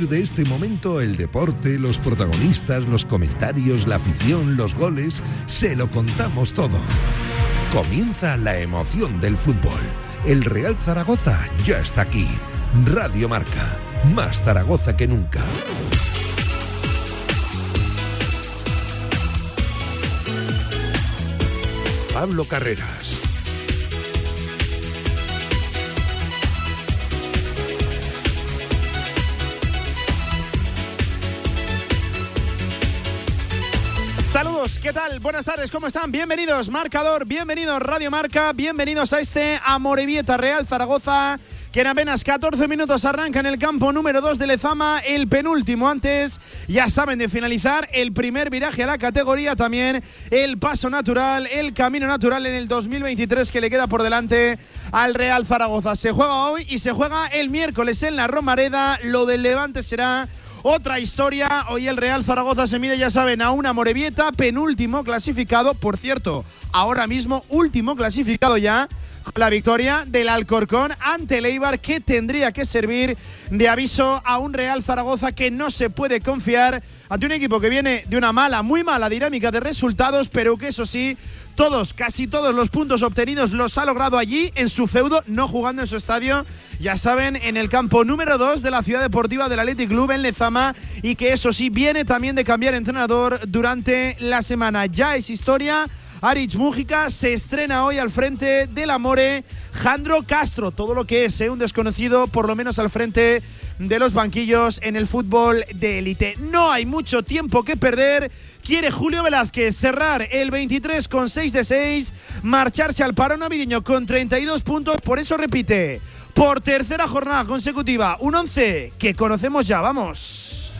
de este momento el deporte, los protagonistas, los comentarios, la afición, los goles, se lo contamos todo. Comienza la emoción del fútbol. El Real Zaragoza ya está aquí. Radio Marca, más Zaragoza que nunca. Pablo Carreras. ¿Qué tal? Buenas tardes, ¿cómo están? Bienvenidos, marcador, bienvenidos Radio Marca, bienvenidos a este Amorebieta Real Zaragoza, que en apenas 14 minutos arranca en el campo número 2 de Lezama, el penúltimo antes, ya saben, de finalizar el primer viraje a la categoría, también el paso natural, el camino natural en el 2023 que le queda por delante al Real Zaragoza. Se juega hoy y se juega el miércoles en la Romareda, lo del Levante será otra historia, hoy el Real Zaragoza se mide, ya saben, a una Morevieta, penúltimo clasificado, por cierto, ahora mismo último clasificado ya la victoria del Alcorcón ante el Eibar que tendría que servir de aviso a un Real Zaragoza que no se puede confiar ante un equipo que viene de una mala, muy mala dinámica de resultados, pero que eso sí, todos, casi todos los puntos obtenidos los ha logrado allí en su feudo, no jugando en su estadio, ya saben, en el campo número 2 de la ciudad deportiva del Athletic Club en Lezama y que eso sí viene también de cambiar entrenador durante la semana. Ya es historia. Arich Mújica se estrena hoy al frente del Amore. Jandro Castro, todo lo que es ¿eh? un desconocido, por lo menos al frente de los banquillos en el fútbol de élite. No hay mucho tiempo que perder. Quiere Julio Velázquez cerrar el 23 con 6 de 6, marcharse al paro navideño con 32 puntos, por eso repite, por tercera jornada consecutiva, un 11 que conocemos ya, vamos.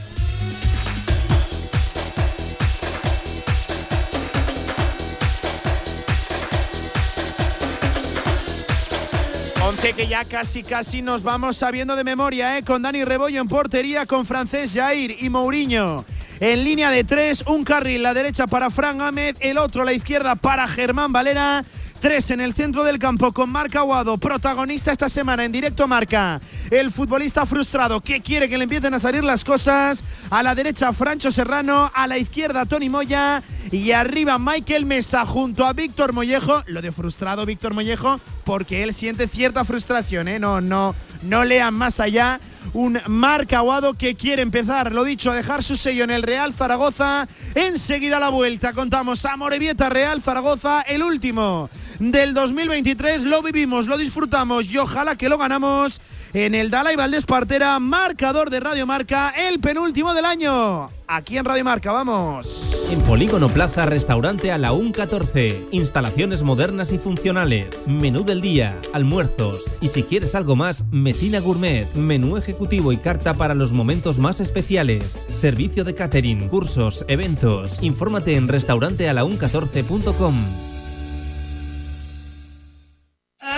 Once que ya casi casi nos vamos sabiendo de memoria, ¿eh? con Dani Rebollo en portería, con Francés Jair y Mourinho. En línea de tres, un carril la derecha para Fran Ahmed, el otro la izquierda para Germán Valera. Tres en el centro del campo con Marca Aguado, protagonista esta semana en directo Marca. El futbolista frustrado que quiere que le empiecen a salir las cosas. A la derecha Francho Serrano, a la izquierda Tony Moya y arriba Michael Mesa junto a Víctor Mollejo. Lo de frustrado Víctor Mollejo porque él siente cierta frustración, ¿eh? No, no, no lean más allá un Marc Aguado que quiere empezar, lo dicho, a dejar su sello en el Real Zaragoza. Enseguida la vuelta, contamos a Morevieta Real Zaragoza, el último del 2023. Lo vivimos, lo disfrutamos y ojalá que lo ganamos en el Dalai Valdés Partera, marcador de Radio Marca, el penúltimo del año. Aquí en Radio Marca, vamos. En Polígono Plaza, restaurante a la UN 14. Instalaciones modernas y funcionales. Menú del día, almuerzos. Y si quieres algo más, Mesina Gourmet. Menú ejecutivo y carta para los momentos más especiales. Servicio de catering, cursos, eventos. Infórmate en restaurantealaun14.com.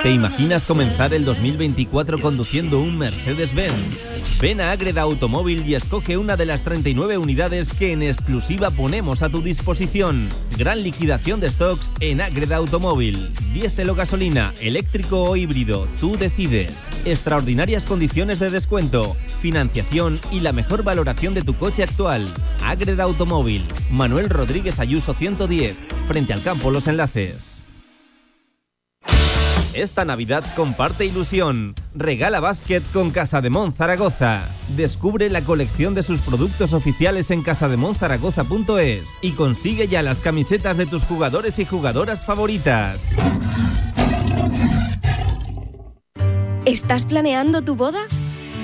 ¿Te imaginas comenzar el 2024 conduciendo un Mercedes-Benz? Ven a Agreda Automóvil y escoge una de las 39 unidades que en exclusiva ponemos a tu disposición. Gran liquidación de stocks en Agreda Automóvil. Diésel o gasolina, eléctrico o híbrido, tú decides. Extraordinarias condiciones de descuento, financiación y la mejor valoración de tu coche actual. Agreda Automóvil. Manuel Rodríguez Ayuso 110. Frente al campo Los Enlaces. Esta Navidad comparte ilusión. Regala básquet con Casa de Mon Zaragoza. Descubre la colección de sus productos oficiales en casademonzaragoza.es y consigue ya las camisetas de tus jugadores y jugadoras favoritas. ¿Estás planeando tu boda?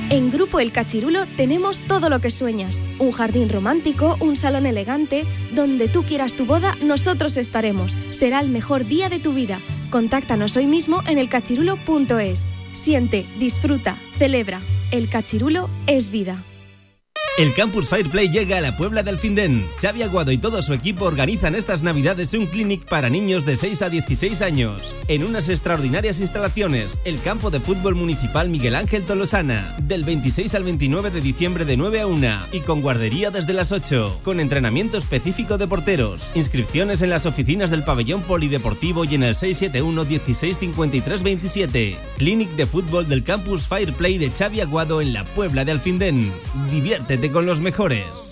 En Grupo El Cachirulo tenemos todo lo que sueñas. Un jardín romántico, un salón elegante. Donde tú quieras tu boda, nosotros estaremos. Será el mejor día de tu vida. Contáctanos hoy mismo en elcachirulo.es. Siente, disfruta, celebra. El Cachirulo es vida. El Campus Fireplay llega a la Puebla del Findén. Xavi Aguado y todo su equipo organizan estas navidades un clinic para niños de 6 a 16 años. En unas extraordinarias instalaciones, el campo de fútbol municipal Miguel Ángel Tolosana, del 26 al 29 de diciembre de 9 a 1 y con guardería desde las 8, con entrenamiento específico de porteros. Inscripciones en las oficinas del pabellón polideportivo y en el 671 16 53 27. Clinic de fútbol del Campus Fireplay de Xavi Aguado en la Puebla de Alfindén. Diviértete con los mejores.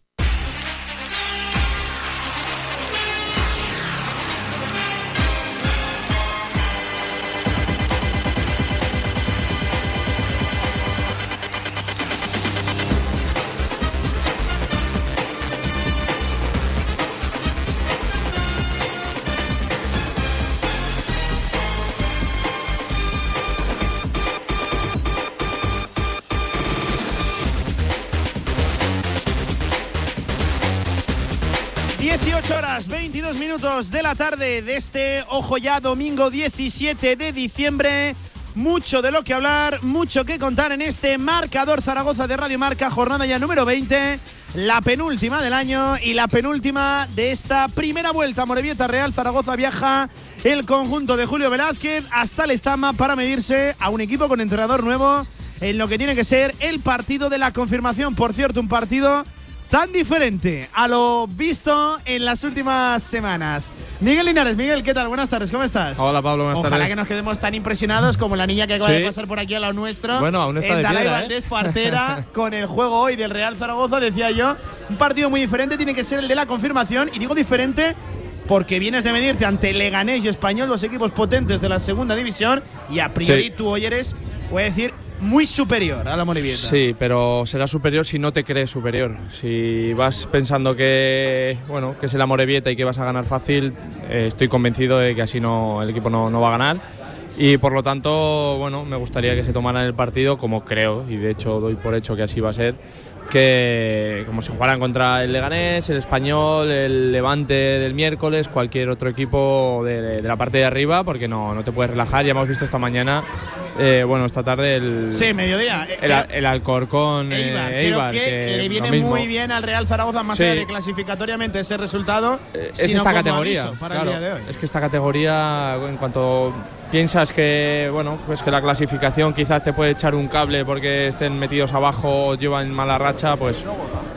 Tarde de este, ojo ya, domingo 17 de diciembre. Mucho de lo que hablar, mucho que contar en este marcador Zaragoza de Radio Marca, jornada ya número 20, la penúltima del año y la penúltima de esta primera vuelta. Morevieta Real Zaragoza viaja el conjunto de Julio Velázquez hasta Lezama para medirse a un equipo con entrenador nuevo en lo que tiene que ser el partido de la confirmación. Por cierto, un partido tan diferente a lo visto en las últimas semanas. Miguel Linares, Miguel, ¿qué tal? Buenas tardes, ¿cómo estás? Hola Pablo, buenas Ojalá tardes. que nos quedemos tan impresionados como la niña que acaba Sí. de pasar por aquí al lado nuestro. Bueno, aún está en de Dalai piedra, ¿eh? Valdés Partera con el juego hoy del Real Zaragoza, decía yo. Un partido muy diferente, tiene que ser el de la confirmación. Y digo diferente porque vienes de medirte ante Leganés y Español, los equipos potentes de la segunda división. Y a priori Sí. tú hoy eres, voy a decir, muy superior a la Morivieta. Sí, pero será superior si no te crees superior. Si vas pensando que bueno que es el Amorebieta y que vas a ganar fácil, eh, estoy convencido de que así no el equipo no, no va a ganar. Y por lo tanto, bueno, me gustaría que se tomaran el partido como creo, y de hecho doy por hecho que así va a ser, que como si jugaran contra el Leganés, el Español, el Levante del miércoles, cualquier otro equipo de, de la parte de arriba, porque no, no te puedes relajar. Ya hemos visto esta mañana, eh, bueno, esta tarde el, Sí, mediodía. Eh, el, el Alcorcón eh, Eibar, Eibar, creo que, que le viene muy bien al Real Zaragoza, más Sí. allá de clasificatoriamente ese resultado. Eh, es esta categoría. aviso para claro. el día de hoy. Es que esta categoría, en cuanto piensas que bueno, pues que la clasificación quizás te puede echar un cable porque estén metidos abajo o llevan mala racha, pues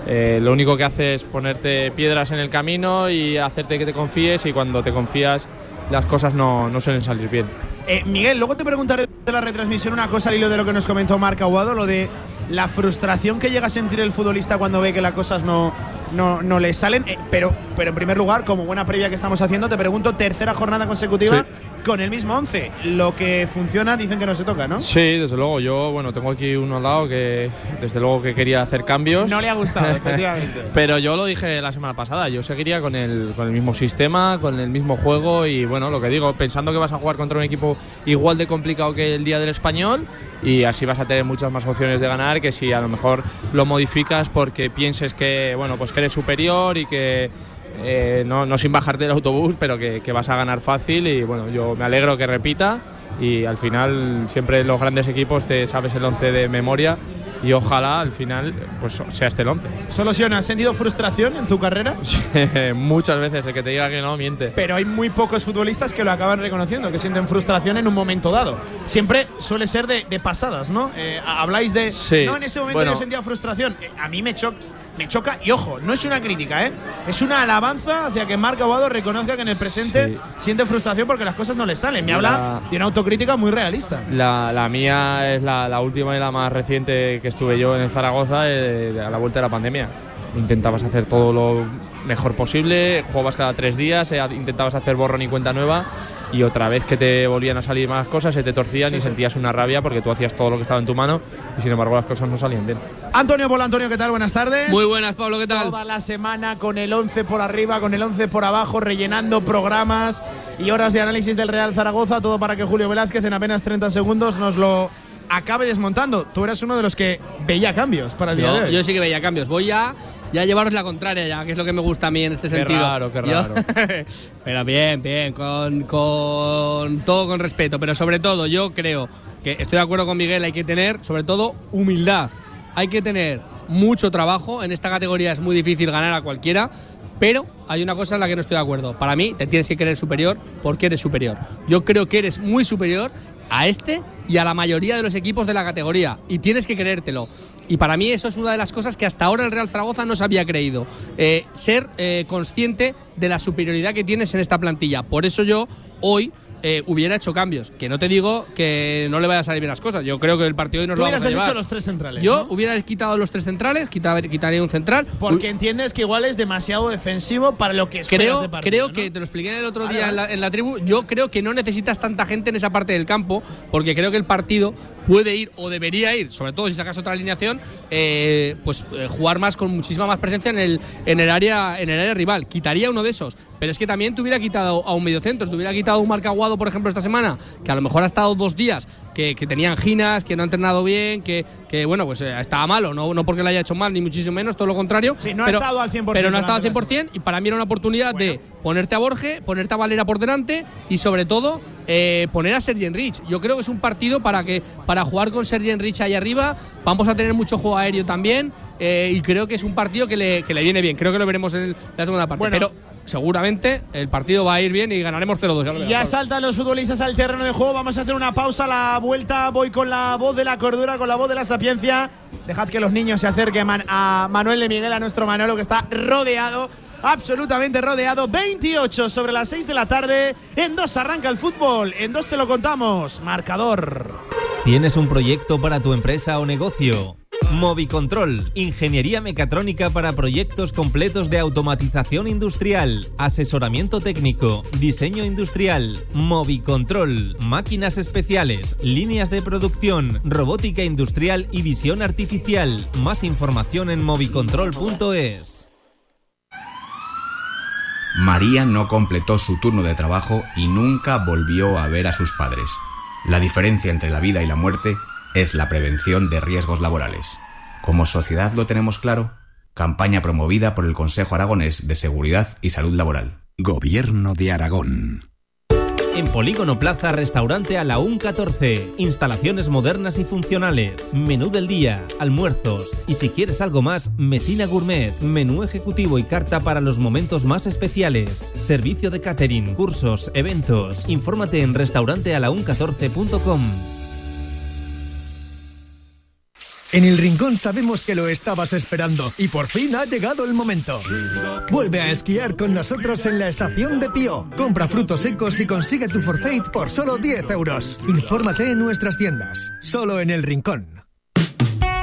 eh, lo único que hace es ponerte piedras en el camino y hacerte que te confíes y cuando te confías las cosas no, no suelen salir bien. Eh, Miguel, luego te preguntaré de la retransmisión una cosa al hilo de lo que nos comentó Marc Aguado, lo de la frustración que llega a sentir el futbolista cuando ve que las cosas no, no, no le salen. Eh, pero, pero en primer lugar, como buena previa que estamos haciendo, te pregunto, tercera jornada consecutiva Sí. con el mismo 11. Lo que funciona dicen que no se toca, ¿no? Sí, desde luego. Yo, bueno, tengo aquí uno al lado que desde luego que quería hacer cambios. No le ha gustado, efectivamente. Pero yo lo dije la semana pasada, yo seguiría con el, con el mismo sistema, con el mismo juego y bueno, lo que digo, pensando que vas a jugar contra un equipo igual de complicado que el día del español y así vas a tener muchas más opciones de ganar que si a lo mejor lo modificas porque pienses que, bueno, pues eres superior y que eh, no, no sin bajarte del autobús, pero que, que vas a ganar fácil y bueno, yo me alegro que repita y al final siempre los grandes equipos te sabes el 11 de memoria y ojalá al final pues sea este el 11. Solo si ¿has sentido frustración en tu carrera? Muchas veces el que te diga que no miente. pero hay muy pocos futbolistas que lo acaban reconociendo, que sienten frustración en un momento dado. Siempre suele ser de, de pasadas, ¿no? Eh, habláis de. Sí, No, en ese momento bueno. yo sentía frustración. Eh, a mí me choca. Me choca. Y ojo, no es una crítica, ¿eh? Es una alabanza hacia que Marc Aguado reconozca que en el presente Sí. siente frustración porque las cosas no le salen. Me La- habla de una autocrítica muy realista. La, la mía es la, la última y la más reciente que estuve yo en el Zaragoza eh, a la vuelta de la pandemia. Intentabas hacer todo lo mejor posible, jugabas cada tres días, eh, intentabas hacer borrón y cuenta nueva y otra vez que te volvían a salir más cosas, se te torcían y sentías una rabia porque tú hacías todo lo que estaba en tu mano y sin embargo las cosas no salían bien. Antonio Pola, Antonio, ¿qué tal? Buenas tardes. Muy buenas, Pablo, ¿qué tal? Toda la semana con el 11 por arriba, con el 11 por abajo, rellenando programas y horas de análisis del Real Zaragoza, todo para que Julio Velázquez en apenas 30 segundos nos lo acabe desmontando. Tú eras uno de los que veía cambios para el día de Yo, hoy. yo sí que veía cambios. Voy ya, ya llevaros la contraria, ya, que es lo que me gusta a mí en este sentido. raro, qué raro. pero bien, bien, con, con todo con respeto. Pero sobre todo, yo creo que estoy de acuerdo con Miguel, hay que tener, sobre todo, humildad. Hay que tener mucho trabajo. En esta categoría es muy difícil ganar a cualquiera. Pero hay una cosa en la que no estoy de acuerdo. Para mí, te tienes que creer superior porque eres superior. Yo creo que eres muy superior a este y a la mayoría de los equipos de la categoría. Y tienes que creértelo. Y para mí eso es una de las cosas que hasta ahora el Real Zaragoza no se había creído. Eh, ser eh, consciente de la superioridad que tienes en esta plantilla. Por eso yo hoy eh, hubiera hecho cambios. Que no te digo que no le vaya a salir bien las cosas. Yo creo que el partido hoy nos lo vamos a llevar. deshecho los tres centrales. Yo ¿no? hubiera quitado los tres centrales, quita- quitaría un central. Porque entiendes que igual es demasiado defensivo para lo que Creo, de partido, creo ¿no? que te lo expliqué el otro Vale, día en la, en la tribu. Yo creo que no necesitas tanta gente en esa parte del campo, porque creo que el partido puede ir o debería ir, sobre todo si sacas otra alineación, eh, pues eh, jugar más con muchísima más presencia en el, en el área en el área rival. Quitaría uno de esos, pero es que también te hubiera quitado a un mediocentro, te hubiera quitado un marcaguado, por ejemplo, esta semana, que a lo mejor ha estado dos días, que, que tenía anginas, que no ha entrenado bien, que, que bueno, pues eh, estaba malo, no, no porque lo haya hecho mal, ni muchísimo menos, todo lo contrario. Sí, no ha pero, estado al 100% Pero no ha estado al durante la 100% y para mí era una oportunidad de ponerte a Borge, ponerte a Valera por delante y sobre todo eh, poner a Sergi Enrich. Yo creo que es un partido para que para jugar con Sergi Enrich ahí arriba. Vamos a tener mucho juego aéreo también eh, y creo que es un partido que le, que le viene bien. Creo que lo veremos en la segunda parte. Bueno. pero seguramente el partido va a ir bien y ganaremos 0-2. ya saltan los futbolistas al terreno de juego. Vamos a hacer una pausa. a La vuelta. Voy con la voz de la cordura, con la voz de la sapiencia. Dejad que los niños se acerquen a Manuel de Miguel, a nuestro Manolo, que está rodeado, absolutamente rodeado. 28 sobre las 6 de la tarde. En dos arranca el fútbol. En dos te lo contamos. Marcador. ¿Tienes un proyecto para tu empresa o negocio? Movicontrol, ingeniería mecatrónica para proyectos completos de automatización industrial, asesoramiento técnico, diseño industrial, Movicontrol, máquinas especiales, líneas de producción, robótica industrial y visión artificial. Más información en movicontrol.es. María no completó su turno de trabajo y nunca volvió a ver a sus padres. La diferencia entre la vida y la muerte es la prevención de riesgos laborales. Como sociedad lo tenemos claro. Campaña promovida por el Consejo Aragonés de Seguridad y Salud Laboral. Gobierno de Aragón. En Polígono Plaza, restaurante a la UN 14. Instalaciones modernas y funcionales. Menú del día, almuerzos. Y si quieres algo más, Mesina Gourmet. Menú ejecutivo y carta para los momentos más especiales. Servicio de catering, cursos, eventos. Infórmate en restaurantealaun14.com. En el Rincón sabemos que lo estabas esperando y por fin ha llegado el momento. Vuelve a esquiar con nosotros en la estación de Pío. Compra frutos secos y consigue tu forfait por solo 10 euros. Infórmate en nuestras tiendas, solo en el Rincón.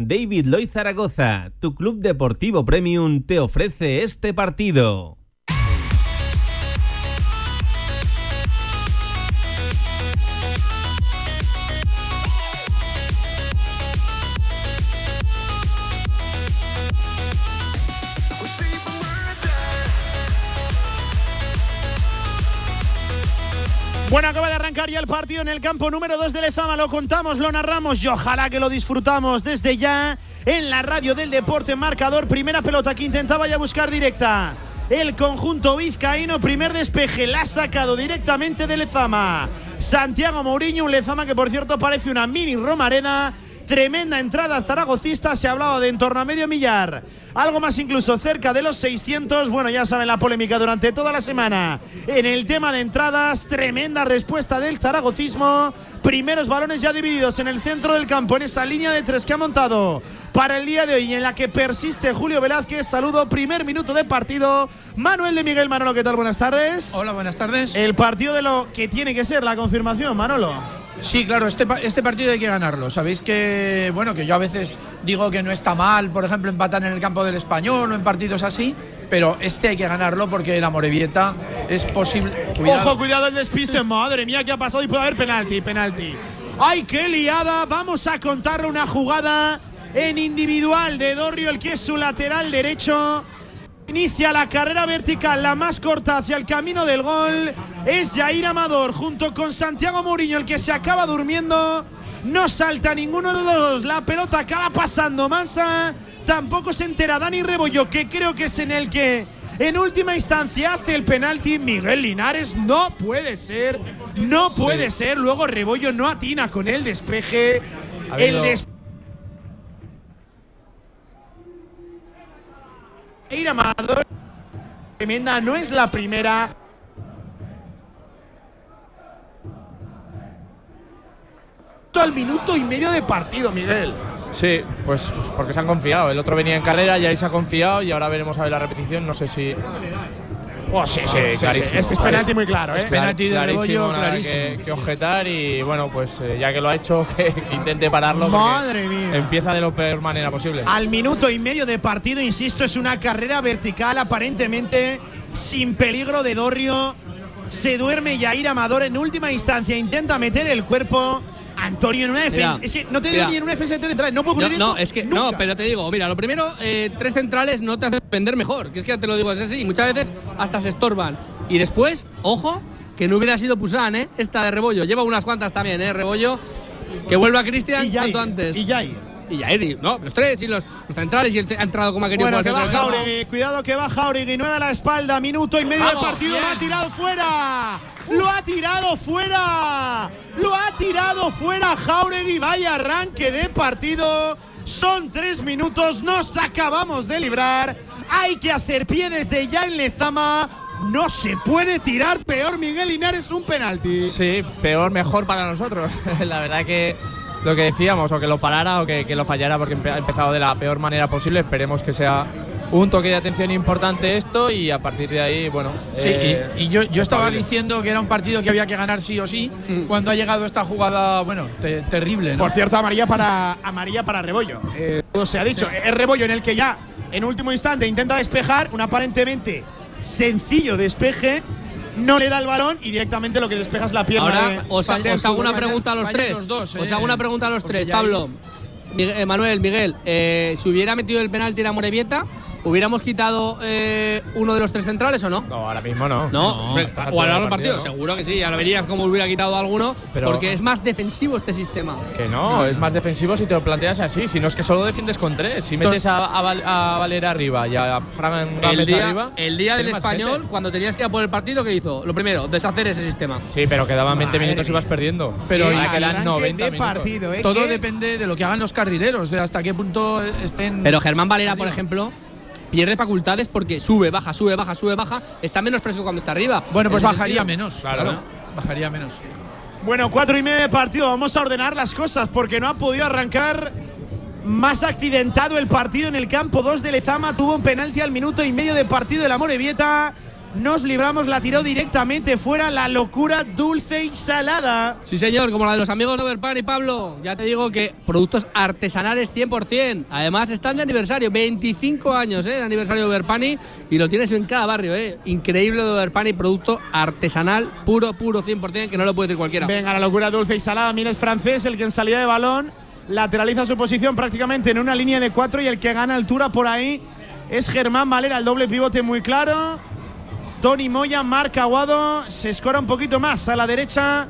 David Lloyd Zaragoza, tu club deportivo premium, te ofrece este partido. Bueno, acaba de arrancar ya el partido en el campo número 2 de Lezama. Lo contamos, lo narramos y ojalá que lo disfrutamos desde ya en la radio del deporte marcador. Primera pelota que intentaba ya buscar directa. El conjunto vizcaíno, primer despeje, la ha sacado directamente de Lezama. Santiago Mourinho, un Lezama que por cierto parece una mini Romareda Tremenda entrada zaragocista, se ha hablado de en torno a medio millar, algo más incluso cerca de los 600. Bueno, ya saben la polémica durante toda la semana en el tema de entradas. Tremenda respuesta del zaragocismo. Primeros balones ya divididos en el centro del campo, en esa línea de tres que ha montado para el día de hoy, en la que persiste Julio Velázquez. Saludo, primer minuto de partido. Manuel de Miguel Manolo, ¿qué tal? Buenas tardes. Hola, buenas tardes. El partido de lo que tiene que ser la confirmación, Manolo. Sí, claro, este, este partido hay que ganarlo. Sabéis que, bueno, que yo a veces digo que no está mal, por ejemplo, empatar en el campo del español o en partidos así, pero este hay que ganarlo porque la Morevieta es posible. Ojo, cuidado el despiste, madre mía, ¿qué ha pasado? Y puede haber penalti, penalti. ¡Ay, qué liada! Vamos a contarle una jugada en individual de Dorrio, el que es su lateral derecho. Inicia la carrera vertical, la más corta hacia el camino del gol. Es Jair Amador junto con Santiago Mourinho, el que se acaba durmiendo. No salta ninguno de los dos. La pelota acaba pasando Mansa. Tampoco se entera Dani Rebollo, que creo que es en el que en última instancia hace el penalti. Miguel Linares no puede ser. No puede ser. Luego Rebollo no atina con el despeje. El despeje. Ir Amador. Tremenda, no es la primera. Al minuto y medio de partido, Miguel. Sí, pues, pues porque se han confiado. El otro venía en carrera y ahí se ha confiado y ahora veremos a ver la repetición. No sé si. Oh, sí, sí, sí, clarísimo. Es, es penalti muy claro, ¿eh? Es penalti de Rebollo, clarísimo. Que, que objetar y bueno, pues eh, ya que lo ha hecho, que, intente pararlo. Madre mía. Empieza de la peor manera posible. Al minuto y medio de partido, insisto, es una carrera vertical aparentemente sin peligro de Dorrio. Se duerme Yair Amador en última instancia, intenta meter el cuerpo. Antonio en una defensa. Mira, es que no te digo mira. ni en una defensa de tres centrales. No puedo No, ocurrir no, eso. es que nunca. no, pero te digo, mira, lo primero, eh, tres centrales no te hacen vender mejor, que es que ya te lo digo es así, y muchas veces hasta se estorban. Y después, ojo, que no hubiera sido Pusan, ¿eh? Esta de Rebollo, lleva unas cuantas también, ¿eh? Rebollo, que vuelva Cristian cuanto antes. y Jair. Y Jair, no, los tres, y los, los centrales, y el ha entrado como ha querido Bueno, que el centro baja del campo. Auregui. Cuidado que baja Auregui. Nueve a la espalda. Minuto y medio Vamos, de partido. Lo ha tirado fuera. Lo ha tirado fuera. Lo ha tirado fuera Jauregui. Vaya arranque de partido. Son tres minutos. Nos acabamos de librar. Hay que hacer pie desde ya en Lezama. No se puede tirar peor, Miguel Linares, un penalti. Sí, peor, mejor para nosotros. la verdad que lo que decíamos, o que lo parara o que, que lo fallara porque ha empezado de la peor manera posible. Esperemos que sea un toque de atención importante esto y a partir de ahí, bueno. Sí, eh, y, y yo, yo estaba diciendo que era un partido que había que ganar sí o sí cuando ha llegado esta jugada, bueno, te- terrible. ¿no? Por cierto, amarilla para, amarilla para Rebollo. Eh, todo se ha dicho. Es Rebollo en el que ya, en último instante, intenta despejar un aparentemente sencillo despeje. No le da el balón y directamente lo que despeja es la pierna. Ahora de os, hago una pregunta a los tres. los dos, os eh, hago una pregunta a los tres. Pablo, Miguel- eh, Manuel, Miguel, eh, si hubiera metido el penalti a Morevieta, ¿hubiéramos quitado eh, uno de los tres centrales o no? No, ahora mismo no. No, está o a lo largo del el partido, ¿no? seguro que sí, ya lo verías como hubiera quitado alguno, Pero- porque es más defensivo este sistema. Que no, es más defensivo si te lo planteas así. Si no es que solo defiendes con tres. Si metes a, a, Val- a Valera arriba y a Fran El día, arriba. el día del español, gente. cuando tenías que ir a por el partido, ¿qué hizo? Lo primero, deshacer ese sistema. Sí, pero quedaban 20 Madre minutos y ibas perdiendo. Pero ahora quedan arranque 90 de minutos. partido, ¿eh? Todo Qué- depende de lo que hagan los carrileros, de hasta qué punto estén. Pero Germán Valera, por ejemplo, pierde facultades porque sube, baja, sube, baja, sube, baja. Está menos fresco cuando está arriba. Bueno, pues bajaría sentido. menos. Claro. Claro. Bajaría menos. Bueno, cuatro y medio de partido. Vamos a ordenar las cosas porque no ha podido arrancar más accidentado el partido en el campo 2 de Lezama. Tuvo un penalti al minuto y medio de partido de la Morevieta. Nos libramos, la tiró directamente fuera. La locura dulce y salada. Sí, señor, como la de los amigos de Overpan y Pablo. Ya te digo que productos artesanales 100%. Además, están de aniversario, 25 años, ¿eh? De aniversario de Overpani. Y lo tienes en cada barrio, ¿eh? Increíble de Overpani, producto artesanal, puro, puro 100%, que no lo puede decir cualquiera. Venga, la locura dulce y salada. Mira, es francés, el que en salida de balón lateraliza su posición prácticamente en una línea de cuatro y el que gana altura por ahí es Germán Valera, el doble pivote muy claro. Tony Moya, marca Aguado, se escora un poquito más a la derecha.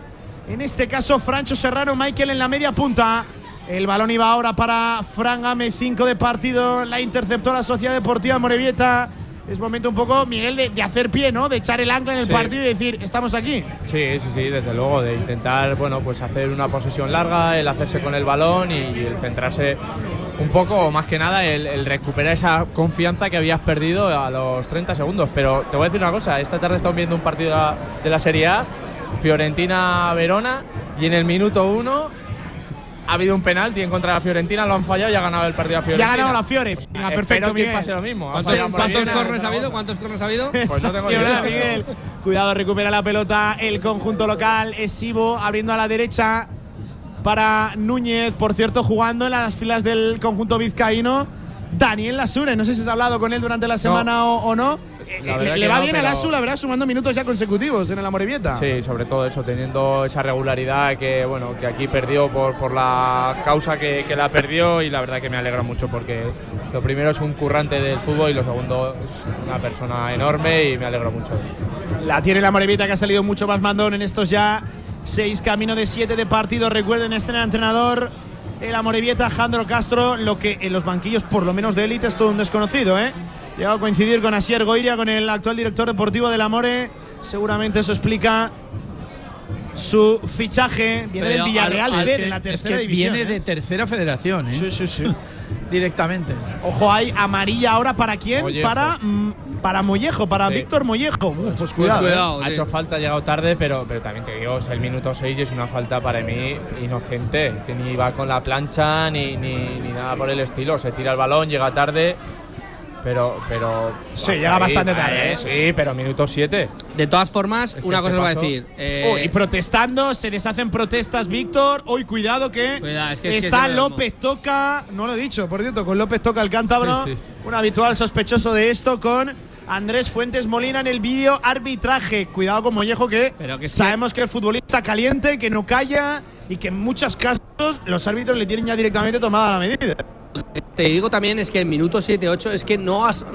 En este caso, Francho Serrano, Michael en la media punta. El balón iba ahora para Fran Gámez, 5 de partido. La interceptora Sociedad Deportiva Morevieta. Es momento un poco, Miguel, de, de hacer pie, ¿no? De echar el ancla en el Sí. partido y decir, estamos aquí. Sí, sí, sí, desde luego, de intentar, bueno, pues hacer una posesión larga, el hacerse con el balón y, el centrarse un poco, o más que nada, el, el recuperar esa confianza que habías perdido a los 30 segundos. Pero te voy a decir una cosa, esta tarde estamos viendo un partido de la, Serie A, Fiorentina-Verona, y en el minuto uno ha habido un penalti en contra de la Fiorentina, lo han fallado y ha ganado el partido a Ya Fiorentina. ha ganado la Fiore. Venga, Espero perfecto, que Miguel. pase lo mismo. ¿Cuántos, cuántos corners ha habido? ¿Cuántos corners ha habido? Pues no tengo idea. Miguel. Cuidado, recupera la pelota el conjunto local. Es Sibo abriendo a la derecha para Núñez, por cierto, jugando en las filas del conjunto vizcaíno. Daniel Lasure, no sé si has hablado con él durante la semana o, o no. Eh, le le va no, bien a Lasu, la verdad, sumando minutos ya consecutivos en el Amorebieta. Sí, sobre todo eso, teniendo esa regularidad que bueno que aquí perdió por, por la causa que, que la perdió y la verdad que me alegra mucho porque lo primero es un currante del fútbol y lo segundo es una persona enorme y me alegro mucho. La tiene la Morevieta que ha salido mucho más mandón en estos ya seis caminos de siete de partido. Recuerden, este entrenador, el Amorebieta, Jandro Castro, lo que en los banquillos, por lo menos de élite, es todo un desconocido, ¿eh? Llegado a coincidir con Asier Goiria, con el actual director deportivo del Amore. Seguramente eso explica su fichaje. Viene Pero del Villarreal al- al- B, es de que- la tercera es que división. Viene ¿eh? de tercera federación, ¿eh? Sí, sí, sí. Directamente. Ojo, hay amarilla ahora para quién? Mollejo. Para, mm, para Mollejo, para Sí. Víctor Mollejo. Uh, pues cuidado. ¿eh? cuidado. Ha sí. hecho falta, ha llegado tarde, pero, pero también te digo, es el minuto 6 y es una falta para mí inocente, que ni va con la plancha ni, ni, ni nada por el estilo. Se tira el balón, llega tarde, pero. pero Sí, llega bastante tarde, ¿eh? Sí, pero minuto 7. De todas formas, Es que una este cosa os voy a decir. eh, Uy, protestando, se deshacen protestas, Víctor. Hoy cuidado que, Cuidado, es que- es que está es. López Toca, no lo he dicho, por cierto, con López Toca el cántabro, Sí, sí. un habitual sospechoso de esto, con Andrés Fuentes Molina en el vídeo arbitraje. Cuidado con Mollejo que, Pero que es que- sabemos que el futbolista caliente, que no calla y que en muchos casos los árbitros le tienen ya directamente tomada la medida. Te digo también es que en minuto 7-8 es que no has.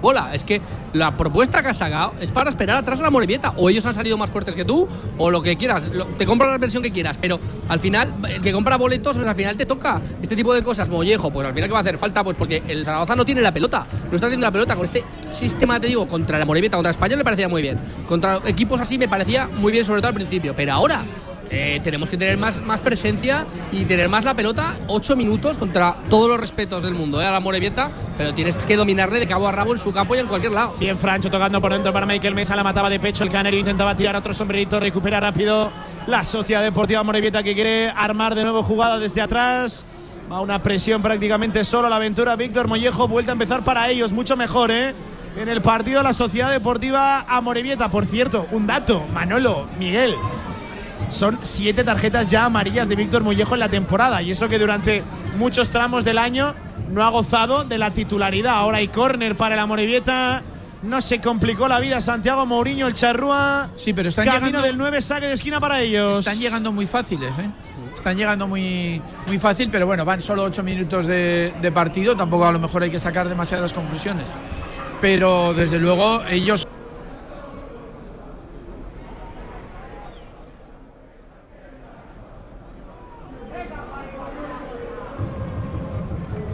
Bola, es que la propuesta que has sacado es para esperar atrás a la Morevieta. O ellos han salido más fuertes que tú, o lo que quieras. Te compras la versión que quieras, pero al final, el que compra boletos, pues al final te toca este tipo de cosas. Mollejo, pues al final, ¿qué va a hacer falta? Pues porque el Zaragoza no tiene la pelota. No está teniendo la pelota. Con este sistema, te digo, contra la Morevieta, contra España le parecía muy bien. Contra equipos así me parecía muy bien, sobre todo al principio. Pero ahora. Eh, tenemos que tener más, más presencia y tener más la pelota. Ocho minutos contra todos los respetos del mundo, ¿eh? a la Morevieta, pero tienes que dominarle de cabo a rabo en su campo y en cualquier lado. Bien, Francho tocando por dentro para Michael Mesa, la mataba de pecho. El canario intentaba tirar otro sombrerito, recupera rápido la Sociedad Deportiva Morevieta que quiere armar de nuevo jugada desde atrás. Va una presión prácticamente solo la aventura. Víctor Mollejo, vuelta a empezar para ellos, mucho mejor, ¿eh? En el partido la Sociedad Deportiva Amorebieta. Por cierto, un dato, Manolo, Miguel. Son siete tarjetas ya amarillas de Víctor Mollejo en la temporada. Y eso que durante muchos tramos del año no ha gozado de la titularidad. Ahora hay córner para el Amorebieta. No se complicó la vida Santiago Mourinho, el charrúa. Sí, pero están Camino llegando, del 9, saque de esquina para ellos. están llegando muy fáciles, ¿eh? Están llegando muy, muy fácil, pero bueno, van solo ocho minutos de, de partido. Tampoco a lo mejor hay que sacar demasiadas conclusiones. Pero desde luego ellos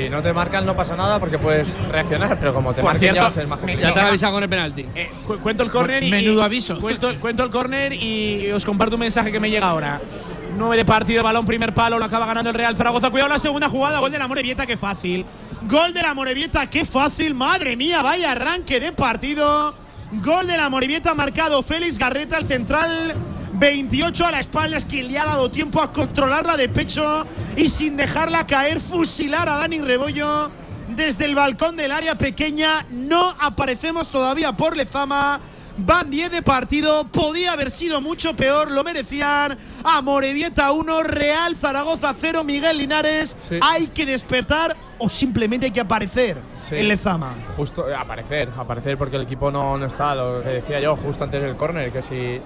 Si no te marcan no pasa nada porque puedes reaccionar, pero como te Por marquen cierto, ya va a ser más. Ya te han avisado con el penalti. Eh, cu- cuento el córner y. Menudo aviso. Cuento, cuento el córner y os comparto un mensaje que me llega ahora. 9 de partido, balón, primer palo, lo acaba ganando el Real Zaragoza. Cuidado la segunda jugada, gol de la Morevieta, qué fácil. Gol de la Morevieta, qué fácil, madre mía, vaya arranque de partido. Gol de la Morevieta marcado Félix Garreta, el central 28 a la espalda, es quien le ha dado tiempo a controlarla de pecho y sin dejarla caer, fusilar a Dani Rebollo desde el balcón del área pequeña. No aparecemos todavía por Lezama. Van 10 de partido, podía haber sido mucho peor, lo merecían. A Morevieta 1, Real Zaragoza 0, Miguel Linares. Sí. Hay que despertar o simplemente hay que aparecer Sí. en Lezama. Justo, eh, aparecer, aparecer porque el equipo no, no está, lo que decía yo, justo antes del córner, que si.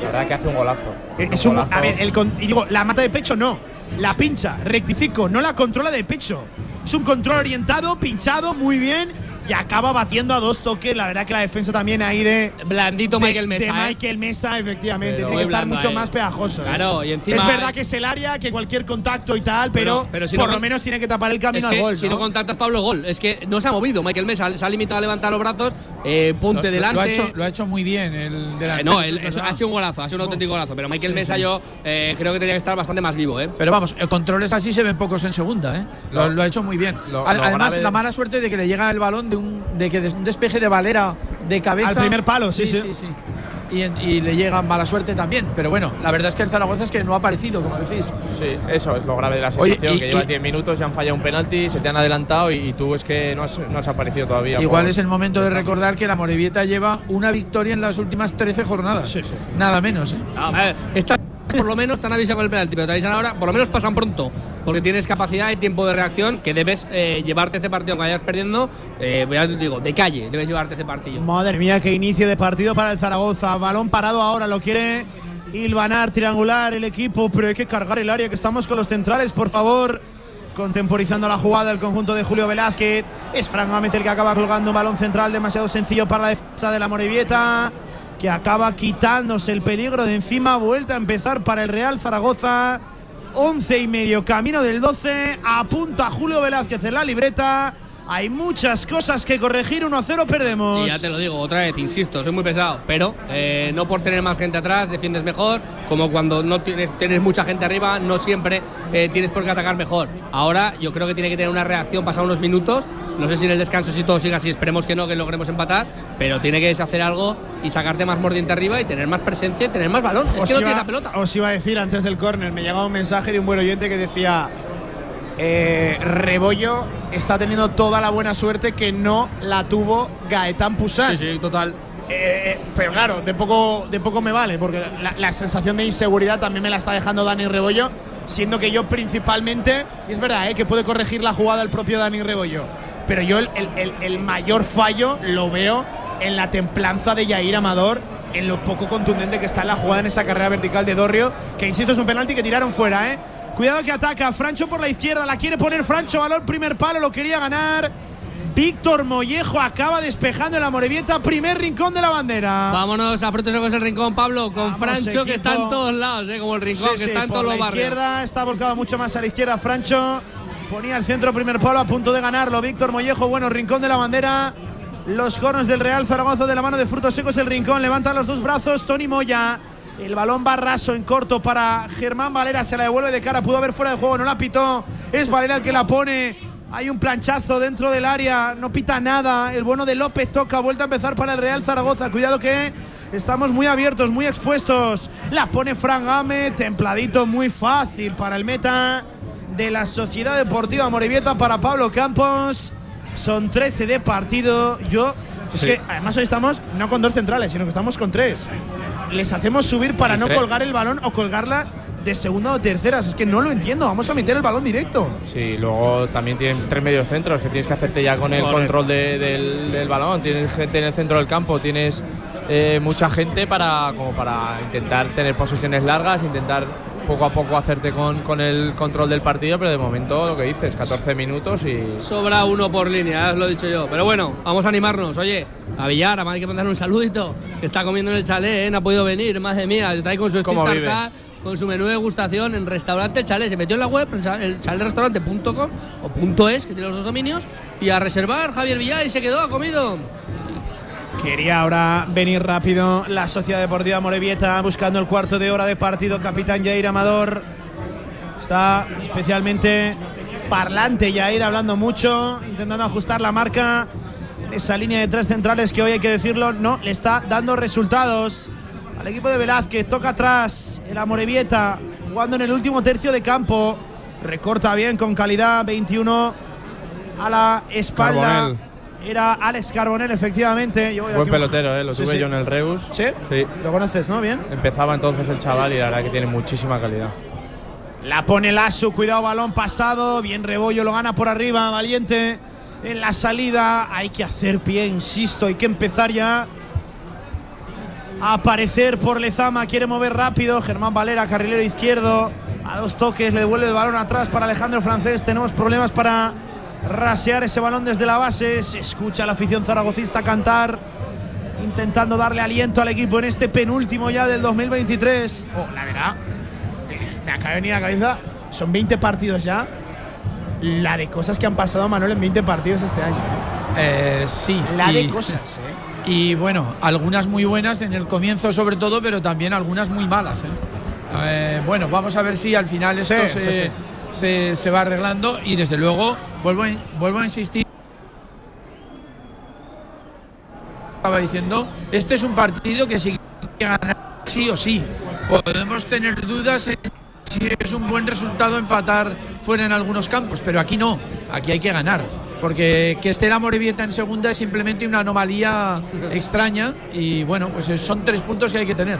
La verdad que hace un golazo. Es un, golazo. a ver, el con- y digo, la mata de pecho no. La pincha, rectifico, no la controla de pecho. Es un control orientado, pinchado, muy bien. Y acaba batiendo a dos toques. La verdad que la defensa también ahí de. Blandito de- Michael Mesa. De ¿eh? Michael Mesa, efectivamente. Pero Tiene que estar mucho ahí. más pegajoso. ¿eh? Claro, y encima- Es verdad que es el área, que cualquier contacto y tal, pero, Pero- pero si por no lo menos tiene que tapar el Es camino que al gol. si ¿no? no contactas Pablo Gol, es que no se ha movido. Michael Mesa se ha limitado a levantar los brazos, eh, punte Lo- delante. Lo ha, hecho, lo ha hecho muy bien el delantero. Eh, no, es verdad. ha sido un golazo, ha sido un auténtico golazo. Pero Michael Sí, Mesa sí. yo eh, creo que tenía que estar bastante más vivo, ¿eh? Pero vamos, controles así se ven pocos en segunda, ¿eh? Lo, Lo- ha hecho muy bien. lo- Al- lo Además, la mala suerte de que le llega el balón de un, de que des- un despeje de Valera de cabeza. Al primer palo, sí, sí. sí. Y, en- y le llega mala suerte también. Pero bueno, la verdad es que el Zaragoza es que no ha aparecido, como decís. Sí, eso es lo grave de la Oye, situación, y- que lleva y- 10 minutos, ya han fallado un penalti, se te han adelantado y, y tú es que no has, no has aparecido todavía. Igual por- es el momento de recordar que la Morevieta lleva una victoria en las últimas 13 jornadas. Nada menos, ¿eh? A ver, esta por lo menos te han avisado con el penalti, pero te avisan ahora, por lo menos pasan pronto, porque tienes capacidad y tiempo de reacción que debes eh, llevarte este partido que vayas perdiendo, eh, ya te digo, de calle, debes llevarte este partido. Madre mía, qué inicio de partido para el Zaragoza. Balón parado ahora, lo quiere hilvanar, triangular el equipo, pero hay que cargar el área que estamos con los centrales, por favor. Contemporizando la jugada el conjunto de Julio Velázquez. Es Fran Gámez el que acaba colgando un balón central demasiado sencillo para la defensa de la Morevieta. Que acaba quitándose el peligro de encima. Vuelta a empezar para el Real Zaragoza. 11 y medio, camino del 12. Apunta Julio Velázquez en la libreta. Hay muchas cosas que corregir. 1-0 perdemos. Y ya te lo digo, otra vez, insisto, soy muy pesado, pero eh, no por tener más gente atrás defiendes mejor, como cuando no tienes, tienes mucha gente arriba, no siempre eh, tienes por qué atacar mejor. Ahora yo creo que tiene que tener una reacción pasado unos minutos, no sé si en el descanso si todo sigue así, esperemos que no, que logremos empatar, pero tiene que hacer algo y sacarte más mordiente arriba y tener más presencia y tener más balón. Es Os que no iba- tiene la pelota. Os iba a decir antes del córner, me llegaba un mensaje de un buen oyente que decía eh, Rebollo está teniendo toda la buena suerte que no la tuvo Gaetán Pusán. Sí, sí, total. Eh, pero claro, de poco, de poco me vale, porque la, la sensación de inseguridad también me la está dejando Dani Rebollo, siendo que yo principalmente, y es verdad eh, que puede corregir la jugada el propio Dani Rebollo, pero yo el, el- el- el mayor fallo lo veo en la templanza de Yair Amador, en lo poco contundente que está en la jugada en esa carrera vertical de Dorrio, que insisto es un penalti que tiraron fuera, ¿eh? Cuidado que ataca, Francho por la izquierda, la quiere poner Francho, balón primer palo, lo quería ganar. Víctor Mollejo acaba despejando en la Morevieta, primer rincón de la bandera. Vámonos a Frutos Secos el Rincón, Pablo, con Vamos, Francho, que está en todos lados, eh, como el Rincón, Sí, que sí, está en todos los barrios. izquierda, está volcado mucho más a la izquierda Francho. Ponía el centro primer palo a punto de ganarlo. Víctor Mollejo, bueno, rincón de la bandera. Los cornos del Real Zaragoza de la mano de Frutos Secos el rincón. Levanta los dos brazos. Tony Moya. El balón va raso en corto para Germán Valera. Se la devuelve de cara. Pudo haber fuera de juego. No la pitó. Es Valera el que la pone. Hay un planchazo dentro del área. No pita nada. El bueno de López toca. Vuelta a empezar para el Real Zaragoza. Cuidado que estamos muy abiertos, muy expuestos. La pone Fran Game. Templadito, muy fácil para el meta de la Sociedad Deportiva Morevieta para Pablo Campos. Son 13 de partido. Yo. Es que además hoy estamos no con dos centrales, sino que estamos con tres. Les hacemos subir para no colgar el balón o colgarla de segunda o terceras. Es que no lo entiendo. Vamos a meter el balón directo. Sí, luego también tienen tres medios centros que tienes que hacerte ya con el Correcto. control de- del, del balón. Tienes gente en el centro del campo, tienes eh, mucha gente para, como para intentar tener posesiones largas, intentar poco a poco hacerte con, con el control del partido, pero de momento lo que dices, 14 minutos y. Sobra uno por línea, os lo he dicho yo. Pero bueno, vamos a animarnos. Oye, a Villar, además hay que mandar un saludito. Que está comiendo en el chalet, ¿eh? no ha podido venir, madre mía. Está ahí con su tartar, con su menú de degustación en restaurante El Chalet. Se metió en la web, el chaletrestaurante.com o punto .es, que tiene los dos dominios, y a reservar Javier Villar y se quedó, ha comido. Quería ahora venir rápido la Sociedad Deportiva Morevieta buscando el cuarto de hora de partido. Capitán Jair Amador está especialmente parlante Jair, hablando mucho, intentando ajustar la marca. Esa línea de tres centrales que hoy hay que decirlo no le está dando resultados. Al equipo de Velázquez toca atrás el Amorebieta jugando en el último tercio de campo. Recorta bien con calidad 21 a la espalda. Carbonell. Era Alex Carbonell, efectivamente. Yo voy Buen pelotero, ¿eh? lo Sí, tuve sí. yo en el Reus. ¿Sí? Sí. Lo conoces, ¿no? Bien. Empezaba entonces el chaval y la verdad que tiene muchísima calidad. La pone Lasso, cuidado, balón pasado. Bien Rebollo, lo gana por arriba. Valiente en la salida. Hay que hacer pie, insisto. Hay que empezar ya a aparecer por Lezama. Quiere mover rápido. Germán Valera, carrilero izquierdo. A dos toques, le devuelve el balón atrás para Alejandro Francés. Tenemos problemas para rasear ese balón desde la base. Se escucha la afición zaragocista cantar, intentando darle aliento al equipo en este penúltimo ya del 2023. Oh, la verdad, me acaba de venir a la cabeza, son 20 partidos ya. La de cosas que han pasado Manuel en 20 partidos este año. Eh, sí. La de cosas, ¿eh? Y bueno, algunas muy buenas en el comienzo sobre todo, pero también algunas muy malas. ¿eh? Eh, bueno, vamos a ver si al final esto Sí, se, sí, sí. Se- se va arreglando y desde luego vuelvo vuelvo a insistir. Estaba diciendo, este es un partido que sí que ganar sí o sí. Podemos tener dudas en si es un buen resultado empatar fuera en algunos campos, pero aquí no, aquí hay que ganar. Porque que esté la Morevieta en segunda es simplemente una anomalía extraña y bueno, pues son tres puntos que hay que tener.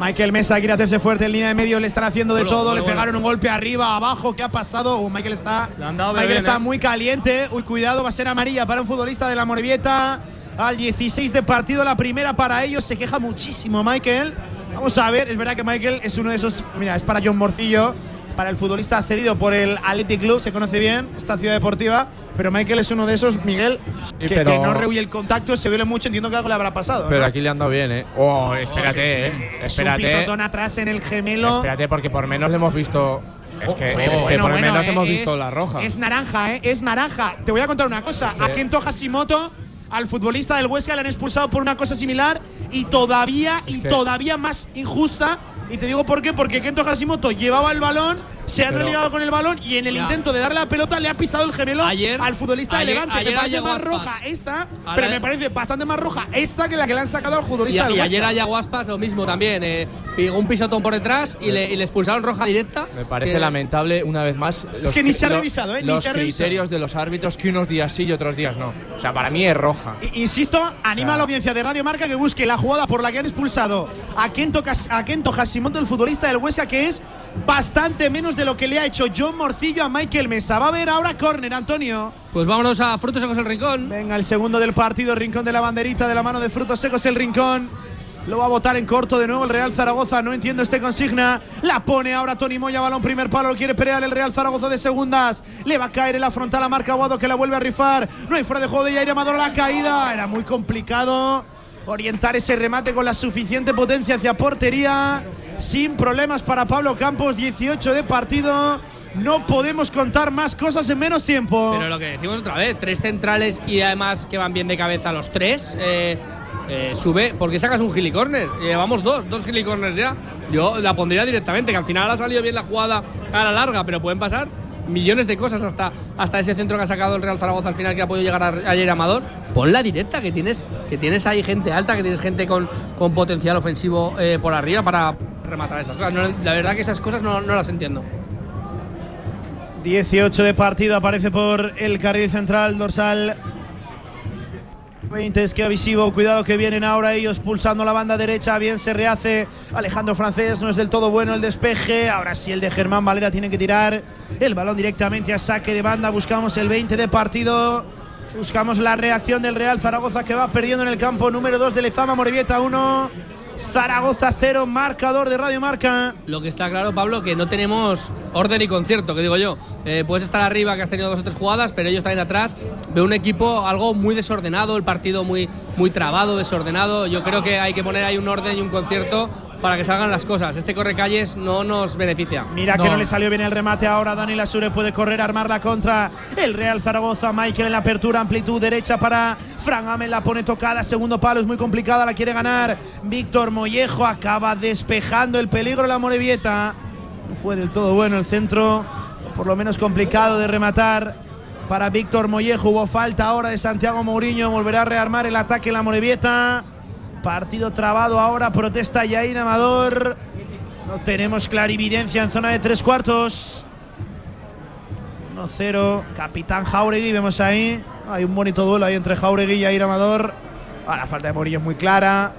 Michael Mesa quiere hacerse fuerte en línea de medio, le están haciendo de Bueno, todo, bueno, le pegaron bueno. un golpe arriba, abajo, ¿qué ha pasado? Uh, Michael está, Michael bien, está ¿eh? muy caliente. Uy, cuidado, va a ser amarilla para un futbolista de la Morevieta. Al 16 de partido, la primera para ellos, se queja muchísimo Michael. Vamos a ver, es verdad que Michael es uno de esos, mira, es para John Morcillo, para el futbolista cedido por el Athletic Club, se conoce bien esta ciudad deportiva, pero Michael es uno de esos, Miguel, Sí, que, pero- que no rehuye el contacto, se duele mucho, entiendo que algo le habrá pasado. Pero ¿no? aquí le han dado bien, ¿eh? Oh, espérate, ¿eh? es un Espérate. pisotón atrás en el gemelo. Espérate, porque por menos le hemos visto. Es que, Bueno, es que bueno, por bueno, menos eh, hemos es- visto la roja. Es naranja, ¿eh? Es naranja. Te voy a contar una cosa. A Kento Hashimoto, al futbolista del Huesca, le han expulsado por una cosa similar y todavía, y que- todavía más injusta. Y te digo por qué, porque Kento Hashimoto llevaba el balón, se han Pero- religado con el balón y en el Ya. intento de darle la pelota le ha pisado el gemelo Ayer- al futbolista ayer- de Levante. ayer me parece más roja esta, pero me parece bastante más roja esta que la que le han sacado al Y, futbolista del y Huesca. ayer a Yaguaspas lo mismo también. eh, pegó un pisotón por detrás y le, y le expulsaron roja directa. Me parece que- lamentable, una vez más. los que ni se ha revisado, ¿eh? Ni Los se ha revisado. criterios de los árbitros que unos días sí y otros días no. O sea, para mí es roja. I- Insisto, anima a la audiencia de Radio Marca que busque la jugada por la que han expulsado a Kento, a Kento Hashimoto, el futbolista del Huesca, que es bastante menos de lo que le ha hecho John Morcillo a Michael Mesa. Va a haber ahora córner, Antonio. Pues vámonos a Frutos Secos el Rincón. Venga, el segundo del partido, Rincón de la banderita de la mano de Frutos Secos, el Rincón. Lo va a votar en corto de nuevo el Real Zaragoza. No entiendo este consigna. La pone ahora Tony Moya, balón primer palo. Lo quiere pelear el Real Zaragoza de segundas. Le va a caer en la frontal a Marca Aguado que la vuelve a rifar. No hay fuera de juego de Yair Amador la caída. Era muy complicado orientar ese remate con la suficiente potencia hacia portería. Sin problemas para Pablo Campos. 18 de partido. No podemos contar más cosas en menos tiempo. Pero lo que decimos otra vez, tres centrales y además que van bien de cabeza los tres. eh, eh, sube, porque sacas un gilicorner. Llevamos dos, dos gilicorners ya. Yo la pondría directamente, que al final ha salido bien la jugada a la larga, pero pueden pasar millones de cosas hasta, hasta ese centro que ha sacado el Real Zaragoza al final que ha podido llegar a- ayer Amador. Ponla directa, que tienes, que tienes ahí gente alta, que tienes gente con, con potencial ofensivo eh, por arriba para rematar estas cosas. La verdad que esas cosas no, no las entiendo. 18 de partido aparece por el carril central dorsal 20 es que avisivo, cuidado que vienen ahora ellos pulsando la banda derecha, bien se rehace. Alejandro Francés, no es del todo bueno el despeje, ahora sí el de Germán Valera tiene que tirar el balón directamente a saque de banda, buscamos el 20 de partido, buscamos la reacción del Real Zaragoza que va perdiendo en el campo número 2 de Lezama, Morevieta 1, Zaragoza 0, marcador de Radio Marca. Lo que está claro, Pablo, que no tenemos orden y concierto, que digo yo. Eh, puedes estar arriba, que has tenido dos o tres jugadas, pero ellos también atrás. Veo un equipo algo muy desordenado, el partido muy, muy trabado, desordenado. Yo creo que hay que poner ahí un orden y un concierto para que salgan las cosas. Este correcalles no nos beneficia. Mira que no le salió bien el remate ahora. Dani Lasure puede correr, armar la contra. El Real Zaragoza. Michael en la apertura, amplitud derecha para Fran Amel. La pone tocada. Segundo palo es muy complicada. La quiere ganar. Víctor Mollejo acaba despejando el peligro de la Morevieta. No fue del todo bueno el centro. Por lo menos complicado de rematar. Para Víctor Mollejo hubo falta ahora de Santiago Mourinho. Volverá a rearmar el ataque en la Morevieta. Partido trabado ahora. Protesta Yair Amador. No tenemos clarividencia en zona de tres cuartos. 1-0. Capitán Jauregui, vemos ahí. Hay un bonito duelo ahí entre Jauregui y Yair Amador. Ah, la falta de Morillo es muy clara.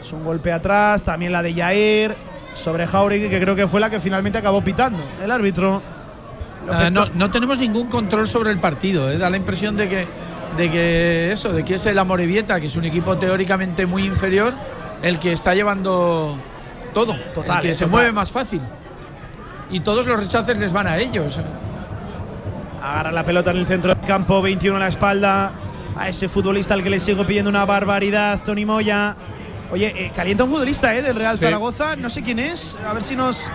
Es un golpe atrás. También la de Yair sobre Jauregui, que creo que fue la que finalmente acabó pitando el árbitro. No, no tenemos ningún control sobre el partido. ¿eh? Da la impresión de que, de que eso, de que es el Amorebieta, que es un equipo teóricamente muy inferior, el que está llevando todo, Total, el que eh, se total. mueve más fácil. Y todos los rechaces les van a ellos. Agarra la pelota en el centro del campo, 21 a la espalda. A ese futbolista al que le sigo pidiendo una barbaridad, Tony Moya. Oye, eh, calienta un futbolista eh, del Real Sí. Zaragoza, no sé quién es, a ver si nos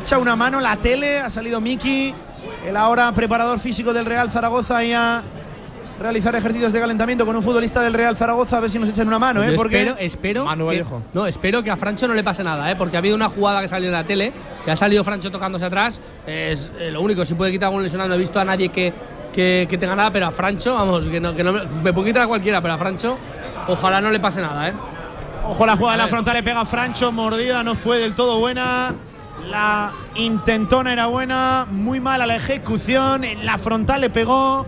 echa una mano la tele. Ha salido Miki, el ahora preparador físico del Real Zaragoza, y a realizar ejercicios de calentamiento con un futbolista del Real Zaragoza, a ver si nos echan una mano, ¿eh? Yo Porque espero, espero Manu que, no, espero que a Francho no le pase nada, ¿eh? porque ha habido una jugada que salió en la tele, que ha salido Francho tocándose atrás. Es eh, lo único, si puede quitar algún lesionado, no he visto a nadie que, que, que tenga nada, pero a Francho, vamos, que no, que no me, me puedo quitar a cualquiera, pero a Francho, ojalá no le pase nada, ¿eh? Ojo la jugada de la frontal, le pega a Francho, mordida, no fue del todo buena. La intentona era buena, muy mala la ejecución. En la frontal le pegó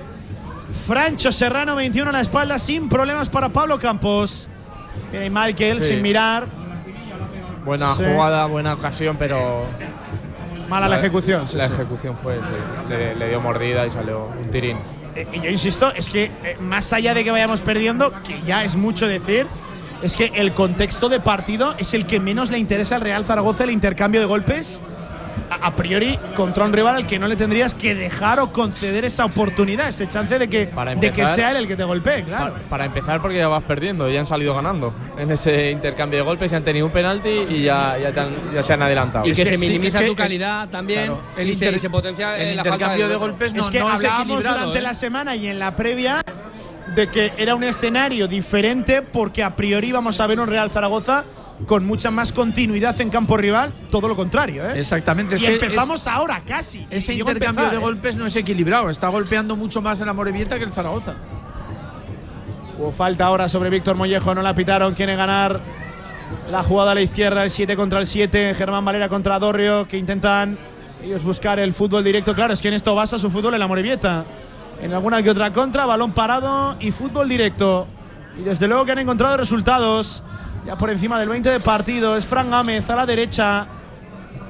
Francho Serrano, 21 a la espalda, sin problemas para Pablo Campos. Viene Michael Sí. sin mirar, Buena Sí. jugada, buena ocasión, pero. mala la, ejecución. sí, la ejecución fue, sí. Le, le dio mordida y salió un tirín. Eh, y yo insisto, es que eh, más allá de que vayamos perdiendo, que ya es mucho decir, es que el contexto de partido es el que menos le interesa al Real Zaragoza, el intercambio de golpes. A, a priori, contra un rival al que no le tendrías que dejar o conceder esa oportunidad, ese chance de que, Para de que sea él el que te golpee, claro. Para, para empezar, porque ya vas perdiendo, ya han salido ganando en ese intercambio de golpes, ya han tenido un penalti y ya, ya, te han- ya se han adelantado. Y que, que se sí, minimiza es que tu el- calidad también claro, y, se, y se potencia el eh, falta intercambio de gol. golpes no, es que no hablábamos durante ¿eh? la semana y en la previa de que era un escenario diferente porque a priori vamos a ver un Real Zaragoza con mucha más continuidad en campo rival, todo lo contrario, ¿eh? Exactamente. es y que empezamos es- ahora casi. ese intercambio empezar, de ¿eh? golpes no es equilibrado. Está golpeando mucho más en la Morevieta que el Zaragoza. Hubo falta ahora sobre Víctor Mollejo, no la pitaron. Quiere ganar la jugada a la izquierda, el 7 contra el 7. Germán Valera contra Dorrio, que intentan ellos buscar el fútbol directo. Claro, es que en esto basa su fútbol en la Morevieta. En alguna que otra contra, balón parado y fútbol directo. Y desde luego que han encontrado resultados. Ya por encima del 20 de partido. Es Fran Gámez a la derecha.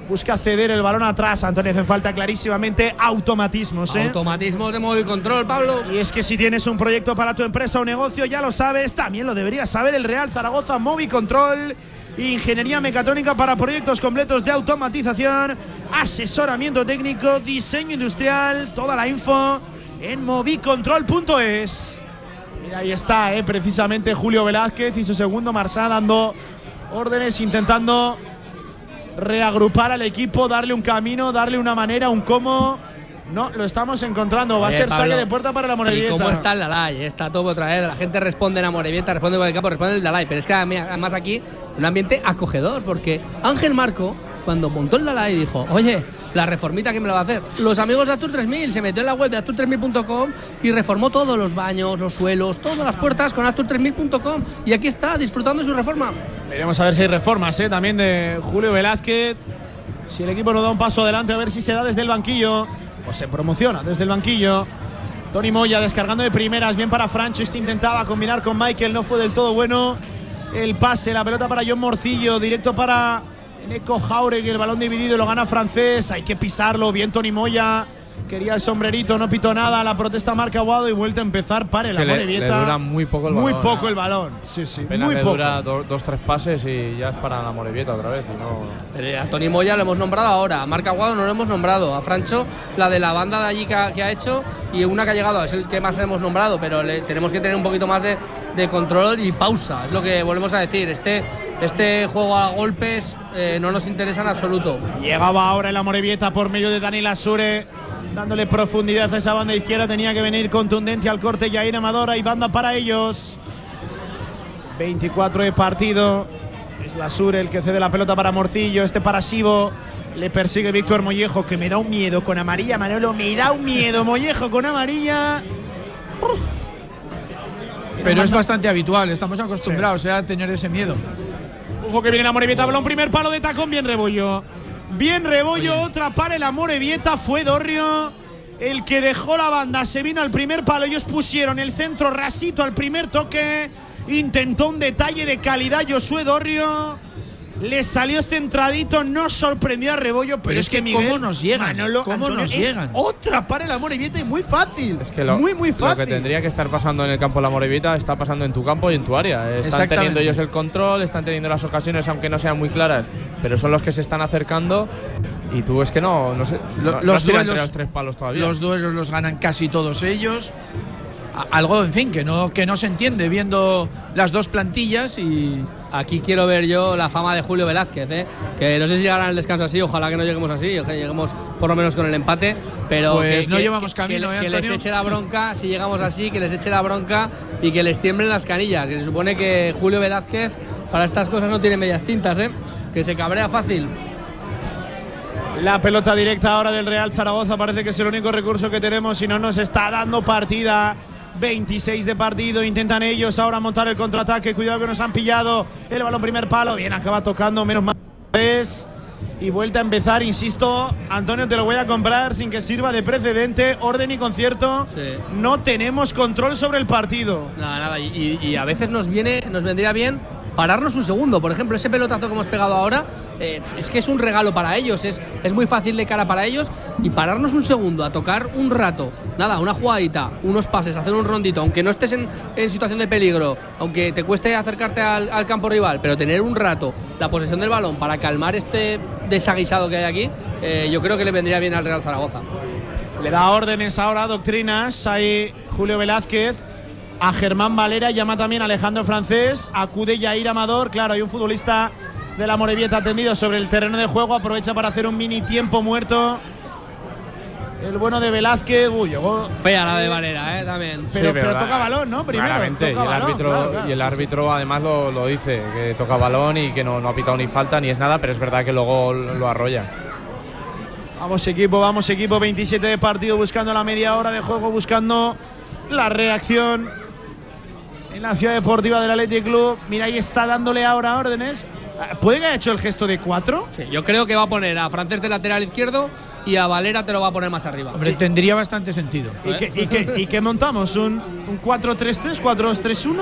Busca ceder el balón atrás. Antonio hace falta clarísimamente automatismos. ¿eh? Automatismos de móvil control, Pablo. Y es que si tienes un proyecto para tu empresa o negocio, ya lo sabes, también lo deberías saber el Real Zaragoza Movi Control. Ingeniería mecatrónica para proyectos completos de automatización, asesoramiento técnico, diseño industrial, toda la info en movicontrol.es. Y ahí está, eh, precisamente Julio Velázquez y su segundo Marsá dando órdenes, intentando reagrupar al equipo, darle un camino, darle una manera, un cómo. No, lo estamos encontrando. Va a Eh, ser Pablo, saque de puerta para la ¿Y Morevieta. cómo está el Dalai? Está todo otra vez. La gente responde en la Morevieta, responde por el campo, responde el Dalai. Pero es que además aquí un ambiente acogedor, porque Ángel Marco, cuando montó el Dalai, dijo: Oye, la reformita, ¿quién me la va a hacer? Los amigos de Atur 3000 se metió en la web de Atur3000.com y reformó todos los baños, los suelos, todas las puertas con Atur3000.com. Y aquí está, disfrutando de su reforma. Veremos a ver si hay reformas ¿eh? también de Julio Velázquez. Si el equipo no da un paso adelante, a ver si se da desde el banquillo. O se promociona desde el banquillo. Tony Moya descargando de primeras, bien para Francho. Este intentaba combinar con Michael, no fue del todo bueno. El pase, la pelota para John Morcillo, directo para Eneco Jauregui, el balón dividido, lo gana francés. Hay que pisarlo, bien Tony Moya. Quería el sombrerito, no pitó nada. La protesta marca Aguado y vuelta a empezar para el que le, dura muy poco el Muy balón. poco ¿eh? el balón. Sí, sí, Apenas muy le poco. dura do- dos, tres pases y ya es para la Morevieta otra vez. y no- Pero a Tony Moya lo hemos nombrado ahora, a Marc Aguado no lo hemos nombrado, a Francho la de la banda de allí que ha, que ha hecho y una que ha llegado, es el que más hemos nombrado, pero le- tenemos que tener un poquito más de, de control y pausa, es lo que volvemos a decir. Este, este juego a golpes eh, no nos interesa en absoluto. Llegaba ahora el Amorebieta por medio de Daniel Asure, dándole profundidad a esa banda izquierda. Tenía que venir contundente al corte Jair Amadora y banda para ellos. 24 de partido. Es la Asure el que cede la pelota para Morcillo. Este para Sibo. Le persigue Víctor Mollejo, que me da un miedo con amarilla, Manolo. Me da un miedo, Mollejo con amarilla. Uf. Pero es bastante habitual, estamos acostumbrados a tener ese miedo. Ojo que viene la Morevieta, balón primer palo de tacón, bien rebollo. Bien rebollo, otra para el Amorebieta, fue Dorrio el que dejó la banda, se vino al primer palo, ellos pusieron el centro rasito al primer toque, intentó un detalle de calidad Josué Dorrio, le salió centradito, no sorprendió a Rebollo, pero, Pero es es que que Miguel, cómo nos llegan, Manolo, cómo Antonio, nos llegan. Otra para el Amorebieta y muy fácil, Es que lo, muy muy lo fácil. que tendría que estar pasando en el campo de la Morevieta está pasando en tu campo y en tu área. Están teniendo ellos el control, están teniendo las ocasiones, aunque no sean muy claras, pero son los que se están acercando. Y tú es que no, no sé. Lo- no- no los, duelos, entre los tres palos todavía. los duelos los ganan casi todos ellos. Algo, en fin, que no, que no se entiende viendo las dos plantillas y. Aquí quiero ver yo la fama de Julio Velázquez, ¿eh? que no sé si llegará el descanso así, ojalá que no lleguemos así, que lleguemos por lo menos con el empate, pero Pues que, no que- llevamos que- camino, que, ¿eh, que les eche la bronca, si llegamos así, que les eche la bronca y que les tiemblen las canillas, que se supone que Julio Velázquez para estas cosas no tiene medias tintas, ¿eh? que se cabrea fácil. La pelota directa ahora del Real Zaragoza parece que es el único recurso que tenemos y no nos está dando partida. 26 de partido, intentan ellos ahora montar el contraataque. Cuidado que nos han pillado el balón primer palo. Bien, acaba tocando menos mal. Es- Y vuelta a empezar, insisto, Antonio, te lo voy a comprar sin que sirva de precedente, orden y concierto. Sí. No tenemos control sobre el partido. Nada, nada, y, y- y a veces nos viene, nos vendría bien pararnos un segundo. Por ejemplo, ese pelotazo que hemos pegado ahora, eh, es que es un regalo para ellos, es, es muy fácil de cara para ellos. Y pararnos un segundo a tocar un rato, nada, una jugadita, unos pases, hacer un rondito, aunque no estés en, en situación de peligro, aunque te cueste acercarte al, al campo rival, pero tener un rato la posesión del balón para calmar este desaguisado que hay aquí, eh, yo creo que le vendría bien al Real Zaragoza. Le da órdenes ahora, doctrinas. Ahí Julio Velázquez. A Germán Valera, llama también a Alejandro Francés. Acude Yair Amador. Claro, hay un futbolista de la Morevieta atendido sobre el terreno de juego. Aprovecha para hacer un mini tiempo muerto. El bueno de Velázquez. Uy, llegó. Fea la de Valera, ¿eh? También. Pero, Sí, pero la- toca balón, ¿no? Primero. Claramente, toca y el, balón, árbitro, claro, claro. y el árbitro además lo, lo dice, que toca balón y que no, no ha pitado ni falta ni es nada, pero es verdad que luego lo lo arrolla. Vamos equipo, vamos equipo, 27 de partido buscando la media hora de juego, buscando la reacción en la ciudad deportiva del Athletic Club. Mira, ahí está dándole ahora órdenes. ¿Puede que haya hecho el gesto de cuatro? Sí, yo creo que va a poner a Francés de lateral izquierdo y a Valera te lo va a poner más arriba. Hombre, tendría bastante sentido. ¿Y qué, y qué- y qué montamos? ¿Un, un 4-3-3, 4-2-3-1?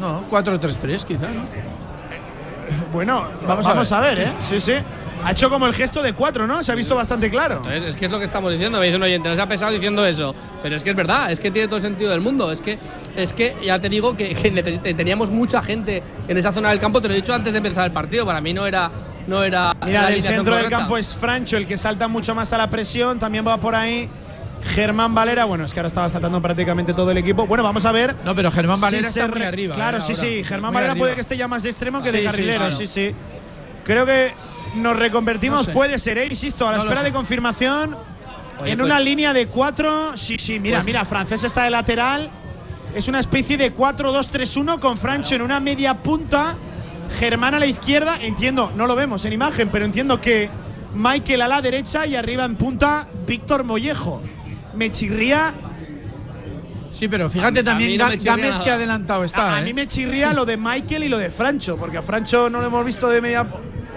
No, 4-3-3 quizá, ¿no? Bueno, Vamos vamos, a a, ver. ¿eh? Sí, sí. Ha hecho como el gesto de cuatro, ¿no? Se ha visto bastante claro. Entonces, es que es lo que estamos diciendo. Me dice un oyente, no se ha pesado diciendo eso. Pero es que es verdad, es que tiene todo el sentido del mundo. Es que, es que ya te digo que, que necesit- teníamos mucha gente en esa zona del campo. Te lo he dicho antes de empezar el partido. Para mí no era. No era Mira, alineación centro del campo es Francho, el que salta mucho más a la presión. También va por ahí Germán Valera. Bueno, es que ahora estaba saltando prácticamente todo el equipo. Bueno, vamos a ver. No, pero Germán si Valera se está muy arriba. Claro, eh, sí, ahora. sí. Germán Muy Valera arriba. puede que esté ya más de extremo que Sí, de sí, carrilero. Sí, sí. Creo que nos reconvertimos. No sé. Puede ser, ¿eh? insisto, a la No espera de confirmación. Oye, en pues- una línea de cuatro. Sí, sí, mira, Pues- mira, Francés está de lateral. Es una especie de 4-2-3-1 con Francho en una media punta. Germán a la izquierda. Entiendo, no lo vemos en imagen, pero entiendo que Michael a la derecha y arriba en punta Víctor Mollejo. Me chirría. Sí, pero fíjate A también no Gámez que adelantado está. a, a ¿eh? mí me chirría lo de Michael y lo de Francho, porque a Francho no lo hemos visto de media.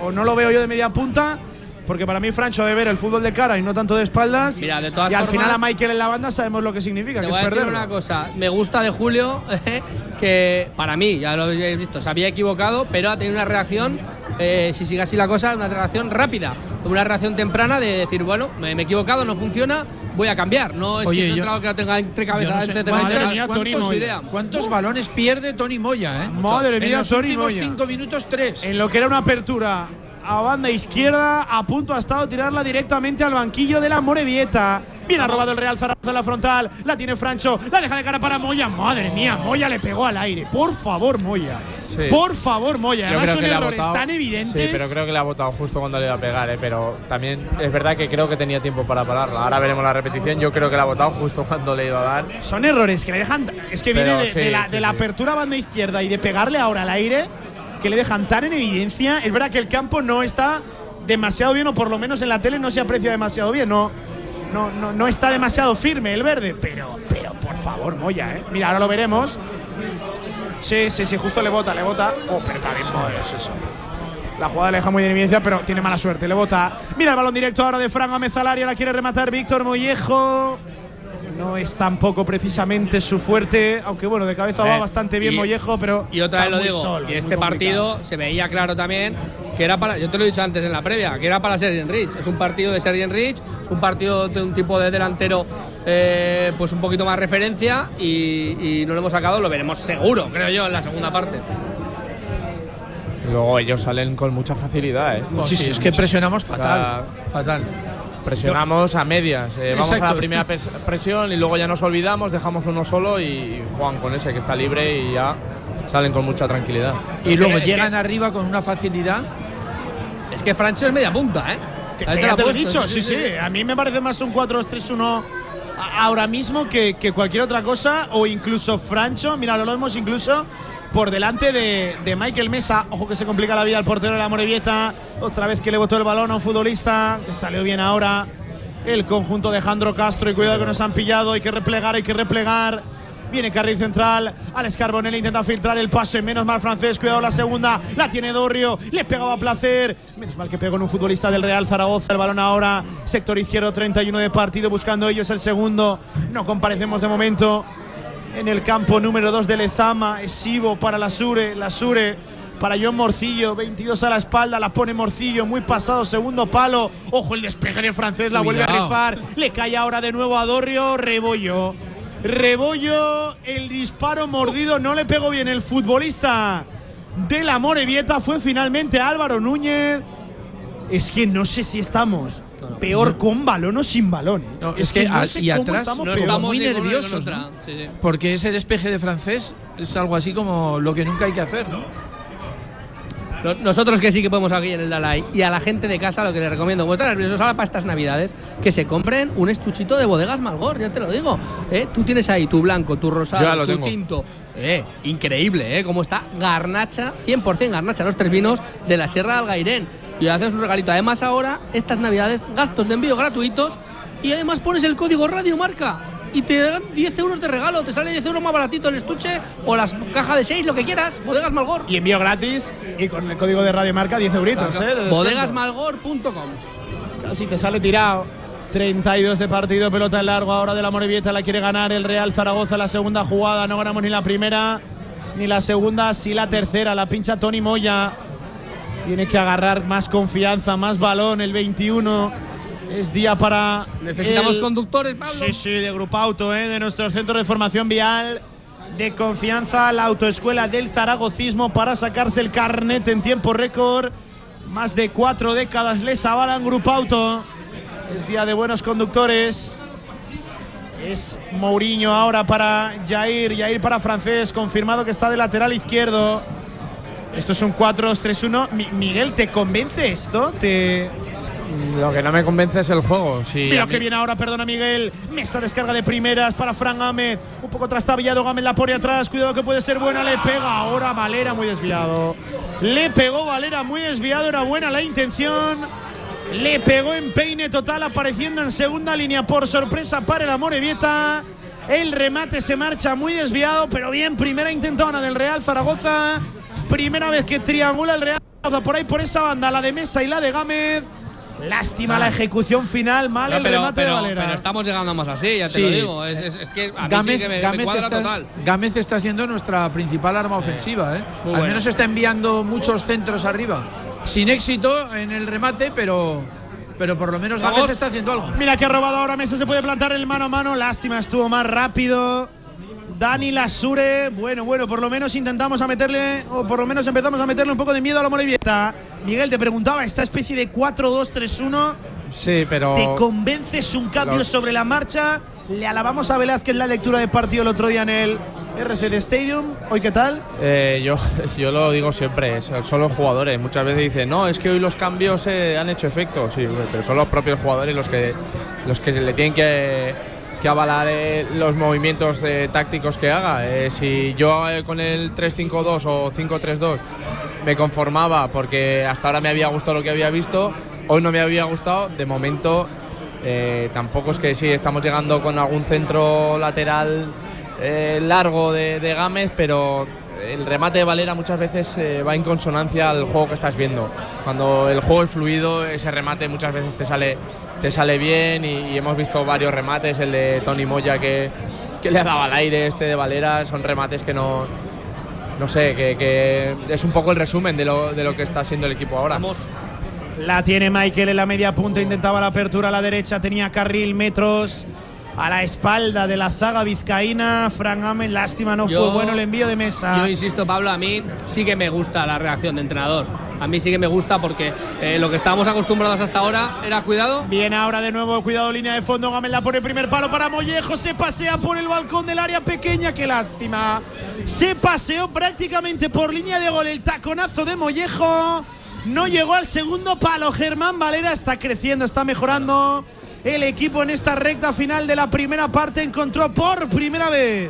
O no lo veo yo de media punta. Porque para mí Francho debe ver el fútbol de cara y no tanto de espaldas. Mira, de todas y al final a Michael en la banda sabemos lo que significa, Te que voy es a decir una cosa, me gusta de Julio, que para mí, ya lo habéis visto, se había equivocado, pero ha tenido una reacción, eh, si sigue así la cosa, una reacción rápida, una reacción temprana de decir, bueno, me, me he equivocado, no funciona, voy a cambiar. No es Oye, que yo- trabajo que lo tenga entre Yo cabeza, no sé, entre ¿cuántos- cuántos- Tony Moya. idea. ¿Cuántos balones pierde Tony Moya? Eh? Madre en mía, los Tony últimos Moya. cinco minutos, tres. En lo que era una apertura a banda izquierda, a punto ha estado de tirarla directamente al banquillo de la Morevieta. Bien ha robado el Real Zaragoza en la frontal, la tiene Francho, la deja de cara para Moya. Madre mía, Moya le pegó al aire. Por favor, Moya. Sí. Por favor, Moya. Además son errores tan evidentes. Sí, pero creo que le ha votado justo cuando le iba a pegar, ¿eh? pero también es verdad que creo que tenía tiempo para pararla. Ahora veremos la repetición. Yo creo que le ha votado justo cuando le iba a dar. Son errores que le dejan. Es que Pero viene de, sí, de la, de la apertura a banda izquierda y de pegarle ahora al aire, que le dejan tan en evidencia. Es verdad que el campo no está demasiado bien, o por lo menos en la tele no se aprecia demasiado bien. No, no, no, no está demasiado firme el verde, pero, pero por favor, Moya, ¿eh? Mira, ahora lo veremos. Sí, sí, sí, justo le bota, le bota. Oh, pero también Moya, es eso. La jugada le deja muy en evidencia, pero tiene mala suerte, le bota. Mira el balón directo ahora de Fran Gómez al área, la quiere rematar Víctor Mollejo. No es tampoco precisamente su fuerte, aunque bueno, de cabeza va bastante bien y- Mollejo, pero. Y otra vez lo digo, solo, y es este partido se veía claro también que era para, yo te lo he dicho antes en la previa, que era para Sergi Rich. Es un partido de Sergi Rich, es un partido de un tipo de delantero eh, pues un poquito más referencia y, y no lo hemos sacado, lo veremos seguro, creo yo, en la segunda parte. luego ellos salen con mucha facilidad. ¿eh? Muchísimo. es que presionamos fatal. fatal. Presionamos a medias. eh, vamos a la primera pres- presión y luego ya nos olvidamos, dejamos uno solo y juegan con ese que está libre y ya salen con mucha tranquilidad. Y luego que- llegan arriba con una facilidad. Es que Francho es media punta, ¿eh? Que- te ya la te lo he dicho, sí, sí. A mí me parece más un 4-2-3-1 a- ahora mismo que, que cualquier otra cosa, o incluso Francho, mira, lo vemos incluso por delante de, de Michael Mesa. Ojo que se complica la vida al portero de la Morevieta. Otra vez que le botó el balón a un futbolista, que salió bien ahora. El conjunto de Jandro Castro, y cuidado que nos han pillado, hay que replegar, hay que replegar. Viene carril central, Alex Carbonell intenta filtrar el pase, menos mal francés, cuidado la segunda, la tiene Dorrio, le pegaba a placer, menos mal que pegó en un futbolista del Real Zaragoza, el balón ahora, sector izquierdo 31 de partido, buscando ellos el segundo, no comparecemos de momento en el campo número 2 de Lezama, Esivo para la Sure, la Sure para John Morcillo, 22 a la espalda, la pone Morcillo, muy pasado, segundo palo, ojo el despeje de francés, la vuelve a rifar, le cae ahora de nuevo a Dorrio, Rebollo. Rebollo, el disparo mordido, no le pegó bien el futbolista de la Morevieta, fue finalmente Álvaro Núñez. Es que no sé si estamos peor con balón o sin balón. ¿eh? No, es que no a- sé y cómo atrás estamos No estamos muy nerviosos, otra. ¿no? Sí, sí. Porque ese despeje de francés es algo así como lo que nunca hay que hacer, ¿no? No- Nosotros que sí que podemos aquí en el Dalai y a la gente de casa lo que les recomiendo, como están nerviosos ahora para estas navidades, que se compren un estuchito de bodegas Malgor, ya te lo digo. ¿eh? Tú tienes ahí tu blanco, tu rosado, tu tengo. tinto. Eh, increíble, ¿eh? Cómo está Garnacha, 100% Garnacha, los tres vinos de la Sierra de Algairén. Y haces un regalito. Además ahora, estas navidades, gastos de envío gratuitos y además pones el código Radio Marca. Y te dan 10 euros de regalo, te sale 10 euros más baratito el estuche o las cajas de 6, lo que quieras. Bodegas Malgor. Y envío gratis y con el código de Radio Marca 10 euritos. ¿eh? de descuento. Bodegasmalgor.com. Casi te sale tirado. 32 de partido, pelota en largo ahora de la Morevieta, la quiere ganar el Real Zaragoza la segunda jugada, no ganamos ni la primera ni la segunda, sí la tercera, la pincha Tony Moya. Tiene que agarrar más confianza, más balón, el 21. Es día para. Necesitamos el- conductores, Pablo. Sí, sí, de Grupo Auto, ¿eh? de nuestro centro de formación vial. De confianza, la autoescuela del Zaragocismo para sacarse el carnet en tiempo récord. Más de cuatro décadas les avalan Grupo Auto. Es día de buenos conductores. Es Mourinho ahora para Jair, Jair para Francés, confirmado que está de lateral izquierdo. Esto es un 4-2-3-1. Mi- Miguel, ¿te convence esto? ¿Te, Lo que no me convence es el juego. Si Mira que viene ahora, perdona Miguel. Mesa descarga de primeras para Fran Gámez. Un poco trastabillado, Gámez la pone atrás. Cuidado que puede ser buena. Le pega ahora Valera, muy desviado. Le pegó Valera, muy desviado. Era buena la intención. Le pegó en peine total, apareciendo en segunda línea por sorpresa para el Amorebieta. El remate se marcha muy desviado, pero bien. Primera intentona del Real Zaragoza. Primera vez que triangula el Real Zaragoza por ahí, por esa banda, la de Mesa y la de Gámez. Lástima la ejecución final, mal No, el pero, remate pero- de Valera. pero estamos llegando más así, ya te Sí. lo digo. Es, es- es que a mí Gámez, sí que me, me Gámez cuadra está, total. Gámez está siendo nuestra principal arma ofensiva. ¿eh? Al bueno. menos está enviando muchos centros arriba. Sin éxito en el remate, pero, pero por lo menos. Gámez está haciendo algo. Mira que ha robado ahora Mesa, se puede plantar el mano a mano. Lástima, estuvo más rápido. Dani Lasure, bueno, bueno, por lo menos intentamos a meterle, o por lo menos empezamos a meterle un poco de miedo a la Morevieta. Miguel, te preguntaba, esta especie de 4-2-3-1, Sí, pero. ¿te convences un cambio sobre la marcha? Le alabamos a Velázquez la lectura de partido el otro día en el RCD Stadium. ¿Hoy qué tal? Eh, yo, yo lo digo siempre, son son los jugadores. Muchas veces dicen, no, es que hoy los cambios eh, han hecho efecto. Sí, pero son los propios jugadores los que, los que le tienen que, que avalar eh, los movimientos tácticos que haga. Eh, si yo eh, con el 3-5-2 o 5-3-2 me conformaba porque hasta ahora me había gustado lo que había visto, hoy no me había gustado, de momento tampoco es que sí, estamos llegando con algún centro lateral largo de, de Gámez, pero el remate de Valera muchas veces eh, va en consonancia al juego que estás viendo. Cuando el juego es fluido, ese remate muchas veces te sale, te sale bien y, hemos visto varios remates, el de Tony Moya que, que le dado al aire, este de Valera, son remates que no, no sé, que, es un poco el resumen de lo, de lo que está siendo el equipo ahora. La tiene Michael en la media punta, intentaba la apertura a la derecha, tenía carril, metros. A la espalda de la zaga vizcaína. Fran Gámez, lástima, no Yo- fue bueno el envío de mesa. Yo insisto, Pablo, a mí sí que me gusta la reacción de entrenador. A mí sí que me gusta porque eh, lo que estábamos acostumbrados hasta ahora era cuidado. Bien, ahora de nuevo, cuidado, línea de fondo. Gámez la pone primer palo para Mollejo. Se pasea por el balcón del área pequeña. Qué lástima. Se paseó prácticamente por línea de gol el taconazo de Mollejo. No llegó al segundo palo. Germán Valera está creciendo, está mejorando. El equipo en esta recta final de la primera parte encontró por primera vez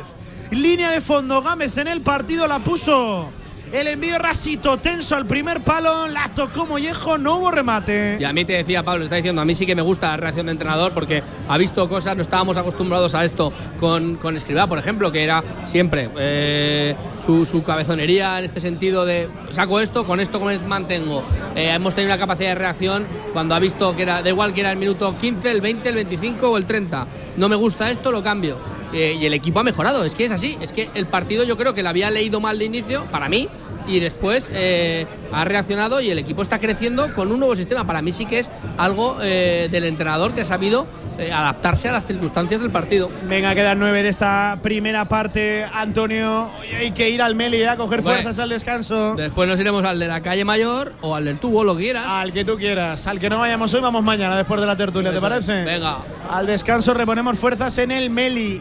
línea de fondo. Gámez en el partido la puso. El envío rasito tenso al primer palo. La tocó Mollejo. No hubo remate. Y a mí te decía, Pablo, está diciendo, a mí sí que me gusta la reacción de entrenador porque ha visto cosas, no estábamos acostumbrados a esto con, con Escribá, por ejemplo, que era siempre eh, su, su cabezonería en este sentido de saco esto, con esto me mantengo. Eh, hemos tenido una capacidad de reacción cuando ha visto que era, da igual que era el minuto 15, el 20, el 25 o el 30. No me gusta esto, lo cambio. Eh, y el equipo ha mejorado, es que es así, es que el partido yo creo que lo había leído mal de inicio, para mí, y después eh, ha reaccionado y el equipo está creciendo con un nuevo sistema. Para mí sí que es algo eh, del entrenador que ha sabido eh, adaptarse a las circunstancias del partido. Venga, quedan nueve de esta primera parte, Antonio. Hoy hay que ir al Meli a coger Bueno. fuerzas al descanso. Después nos iremos al de la calle mayor o al del tubo, lo que quieras. Al que tú quieras. Al que no vayamos hoy, vamos mañana después de la tertulia, ¿te Eso es. parece? Venga. Al descanso reponemos fuerzas en el Meli.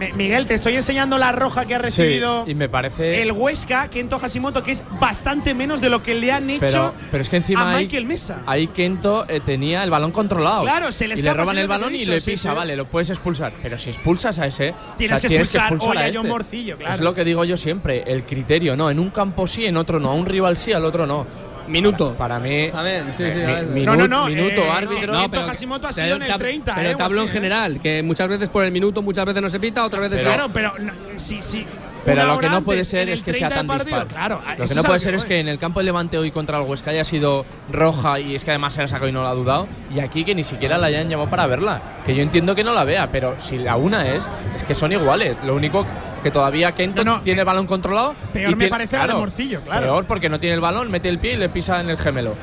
Mi- Miguel, te estoy enseñando la roja que ha recibido y me parece. el Huesca, Kento Hashimoto, que es bastante menos de lo que le han hecho pero, pero es que encima a ahí, Michael Mesa. ahí Kento eh, tenía el balón controlado. Claro, se le Y le roban sí, el balón y le sí, pisa, sí. vale, lo puedes expulsar. Pero si expulsas a ese, Tienes o sea, que tienes expulsar a a John este. Morcillo, claro. Es lo que digo yo siempre, el criterio, no, en un campo sí, en otro no, a un rival sí, al otro no. Minuto. Para, mí. A ver, sí, sí, eh, a ver. mi- No, no, no, Minuto, eh, árbitro. no, pero Hashimoto ha sido en el te- 30, Pero eh, te o hablo así, en eh. general, que muchas veces por el minuto, muchas veces no se pita, otras veces sí. Claro, pero no, sí, sí. Pero lo que no puede ser es que sea 30 tan dispar. Claro, lo que no puede ser que es que en el campo de Levante hoy contra el Huesca haya sido roja y es que además se la sacó y no la ha dudado. Y aquí que ni siquiera la hayan llamado para verla. Que yo entiendo que no la vea, pero si la una es, es que son iguales. Lo único que todavía Kento No, no, tiene el balón controlado. peor y me tiene- parece la de Morcillo, claro. Peor porque no tiene el balón, mete el pie y le pisa en el gemelo.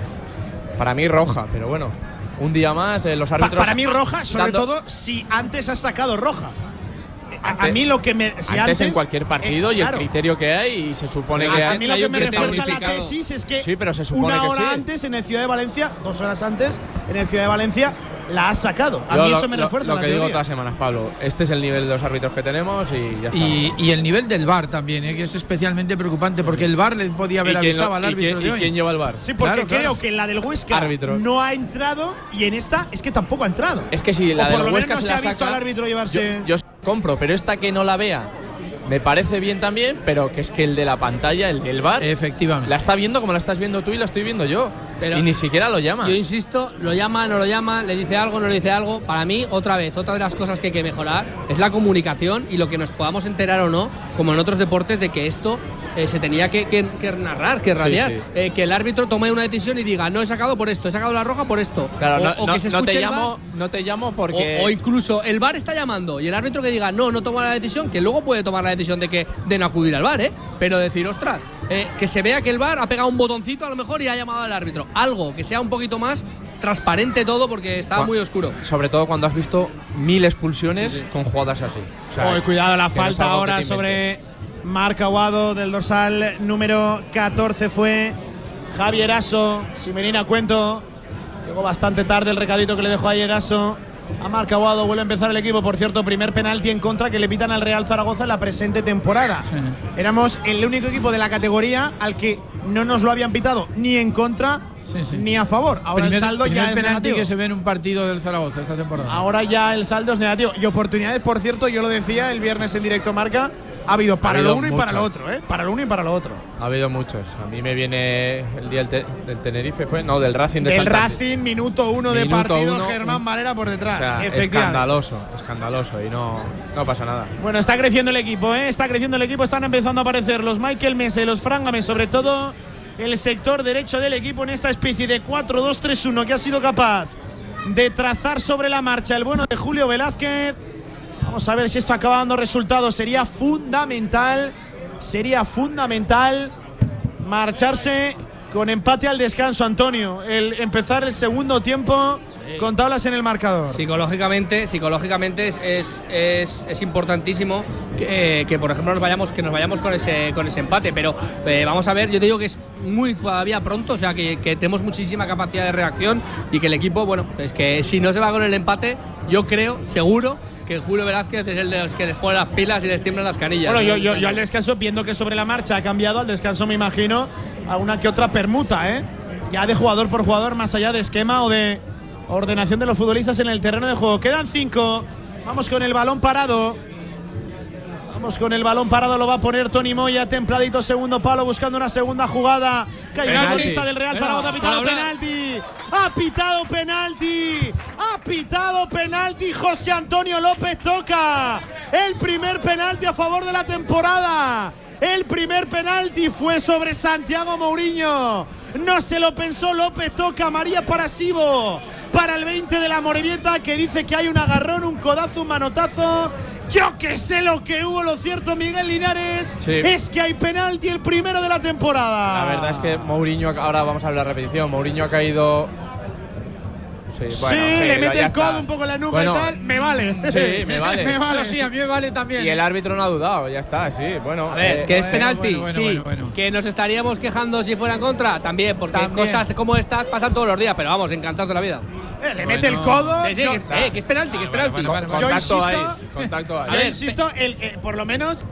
Para mí roja, pero bueno. Un día más, eh, los Pa- árbitros. para mí roja, sobre dando- todo si antes has sacado roja. A- a, Antes- mí lo que me si antes, en cualquier eh, partido y el claro. criterio que hay y se supone A- que a mí lo hay que un me criterio refuerza la tesis es que Sí, pero se supone una que hora sí. antes en el Ciudad de Valencia, dos horas antes en el Ciudad de Valencia, la has sacado. A Yo mí lo- eso me lo- refuerza Lo, la que digo todas las semanas, Pablo. Este es el nivel de los árbitros que tenemos y ya está. Y, y el nivel del VAR también, ¿eh? que es especialmente preocupante, porque el VAR le podía haber ¿Y quién avisado lo- al y árbitro quién- de y quién lleva el VAR? Sí, porque Claro, creo claro. que en la del Huesca Árbitro. no ha entrado y en esta es que tampoco ha entrado. Es que si la o por del Huesca no se ha visto saca, al árbitro llevarse. Yo, yo compro, pero esta que no la vea me parece bien también, pero que es que el de la pantalla, el del bar, Efectivamente. la está viendo como la estás viendo tú y la estoy viendo yo. Pero- y ni siquiera lo llama. Yo insisto, lo llama, no lo llama, le dice algo, no le dice algo. Para mí, otra vez, otra de las cosas que hay que mejorar es la comunicación y lo que nos podamos enterar o no, como en otros deportes, de que esto eh, se tenía que, que- que narrar, que Sí, radiar. sí. Eh, que el árbitro tome una decisión y diga, no he sacado por esto, he sacado la roja por esto. Claro, o, no, o no- que se no escuche te el llamo, VAR, no te llamo porque. o, o incluso el VAR está llamando y el árbitro que diga no, no toma la decisión, que luego puede tomar la decisión de que de no acudir al VAR, ¿eh? Pero decir, ostras, eh, que se vea que el VAR ha pegado un botoncito a lo mejor y ha llamado al árbitro. Algo que sea un poquito más transparente todo porque estaba Cua- muy oscuro. Sobre todo cuando has visto mil expulsiones Sí, sí. con jugadas así. O sea, Oy, cuidado la no falta que ahora sobre Marc Aguado del dorsal número 14 fue Javier Aso. Si Merina cuento, llegó bastante tarde el recadito que le dejó ayer Aso. A Marc Aguado vuelve a empezar el equipo, por cierto, primer penalti en contra que le pitan al Real Zaragoza en la presente temporada. Éramos el único equipo de la categoría al que no nos lo habían pitado ni en contra Sí, sí. ni a favor. Ahora primer, el saldo ya es penalti negativo. que se ve en un partido del Zaragoza esta temporada. Ahora ya el saldo es negativo. Y oportunidades, por cierto, yo lo decía el viernes en directo marca, ha habido para habido lo uno y para lo otro, ¿eh? Para lo uno y para lo otro. Ha habido muchos. A mí me viene el día del, te- del Tenerife, ¿fue? No, del Racing de Del Santander. Racing, minuto uno de Minuto partido, uno, Germán Valera por O detrás. sea, Efectivamente. escandaloso, escandaloso. Y no, no pasa nada. Bueno, está creciendo el equipo, ¿eh? Está creciendo el equipo, están empezando a aparecer los Michael Mese, los Frangames, sobre todo el sector derecho del equipo en esta especie de 4-2-3-1 que ha sido capaz de trazar sobre la marcha el bueno de Julio Velázquez. Vamos a ver si esto acaba dando resultados. Sería fundamental, sería fundamental marcharse con empate al descanso, Antonio. El empezar el segundo tiempo con tablas en el marcador. Psicológicamente, psicológicamente es, es, es, es importantísimo que, que, por ejemplo, nos vayamos, que nos vayamos con ese, con ese empate. Pero eh, vamos a ver, yo te digo que es muy todavía pronto, o sea que, que tenemos muchísima capacidad de reacción y que el equipo, bueno, es que si no se va con el empate, yo creo, seguro, que Julio Velázquez es el de los que les pone las pilas y les tiemblan las canillas. Bueno, yo, yo, yo al descanso, viendo que sobre la marcha ha cambiado, al descanso me imagino alguna que otra permuta, ¿eh? Ya de jugador por jugador, más allá de esquema o de ordenación de los futbolistas en el terreno de juego. Quedan cinco. Vamos con el balón parado. Vamos con el balón parado, lo va a poner Tony Moya, templadito, segundo palo, buscando una segunda jugada. Que hay futbolista del Real Zaragoza, ha pitado penalti. Ha pitado penalti. Ha pitado penalti. José Antonio López toca el primer penalti a favor de la temporada. El primer penalti fue sobre Santiago Mourinho. No se lo pensó López toca María Parasivo para el 20 de la Morevieta que dice que hay un agarrón, un codazo, un manotazo. Yo que sé lo que hubo, lo cierto Miguel Linares Sí. es que hay penalti el primero de la temporada. La verdad es que Mourinho, ahora vamos a hablar de repetición, Mourinho ha caído. Sí, bueno, sí, le mete el codo está. un poco en la nuca Bueno, y tal, me vale. Sí, me vale. me vale. Sí, a mí me vale también. Y el árbitro no ha dudado, ya está, sí, bueno. A ver, eh, que es eh, penalti, bueno, bueno, sí. bueno, bueno. Que nos estaríamos quejando si fuera en contra, también, porque También. cosas como estas pasan todos los días, pero vamos, encantados de la vida. Eh, le mete el codo. Sí, sí, yo- que, es- eh, que es penalti, que es penalti. Yo Contacto insisto- ahí, contacto ahí. Yo insisto, el- eh, por lo menos,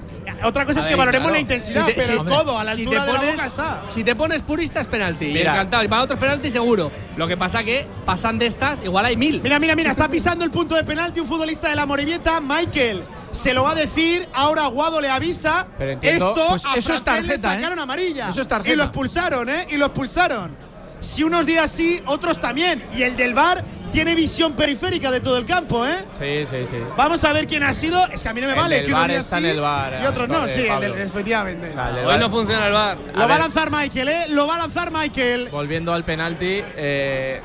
otra cosa A es ver, que valoremos claro. la intensidad, Si te- pero si- el codo a la si altura te de la pones- boca está. Si te pones purista es penalti. y Mira. encantado. Y para otros penalti seguro. Lo que pasa que pasan de estas, igual hay mil. Mira, mira, mira, está pisando el punto de penalti un futbolista de la Morevieta, Michael. Se lo va a decir, ahora Guado le avisa. Pero entiendo- Esto Pues a eso es Francés le tarjeta, ¿eh? sacaron amarilla. Eso es tarjeta. Y lo expulsaron, ¿eh? Y lo expulsaron. Si unos días sí, otros también. Y el del bar tiene visión periférica de todo el campo, ¿eh? Sí, sí, sí. Vamos a ver quién ha sido. Es que a mí no me El vale que unos días está sí en el VAR, y otros no. Sí, el del- efectivamente. O sea, el del Hoy no funciona el bar. Lo va a lanzar Michael, ¿eh? Lo va a lanzar Michael. Volviendo al penalti, eh,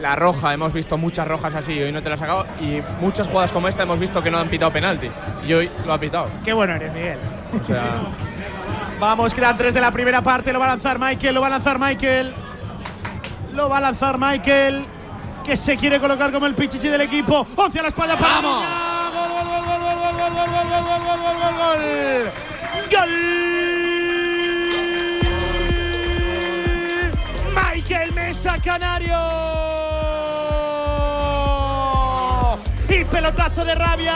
la roja, hemos visto muchas rojas así, hoy no te la ha sacado. Y muchas jugadas como esta hemos visto que no han pitado penalti. Y hoy lo ha pitado. Qué bueno eres, Miguel. O sea, Vamos, quedan tres de la primera parte. Lo va a lanzar Michael, lo va a lanzar Michael. Lo va a lanzar Michael, que se quiere colocar como el pichichi del equipo. Hacia la espalda para ¡Vamos! Gol, gol, gol, gol, gol, gol, gol, gol, gol, gol, gol, gol, gol, gol. ¡Gol! Michael Mesa Canario. Y pelotazo de rabia.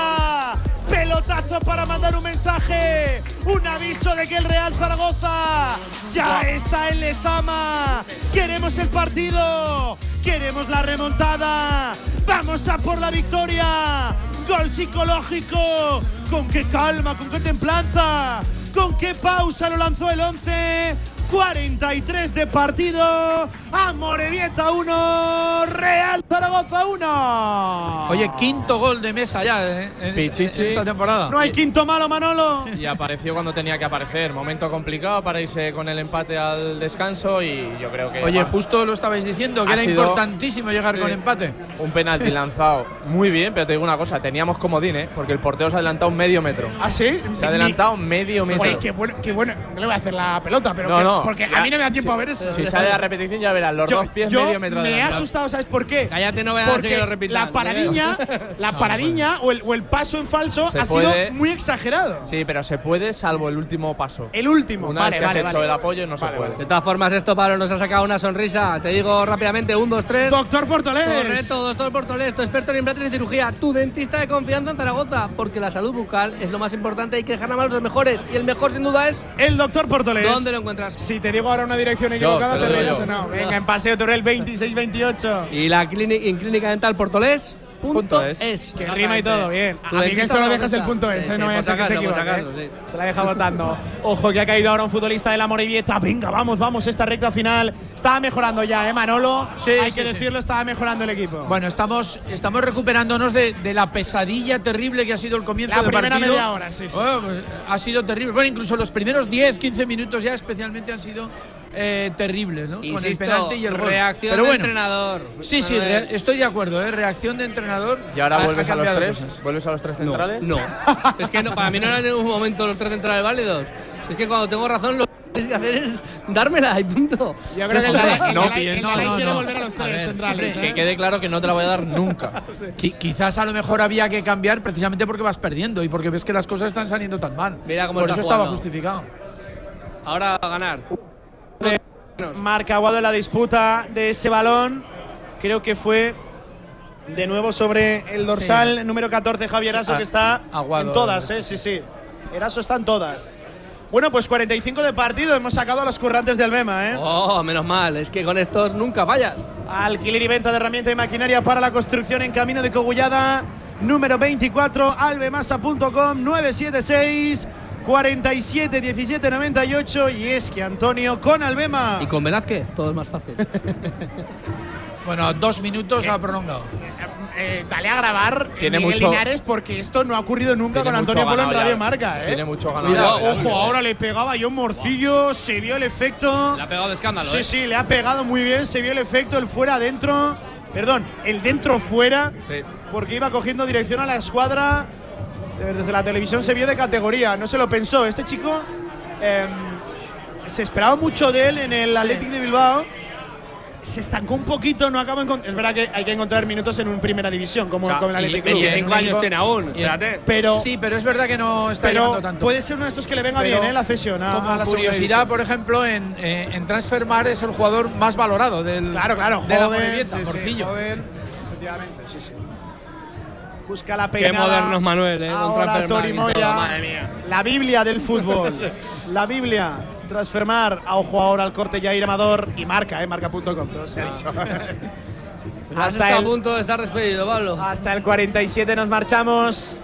Pelotazo para mandar un mensaje. Un aviso de que el Real Zaragoza ya está en Lezama. Queremos el partido. Queremos la remontada. Vamos a por la victoria. Gol psicológico. Con qué calma, con qué templanza. Con qué pausa lo lanzó el 11. 43 de partido. Amorebieta 1. Real Zaragoza 1. Oye, quinto gol de mesa ya ¿eh? en, Pichichi. en esta temporada. No hay quinto malo, Manolo. y apareció cuando tenía que aparecer. Momento complicado para irse con el empate al descanso. Y yo creo que. Oye, justo lo estabais diciendo, que Ha era sido- importantísimo llegar Sí. con empate. Un penalti lanzado muy bien, pero te digo una cosa: teníamos comodín, ¿eh? Porque el portero se ha adelantado medio metro. ¿Ah, sí? Se ha adelantado medio metro. Oye, qué bueno, qué bueno. No le voy a hacer la pelota, pero No, que- no. Porque Ya- a mí no me da tiempo si- a ver eso. Si sale la repetición, ya verás, los yo, dos pies yo medio metro me he asustado, ¿sabes por qué? Cállate, no veas que lo repitan. la paradiña, la paradiña o, el, o el paso en falso Se ha puede- sido muy exagerado. Sí, pero se puede, salvo el último paso. El último, Una vale, vez que vale, has hecho vale. el apoyo, no Vale, se puede. De todas formas, esto Pablo nos ha sacado una sonrisa. Te digo rápidamente, un, dos, tres. Doctor Portolés. Correcto, doctor Portolés, tu experto en implantes y cirugía, tu dentista de confianza en Zaragoza, porque la salud bucal es lo más importante, hay que dejar nada más los mejores, y el mejor sin duda es… El doctor Portolés. ¿Dónde lo encuentras? Si te digo ahora una dirección Yo, equivocada, te te yo. o no. Venga, en Paseo Torrel 2628. Y la clínica, en Clínica Dental Portolés, punto es. es. Que rima y todo, bien. A Miguel dentista solo de dejas el punto Sí, ese, sí, no vaya a que se equivoque. acaso, ¿eh? sí. Se la deja votando. Ojo que ha caído ahora un futbolista de la Morevieta. Venga, vamos, vamos, esta recta final. Estaba mejorando ya, ¿eh, Manolo? Sí, Hay sí, que sí. decirlo, estaba mejorando el equipo. Bueno, estamos, estamos recuperándonos de, de la pesadilla terrible que ha sido el comienzo La del primera partido. media hora, sí, sí. Bueno, pues, ha sido terrible. Bueno, incluso los primeros 10, 15 minutos ya especialmente han sido eh, terribles, ¿no? Con el Insisto, penalti y el gol. reacción Pero de bueno, entrenador. Sí, sí, re- estoy de acuerdo, ¿eh? Reacción de entrenador. Y ahora ha- ha vuelves a los tres. cosas. ¿Vuelves a los tres No, centrales? No, es que no, para mí no eran en ningún momento los tres centrales válidos. Es que cuando tengo razón, los tienes que hacer es dármela y punto. Yo creo que el el no el No, no, quiere no. volver a los tres ver, centrales. ¿eh? Que quede claro que no te la voy a dar nunca. Qui- quizás a lo mejor había que cambiar precisamente porque vas perdiendo y porque ves que las cosas están saliendo tan mal. Mira cómo Por está eso estaba jugando. justificado. Ahora a ganar. Marca Aguado en la disputa de ese balón. Creo que fue de nuevo sobre el dorsal número 14, Javier Eraso, que está Aguado, en todas, ¿eh? Sí, sí. Eraso está en todas. Bueno, pues 45 de partido. Hemos sacado a los currantes del Bema, ¿eh? Oh, menos mal. Es que con estos nunca fallas. Alquiler y venta de herramienta y maquinaria para la construcción en Camino de Cogullada, número 24, albemasa.com 976 47 17 98 y es que Antonio con Albema. Y con Velázquez todo es más fácil. Bueno, dos minutos ha prolongado. Eh, dale a grabar Tiene Miguel mucho- Linares porque esto no ha ocurrido nunca con Antonio Polo en Radio ya. Marca, ¿eh? Tiene mucho ganado Cuidado, ya, ojo, ahora le pegaba yo un morcillo, se vio el efecto. Le ha pegado de escándalo, Sí, ¿eh? sí, le ha pegado muy bien, se vio el efecto, el fuera adentro. Perdón, el dentro fuera, Sí. porque iba cogiendo dirección a la escuadra. Eh, Desde la televisión se vio de categoría, no se lo pensó. Este chico em, se esperaba mucho de él en el Athletic de Bilbao. Se estancó un poquito, no acaba Es verdad que hay que encontrar minutos en una primera división, como, O sea, como el Athletic Club. 25 años tiene aún. Espérate. Pero, Sí, pero es verdad que no está pero llegando tanto. puede ser uno de estos que le venga Pero bien, ¿eh? La cesión. a- Como a la curiosidad, por ejemplo, en, eh, en Transfermar es el jugador más valorado del Claro, claro, de la joven, Morevieta, sí, sí, joven, efectivamente, sí, sí. Busca la Qué peinada. modernos Manuel, ¿eh? Ahora todo, Moya, madre mía. la Biblia del fútbol. la Biblia. Transfermar a ojo ahora al corte Jair Amador y marca, eh, marca.com, todo se ha dicho. Has hasta, a el, punto de estar despedido, Pablo. hasta el 47 nos marchamos.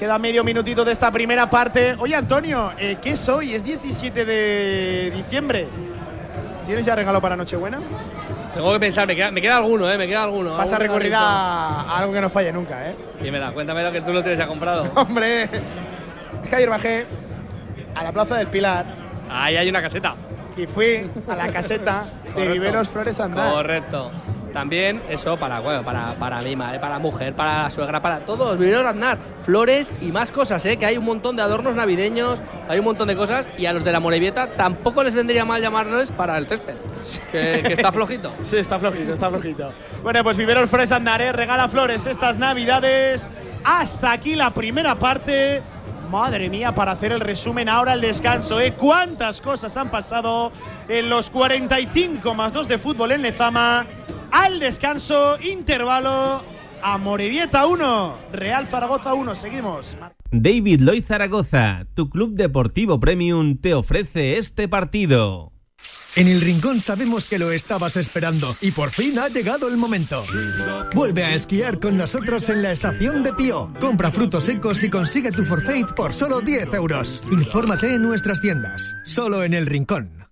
Queda medio minutito de esta primera parte. Oye, Antonio, eh, ¿qué es hoy? Es 17 de diciembre. ¿Tienes ya regalo para Nochebuena? Tengo que pensar, me queda, me queda alguno, ¿eh? Me queda alguno. Vas a recurrir a algo que no falle nunca, ¿eh? Dímela, cuéntame lo que tú lo tienes ya comprado. Hombre, es que ayer bajé a la Plaza del Pilar Ahí hay una caseta. Y fui a la caseta de Correcto. Viveros Flores Andar. Correcto. También eso para, bueno, para, para mi madre, para la mujer, para la suegra, para todos. Viveros Aznar, flores y más cosas, ¿eh? que hay un montón de adornos navideños, hay un montón de cosas. Y a los de la Morevieta tampoco les vendría mal llamarlos para el césped, que, que está flojito. Sí, está flojito, está flojito. Bueno, pues Viveros Flores Andar, ¿eh? regala flores estas navidades. Hasta aquí la primera parte. Madre mía, para hacer el resumen ahora el descanso, ¿eh? ¿Cuántas cosas han pasado en los 45 más 2 de fútbol en Lezama? Al descanso, intervalo, Amorebieta 1, Real Zaragoza 1, seguimos. David Lloyd Zaragoza, tu club deportivo premium, te ofrece este partido. En el Rincón sabemos que lo estabas esperando y por fin ha llegado el momento. Vuelve a esquiar con nosotros en la estación de Pío. Compra frutos secos y consigue tu forfait por solo 10 euros. Infórmate en nuestras tiendas, solo en el Rincón.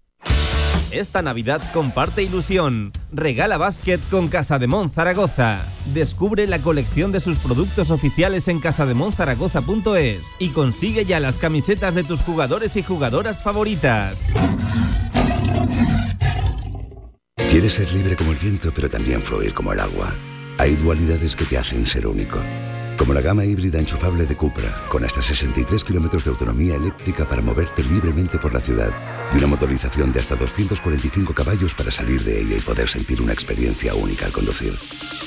Esta Navidad comparte ilusión. Regala básquet con Casademón Zaragoza. Descubre la colección de sus productos oficiales en casademonzaragoza.es y consigue ya las camisetas de tus jugadores y jugadoras favoritas. Quieres ser libre como el viento, pero también fluir como el agua. Hay dualidades que te hacen ser único. Como la gama híbrida enchufable de Cupra, con hasta 63 kilómetros de autonomía eléctrica para moverte libremente por la ciudad. Y una motorización de hasta 245 caballos para salir de ella y poder sentir una experiencia única al conducir.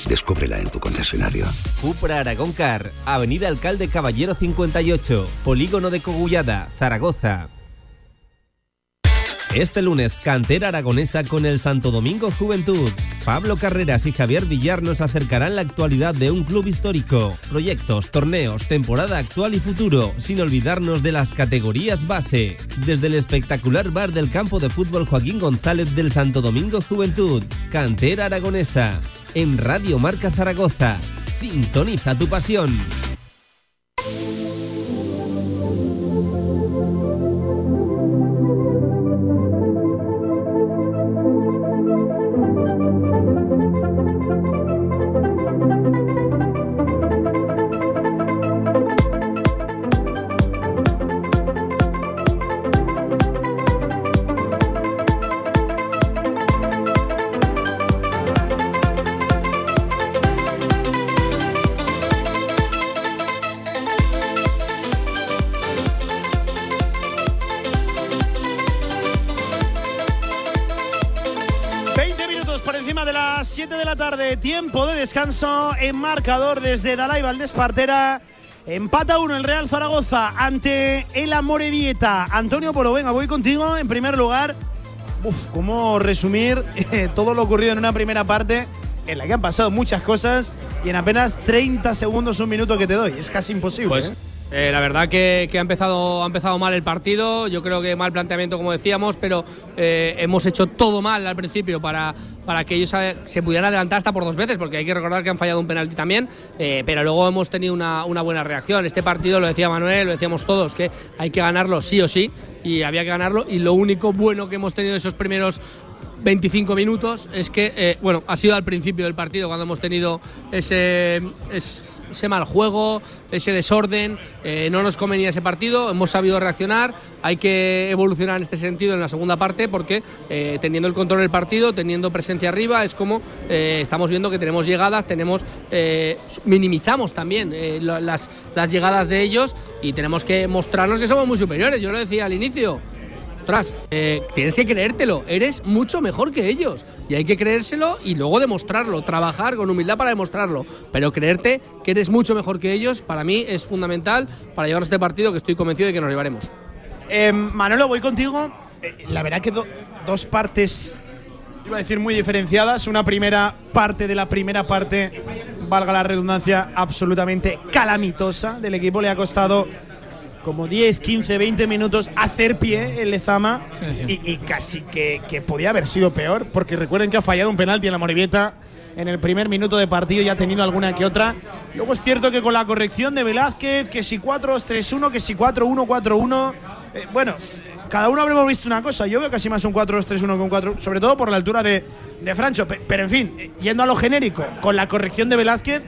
Descúbrela en tu concesionario. Cupra Aragón Car, Avenida Alcalde Caballero 58, Polígono de Cogullada, Zaragoza. Este lunes, cantera aragonesa con el Santo Domingo Juventud. Pablo Carreras y Javier Villar nos acercarán la actualidad de un club histórico, proyectos, torneos, temporada actual y futuro, sin olvidarnos de las categorías base. Desde el espectacular bar del campo de fútbol Joaquín González del Santo Domingo Juventud, cantera aragonesa, en Radio Marca Zaragoza. Sintoniza tu pasión. Descanso en marcador desde Dalai Valdespartera. Empata uno el Real Zaragoza ante el Amorebieta. Antonio Polo, venga, voy contigo en primer lugar. Uf, ¿cómo resumir eh, todo lo ocurrido en una primera parte en la que han pasado muchas cosas y en apenas 30 segundos, un minuto que te doy? Es casi imposible. Pues, ¿eh? Eh, la verdad que, ha, empezado, ha empezado mal el partido, yo creo que mal planteamiento como decíamos, pero eh, hemos hecho todo mal al principio para, para que ellos eh, se pudieran adelantar hasta por dos veces, porque hay que recordar que han fallado un penalti también, pero luego hemos tenido una, una buena reacción. Este partido, lo decía Manuel, lo decíamos todos, que hay que ganarlo sí o sí, y había que ganarlo, y lo único bueno que hemos tenido esos primeros 25 minutos es que, bueno, ha sido al principio del partido cuando hemos tenido ese, es- ese mal juego, ese desorden, eh, no nos convenía ese partido, hemos sabido reaccionar, hay que evolucionar en este sentido en la segunda parte porque eh, teniendo el control del partido, teniendo presencia arriba, es como eh, estamos viendo que tenemos llegadas, tenemos minimizamos también las, las llegadas de ellos y tenemos que mostrarnos que somos muy superiores, yo lo decía al inicio. Ostras, eh, tienes que creértelo, eres mucho mejor que ellos y hay que creérselo y luego demostrarlo, trabajar con humildad para demostrarlo, pero creerte que eres mucho mejor que ellos para mí es fundamental para llevar este partido que estoy convencido de que nos llevaremos. Eh, Manolo, voy contigo. Eh, la verdad que do- dos partes, iba a decir muy diferenciadas. Una primera parte de la primera parte, valga la redundancia, absolutamente calamitosa del equipo. Le ha costado como 10, 15, 20 minutos hacer pie el Lezama Y, y casi que, que podía haber sido peor, porque recuerden que ha fallado un penalti en la Morevieta en el primer minuto de partido y ha tenido alguna que otra. Luego es cierto que con la corrección de Velázquez, que si 4-2-3-1, que si 4-1-4-1, eh, bueno, cada uno habremos visto una cosa. Yo veo casi más un 4-2-3-1 que un 4, sobre todo por la altura de, de Francho. Pe- Pero en fin, yendo a lo genérico, con la corrección de Velázquez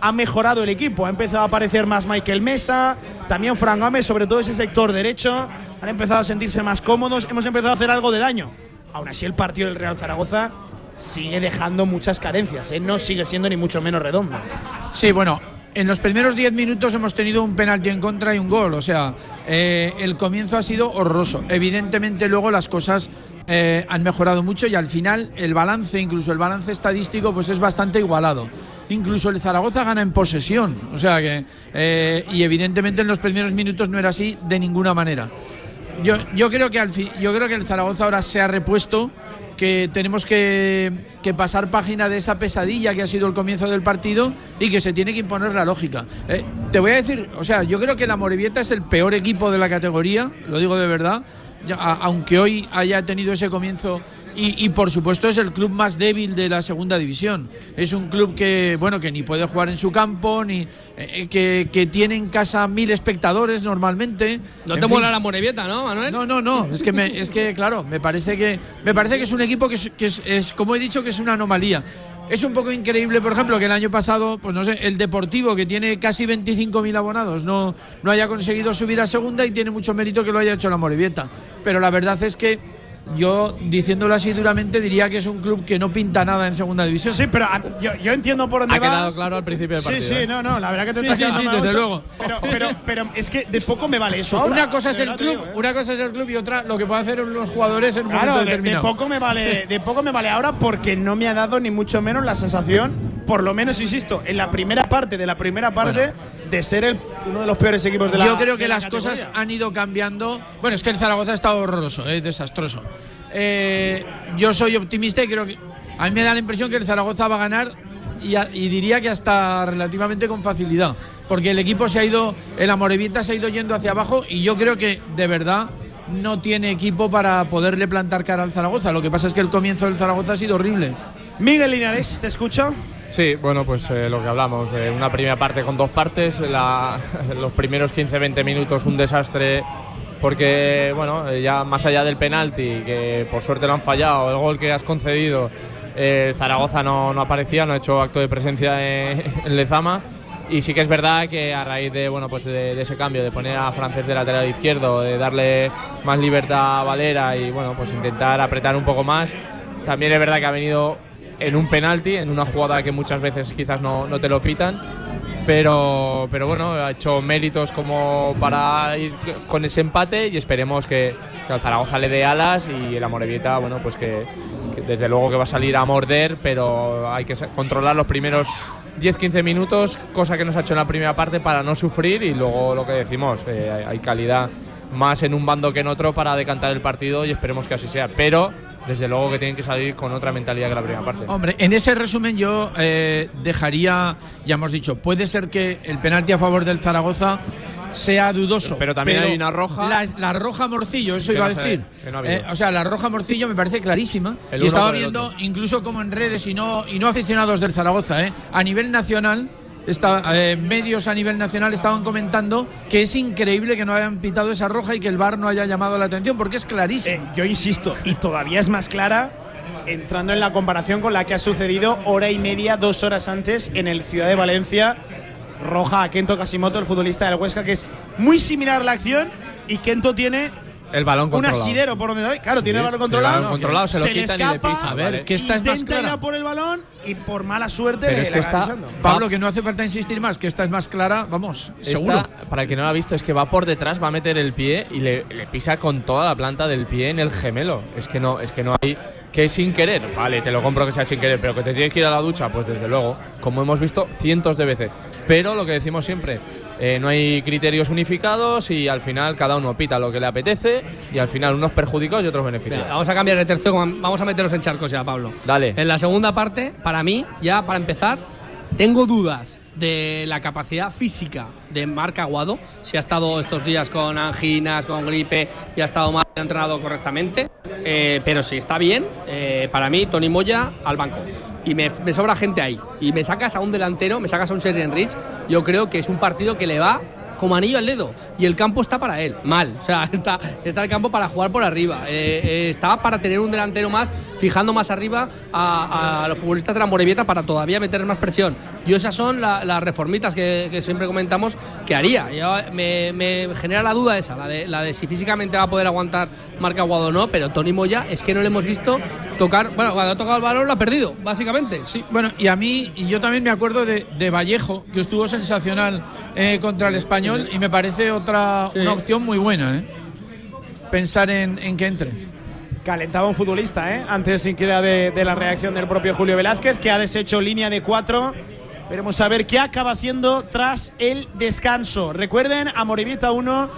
ha mejorado el equipo. Ha empezado a aparecer más Michael Mesa, también Fran Gámez, sobre todo ese sector derecho. Han empezado a sentirse más cómodos. Hemos empezado a hacer algo de daño. Aún así, el partido del Real Zaragoza sigue dejando muchas carencias. ¿eh? No sigue siendo ni mucho menos redondo. Sí, bueno, en los primeros 10 minutos hemos tenido un penalti en contra y un gol. O sea, eh, el comienzo ha sido horroroso. Evidentemente luego las cosas eh, han mejorado mucho y al final el balance, incluso el balance estadístico, pues es bastante igualado. Incluso el Zaragoza gana en posesión. O sea que, eh, y evidentemente en los primeros minutos no era así de ninguna manera. Yo, yo creo que al fin, yo creo que el Zaragoza ahora se ha repuesto, que tenemos que, que pasar página de esa pesadilla que ha sido el comienzo del partido y que se tiene que imponer la lógica. Eh, te voy a decir, o sea, yo creo que la Morevieta es el peor equipo de la categoría, lo digo de verdad, aunque hoy haya tenido ese comienzo y, y, por supuesto es el club más débil de la segunda división. Es un club que, bueno, que ni puede jugar en su campo, ni eh, que, que tiene en casa mil espectadores normalmente. No En te fin. mola la Morevieta, ¿no, Manuel? No, no, no. Es que, me- es que claro, me parece que, me parece que es un equipo que, es, que es- es, como he dicho, que es una anomalía. Es un poco increíble, por ejemplo, que el año pasado, pues no sé, el Deportivo, que tiene casi 25.000 abonados, no, no haya conseguido subir a segunda y tiene mucho mérito que lo haya hecho la Morevieta. Pero la verdad es que yo, diciéndolo así duramente, diría que es un club que no pinta nada en segunda división. Sí, pero ah, yo, yo entiendo por dónde Ha quedado claro al principio del partido, Sí, sí, ¿eh? no, no, la verdad que te Sí, está sí, sí, desde luego. Pero, pero, pero es que de poco me vale eso. ahora. Una cosa es De el club, digo, ¿eh? una cosa es el club y otra lo que pueden hacer los jugadores en un Claro, momento de, de determinado. poco me vale, de poco me vale ahora porque no me ha dado ni mucho menos la sensación, por lo menos insisto, en la primera parte de la primera parte de ser el, uno de los peores equipos de la Yo creo que la las categoría. cosas han ido cambiando. Bueno, es que el Zaragoza ha estado horroroso, es desastroso. Eh, yo soy optimista y creo que. A mí me da la impresión que el Zaragoza va a ganar y, a- y diría que hasta relativamente con facilidad. Porque el equipo se ha ido, el Amorebieta se ha ido yendo hacia abajo y yo creo que de verdad no tiene equipo para poderle plantar cara al Zaragoza. Lo que pasa es que el comienzo del Zaragoza ha sido horrible. Miguel Linares, ¿te escucho? Sí, bueno, pues eh, lo que hablamos, eh, una primera parte con dos partes, la- los primeros 15-20 minutos un desastre porque, bueno, eh, ya más allá del penalti, que por suerte lo han fallado, el gol que has concedido, eh, Zaragoza no, no aparecía, no ha hecho acto de presencia en, en Lezama. Y sí que es verdad que a raíz de, bueno, pues de, de ese cambio, de poner a Francés de lateral izquierdo, de darle más libertad a Valera y bueno, pues intentar apretar un poco más, también es verdad que ha venido en un penalti, en una jugada que muchas veces quizás no, no te lo pitan. Pero, pero bueno, ha hecho méritos como para ir con ese empate y esperemos que, que Zaragoza le dé alas y el Amorebieta, bueno, pues que, desde luego que va a salir a morder, pero hay que controlar los primeros 10-15 minutos, cosa que nos ha hecho en la primera parte para no sufrir y luego lo que decimos, eh, hay calidad más en un bando que en otro para decantar el partido y esperemos que así sea. Pero desde luego que tienen que salir con otra mentalidad que la primera parte. Hombre, en ese resumen yo eh, dejaría, ya hemos dicho, puede ser que el penalti a favor del Zaragoza sea dudoso. Pero también hay una roja. La, roja Morcillo, eso iba a decir. Eh, o sea, la roja Morcillo me parece clarísima. y estaba viendo, incluso como en redes y no, y no aficionados del Zaragoza, eh, a nivel nacional, eh, medios a nivel nacional estaban comentando que es increíble que no hayan pitado esa roja y que el VAR no haya llamado la atención, porque es clarísimo. yo insisto, y todavía es más clara entrando en la comparación con la que ha sucedido hora y media, dos horas antes en el Ciudad de Valencia roja a Kento Kasimoto, el futbolista del Huesca, que es muy similar la acción y Kento tiene el balón controlado. Un asidero por donde Claro, tiene el balón controlado. controlado se lo le escapa, A ver, que esta es más clara. Ir por el balón y por mala suerte le, es que está, Pablo, que no hace falta insistir más, que esta es más clara, vamos, seguro. Para el que no lo ha visto, es que va por detrás, va a meter el pie y le, le, pisa con toda la planta del pie en el gemelo. Es que no, es que no hay que sin querer, vale, te lo compro que sea sin querer, pero que te tienes que ir a la ducha, pues desde luego, como hemos visto cientos de veces. Pero lo que decimos siempre, eh, no hay criterios unificados y al final cada uno pita lo que le apetece y al final unos perjudicados y otros beneficiados. vamos a cambiar de tercio, vamos a meternos en charcos ya, Pablo. Dale. En la segunda parte, para mí, ya para empezar, tengo dudas de la capacidad física de Marc Aguado, si ha estado estos días con anginas, con gripe y ha estado mal entrenado correctamente, eh, pero si está bien, eh, para mí Tony Moya al banco. Y me, sobra gente ahí. Y me sacas a un delantero, me sacas a un Serien Rich, yo creo que es un partido que le va como anillo al dedo. Y el campo está para él, mal. O sea, está, está el campo para jugar por arriba. Eh, eh, estaba para tener un delantero más, fijando más arriba a, los futbolistas de la Morevieta para todavía meter más presión. Y esas son las reformitas que, siempre comentamos que haría. me, genera la duda esa, la de, la de si físicamente va a poder aguantar Marca Aguado o no, pero Tony Moya es que no le hemos visto tocar, bueno, cuando ha tocado el balón lo ha perdido, básicamente. Sí, bueno, y a mí, y yo también me acuerdo de, de Vallejo, que estuvo sensacional eh, contra el español y me parece otra una opción muy buena. ¿eh? Pensar en, que entre. Calentaba un futbolista, ¿eh? antes siquiera de, de la reacción del propio Julio Velázquez, que ha deshecho línea de cuatro. Veremos a ver qué acaba haciendo tras el descanso. Recuerden, Amoribita 1,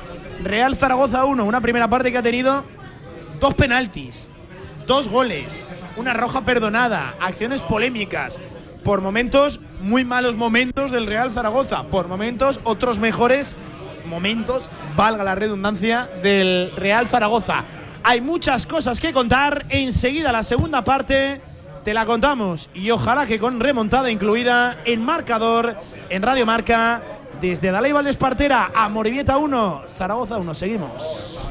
Real Zaragoza 1. Una primera parte que ha tenido dos penaltis, dos goles, una roja perdonada, acciones polémicas por momentos muy malos momentos del Real Zaragoza, por momentos otros mejores momentos, valga la redundancia, del Real Zaragoza. Hay muchas cosas que contar, enseguida la segunda parte te la contamos y ojalá que con remontada incluida en marcador en Radio Marca desde Dalai Valdespartera a Morivieta 1, Zaragoza 1, seguimos.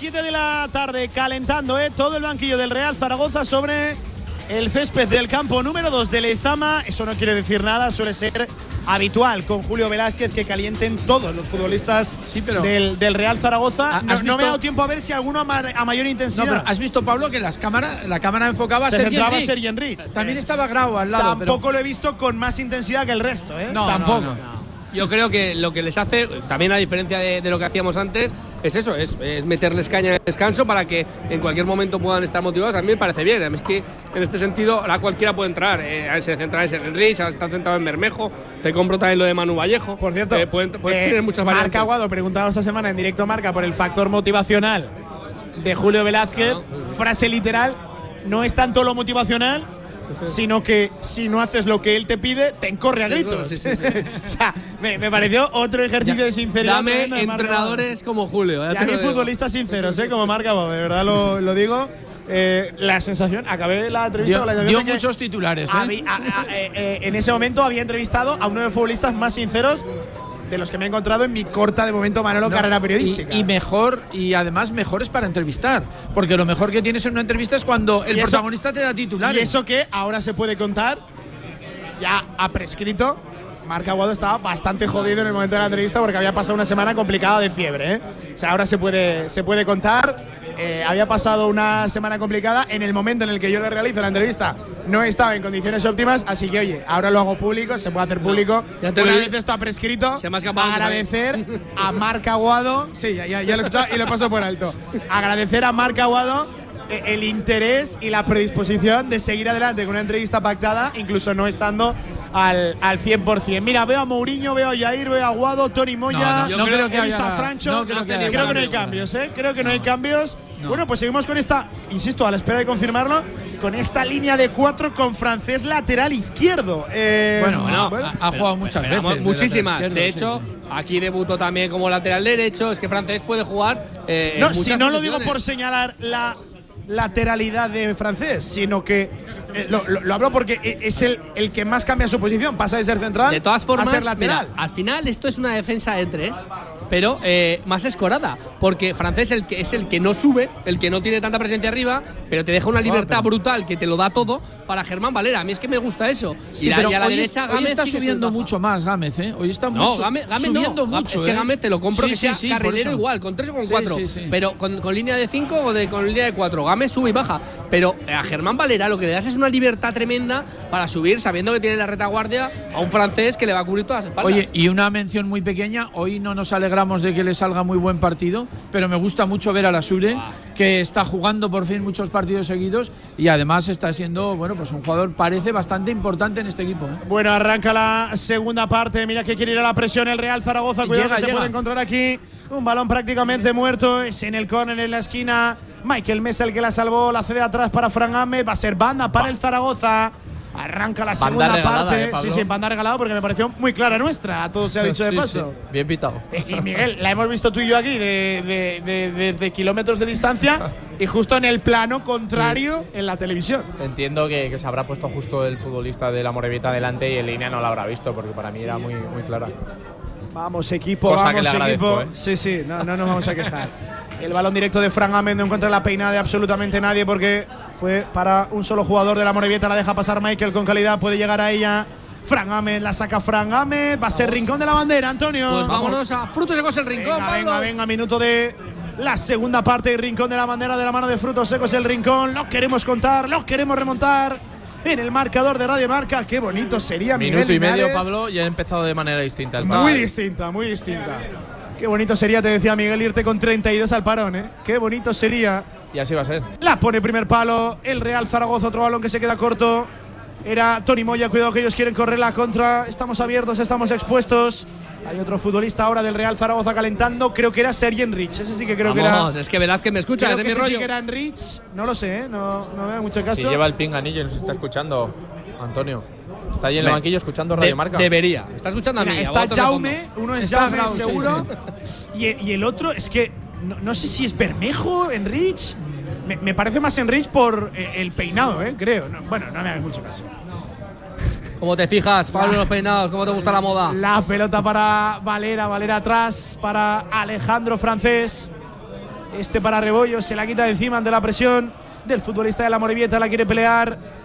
7 de la tarde, calentando ¿eh? todo el banquillo del Real Zaragoza sobre el césped del campo número 2 de Lezama. Eso no quiere decir nada, suele ser habitual con Julio Velázquez que calienten todos los futbolistas del, del Real Zaragoza. ¿Has No, no me visto- ha dado tiempo a ver si alguno a, ma- a mayor intensidad. No, pero has visto, Pablo, que las cámaras, la cámara enfocaba a Se Sergi centraba Enric. Sergi Enric. También estaba Grau al lado. pero- Tampoco lo he visto con más intensidad que el resto, ¿eh? No, Tampoco. no, no. Yo creo que lo que les hace, también a diferencia de, de lo que hacíamos antes, es eso, es, es meterles caña en el descanso para que en cualquier momento puedan estar motivados. A mí me parece bien. Es que en este sentido ahora cualquiera puede entrar. Eh, se centra en Enrich, ahora está centrado en Bermejo. Te compro también lo de Manu Vallejo. Por cierto, pueden, pueden Eh, tener muchas variantes. Marca Aguado preguntaba esta semana en directo Marca por el factor motivacional de Julio Velázquez. Frase literal: no es tanto lo motivacional, sino que si no haces lo que él te pide, te encorre a gritos. o sea, me, me pareció otro ejercicio de sinceridad. Dame de entrenadores como Julio. ya Y a mí futbolistas sinceros, ¿eh? como Marca de verdad lo, lo digo. Eh, la sensación, acabé la entrevista Dio, con la dio muchos titulares, ¿eh? habí- a- a- eh, eh, en ese momento había entrevistado a uno de los futbolistas más sinceros de los que me he encontrado en mi corta de momento Manolo No, carrera y- periodística. Y, mejor, y además mejores para entrevistar. Porque lo mejor que tienes en una entrevista es cuando el Y eso- protagonista te da titulares. Y eso que ahora se puede contar, ya ha prescrito. Marc Aguado estaba bastante jodido en el momento de la entrevista porque había pasado una semana complicada de fiebre. ¿eh? O sea, ahora se puede, se puede contar. Eh, había pasado una semana complicada. En el momento en el que yo le realizo la entrevista, no estaba en condiciones óptimas. Así que, oye, ahora lo hago público, se puede hacer público. Ya te una vez ha prescrito, Se me ha agradecer a Marc Aguado. Sí, ya, ya, ya lo he escuchado y lo paso por alto. Agradecer a Marc Aguado eh, el interés y la predisposición de seguir adelante con una entrevista pactada, incluso no estando al, al 100%. Mira, veo a Mourinho, veo a Jair, veo a Aguado, Tony Moya, No, no, creo que haya- a Francho. no creo que haya creo que no hay cambios. ¿eh? Creo que no hay cambios. Bueno, pues seguimos con esta, insisto, a la espera de confirmarlo, con esta línea de cuatro con francés lateral izquierdo. Eh, Bueno, Bueno, bueno, ha pero- jugado muchas pero veces. Muchísimas. De hecho, sí, sí. aquí debutó también como lateral derecho. Es que francés puede jugar. eh, en No, si no lo digo por señalar la lateralidad de francés, sino que eh, lo, lo- lo hablo porque e- es el, el que más cambia su posición, pasa de ser central De todas a ser lateral. mira, al final esto es una defensa de tres, pero eh, más escorada, porque francés el que es el que no sube, el que no tiene tanta presencia arriba, pero te deja una libertad pero- brutal que te lo da todo para Germán Valera. A mí es que me gusta eso. Sí, y, la- pero y a la hoy, derecha hoy Gámez está sí subiendo mucho más Gámez, ¿eh? Hoy está No, mucho, Gámez, Gámez subiendo no. mucho. es que ¿eh? Gámez te lo compro Sí, que sea carrilero igual, con tres o con Sí, cuatro. sí, sí. Pero con, con línea de cinco o de, con línea de cuatro. Gámez sube y baja. Pero a Germán Valera lo que le das es una libertad tremenda para subir, sabiendo que tiene la retaguardia a un francés que le va a cubrir todas las espaldas. Oye, y una mención muy pequeña, hoy no nos de que le salga muy buen partido, pero me gusta mucho ver a la Sure, que está jugando por fin muchos partidos seguidos y además está siendo, bueno, pues un jugador parece bastante importante en este equipo. ¿eh? Bueno, arranca la segunda parte. Mira que quiere ir a la presión el Real Zaragoza. Cuidado Llega, que se llega. puede encontrar aquí. Un balón prácticamente muerto. Es en el córner en la esquina. Michael Mesa el que la salvó. La cede atrás para Fran Ahmed. Va a ser banda para el Zaragoza. Arranca la segunda regalada, parte. eh, sí, sí, banda regalada porque me pareció muy clara nuestra. A todo se ha dicho de Sí, paso. sí. Bien pitado. Y Miguel, la hemos visto tú y yo aquí de- de- de- desde kilómetros de distancia y justo en el plano contrario en la televisión. Entiendo que, que se habrá puesto justo el futbolista de la Morevita delante y en línea no la habrá visto porque para mí era muy, muy clara. Vamos, equipo, Cosa vamos, equipo. ¿eh? Sí, sí, no, no nos vamos a quejar. El balón directo de Fran Ahmed no encuentra la peinada de absolutamente nadie porque fue para un solo jugador de la Morevieta. La deja pasar Michael con calidad, puede llegar a ella. Fran Ahmed, la saca Fran Ahmed. Va a ser rincón de la bandera, Antonio. Pues vámonos a Frutos Secos el Rincón, Venga, Pablo. venga, venga, minuto de la segunda parte. Rincón de la bandera de la mano de Frutos Secos el Rincón. Lo queremos contar, lo queremos remontar. En el marcador de Radio Marca, qué bonito sería Minuto Miguel y medio. Pablo, y ha empezado de manera distinta el Muy distinta, muy distinta. Qué bonito sería, te decía Miguel, irte con 32 al parón, ¿eh? Qué bonito sería. Y así va a ser. La pone primer palo, el Real Zaragoza, otro balón que se queda corto. Era Tony Moya, cuidado que ellos quieren correr la contra. Estamos abiertos, estamos expuestos. Hay otro futbolista ahora del Real Zaragoza calentando. Creo que era Sergi Enrich. Ese sí que creo Vamos, que era. es que Velázquez me escucha, creo es de que mi ese sí rollo. que era Enrich. No lo sé, ¿eh? No, no me da mucho caso. Si lleva el pinganillo y nos está escuchando, Antonio. Está ahí en el banquillo escuchando Radio de- Marca. Debería. Está escuchando a mí. Mira, está. Jaume, uno es Jaume Grau, sí, seguro. Y, el- y el otro es que no, no sé si es Bermejo, Enrich. Me, me parece más Enrich por eh, el peinado, ¿eh? creo. No, bueno, no me hagas mucho caso. ¿Cómo te fijas, Pablo, los peinados? ¿Cómo te gusta la moda? La pelota para Valera, Valera atrás para Alejandro Francés. Este para Rebollo, se la quita de encima ante la presión del futbolista de la Morevieta, la quiere pelear.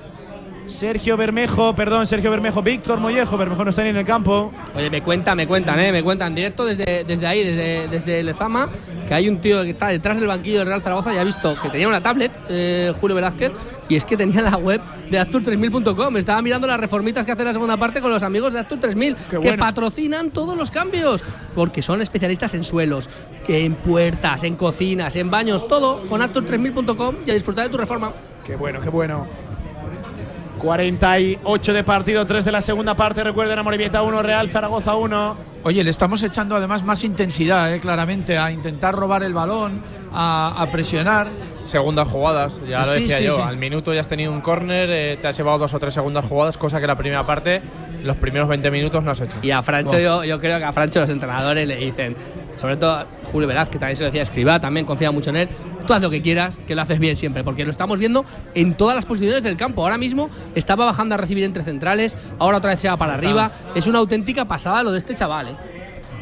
Sergio Bermejo, perdón, Sergio Bermejo, Víctor Mollejo, Bermejo no está ni en el campo. Oye, me cuentan, me cuentan, ¿eh? me cuentan directo desde, desde ahí, desde, desde Lezama, que hay un tío que está detrás del banquillo del Real Zaragoza y ha visto que tenía una tablet, eh, Julio Velázquez, y es que tenía la web de Actur3000.com. Estaba mirando las reformitas que hace la segunda parte con los amigos de Actur3000, que bueno. patrocinan todos los cambios, porque son especialistas en suelos, que en puertas, en cocinas, en baños, todo con Actur3000.com y a disfrutar de tu reforma. Qué bueno, qué bueno. 48 de partido, 3 de la segunda parte. Recuerden, Amorebieta 1, Real Zaragoza 1. Oye, le estamos echando además más intensidad, eh, claramente, a intentar robar el balón, a, a presionar. Segundas jugadas, ya lo Sí, decía sí, yo. sí. Al minuto ya has tenido un córner, eh, te has llevado dos o tres segundas jugadas, cosa que la primera parte, los primeros 20 minutos no has hecho. Y a Francho, yo, yo creo que a Francho los entrenadores le dicen, sobre todo Julio Velázquez, que también se lo decía Escribá, también confía mucho en él, tú haz lo que quieras, que lo haces bien siempre, porque lo estamos viendo en todas las posiciones del campo. Ahora mismo estaba bajando a recibir entre centrales, ahora otra vez se va para arriba. Es una auténtica pasada lo de este chaval. ¿eh?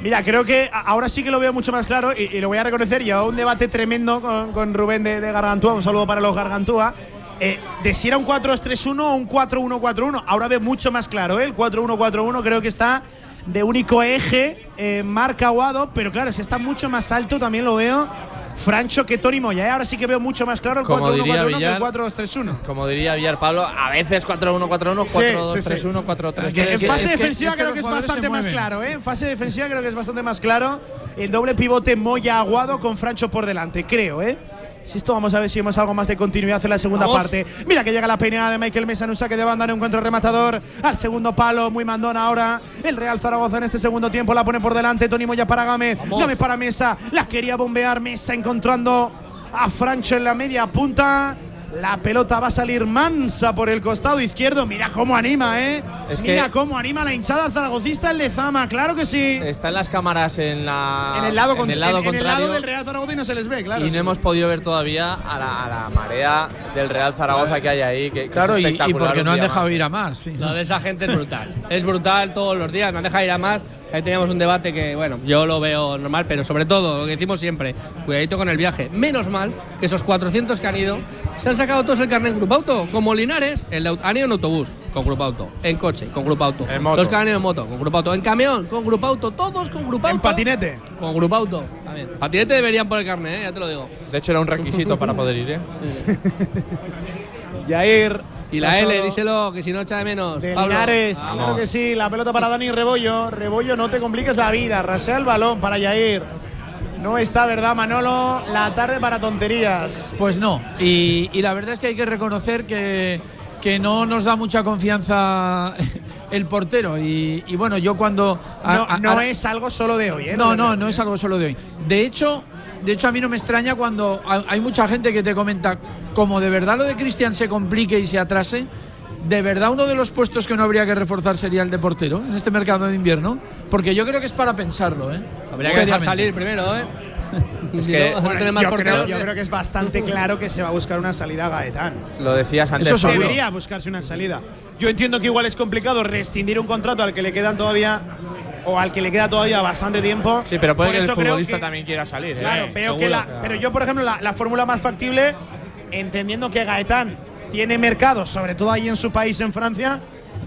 Mira, creo que ahora sí que lo veo mucho más claro y, y lo voy a reconocer. Llevaba un debate tremendo con, con Rubén de, de Gargantúa. Un saludo para los Gargantúa. eh, de si era un 4-3-1 o un 4-1-4-1. Ahora veo mucho más claro. ¿eh? El 4-1-4-1 creo que está de único eje, eh, marca Aguado, pero claro, si está mucho más alto también lo veo. Francho que Tony Moya. ¿eh? Ahora sí que veo mucho más claro el Como 4-1-4-1 diría que el Villar, 4-2-3-1. Como diría Villar Pablo, a veces 4-1-4-1, Sí, 4-2-3-1, sí, sí. 4-3-3. En fase defensiva creo que es bastante más claro, ¿eh? En fase defensiva creo que es bastante más claro. El doble pivote Moya Aguado con Francho por delante, creo, ¿eh? Si esto vamos a ver si vemos algo más de continuidad en la segunda Vamos. parte. Mira que llega la peinada de Michael Mesa en un saque de banda en un encuentro rematador. Al segundo palo, muy mandón ahora. El Real Zaragoza en este segundo tiempo la pone por delante. Tony Moya para Game. Vamos. Game para Mesa. La quería bombear Mesa encontrando a Francho en la media punta. La pelota va a salir mansa por el costado izquierdo. Mira cómo anima, ¿eh? Es que- Mira cómo anima la hinchada zaragocista en Lezama. Claro que sí. Está en las cámaras en, la, en el lado, con- en el lado en- en el contrario. lado del Real Zaragoza y no se les ve, claro. y no hemos podido ver todavía a la, a la marea del Real Zaragoza que hay ahí. Que, que Claro, es y, porque no han dejado más. ir a más. sí. Lo de esa gente es brutal. es brutal todos los días, no han dejado ir a más. Ahí teníamos un debate que, bueno, yo lo veo normal, pero sobre todo, lo que decimos siempre, cuidadito con el viaje. Menos mal que esos 400 que han ido se han sacado todos el carnet en Grupo Auto. Como Linares, el de han ido en autobús con Grupo Auto, en coche con Grupo Auto. En moto. Los que han ido en moto con Grupo Auto, en camión con Grupo Auto, todos con Grupo Auto. En patinete. Con Grupo Auto, también. Patinete deberían por el carnet, ¿eh? ya te lo digo. De hecho, era un requisito para poder ir, ¿eh? Yair. Y la L, díselo, que si no echa de menos. De Pablo. Linares, Vamos. claro que sí. La pelota para Dani Rebollo. Rebollo, no te compliques la vida. Rasea el balón para Yair. No está, ¿verdad, Manolo? La tarde para tonterías. Pues no. Y, y la verdad es que hay que reconocer que, que no nos da mucha confianza el portero. Y, y bueno, yo cuando. a- No, no a- es algo solo de hoy, ¿eh? No, no, no es algo solo de hoy. De hecho, de hecho a mí no me extraña cuando ha- hay mucha gente que te comenta como de verdad lo de Cristian se complique y se atrase. De verdad uno de los puestos que no habría que reforzar sería el de portero en este mercado de invierno, porque yo creo que es para pensarlo, ¿eh? Habría que dejar salir primero, ¿eh? Es que- Bueno, yo, creo, yo creo que es bastante claro que se va a buscar una salida a Gaetán. Lo decías antes. Eso seguro. Debería buscarse una salida. Yo entiendo que igual es complicado rescindir un contrato al que le quedan todavía o al que le queda todavía bastante tiempo. Sí, pero puede Por que el futbolista que- también quiera salir. ¿eh? Claro, veo que la, pero yo, por ejemplo, la, la fórmula más factible, entendiendo que Gaetán tiene mercado, sobre todo ahí en su país, en Francia,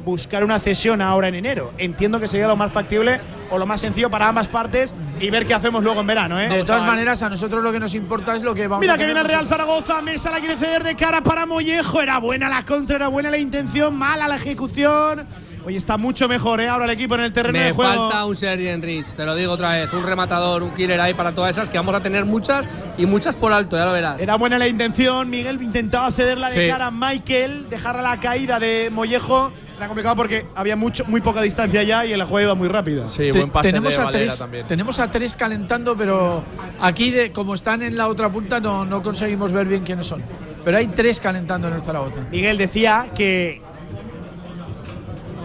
buscar una cesión ahora en enero. Entiendo que sería lo más factible o lo más sencillo para ambas partes y ver qué hacemos luego en verano. ¿eh? De todas maneras, a nosotros lo que nos importa es lo que vamos Mira a que viene el Real. Zaragoza, Mesa la quiere ceder de cara para Mollejo. Era buena la contra, era buena la intención, mala la ejecución. Oye, está mucho mejor ¿eh? ahora el equipo en el terreno Me de juego. falta un Sergi Enrich, te lo digo otra vez, un rematador, un killer ahí para todas esas, que vamos a tener muchas y muchas por alto, ya lo verás. Era buena la intención, Miguel intentaba cederla de Sí. cara a Michael, dejarla a la caída de Mollejo. Era complicado porque había mucho, muy poca distancia ya y la jugada iba muy rápida. Sí, buen pase tenemos de a tres, también. tenemos a tres calentando, pero aquí de como están en la otra punta no, no conseguimos ver bien quiénes son. Pero hay tres calentando en el Zaragoza. Miguel decía que.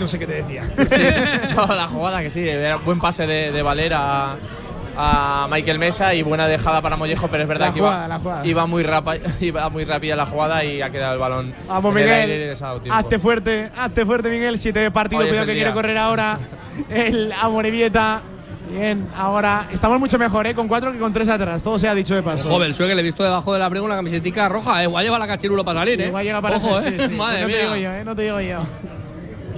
No sé qué te decía. Sí, no, la jugada que sí, era buen pase de, de Valera a, a Michael Mesa y buena dejada para Mollejo, pero es verdad La que jugada, iba, la jugada. iba muy rapa- iba muy rápida la jugada y ha quedado el balón Vamos, Miguel. Hazte fuerte, hazte fuerte, Miguel. Siete de partido, Hoy es cuidado que día. quiere correr ahora el Amorebieta. Bien, ahora estamos mucho mejor, ¿eh? Con cuatro que con tres atrás. Todo se ha dicho de paso. Joven, suele que le he visto debajo del abrigo una camisetica roja, eh. Igual lleva la cachirulo para salir, eh. Igual llega para Ojo, ser, eh. sí, sí. Madre no mía. te digo yo, ¿eh? No te digo yo.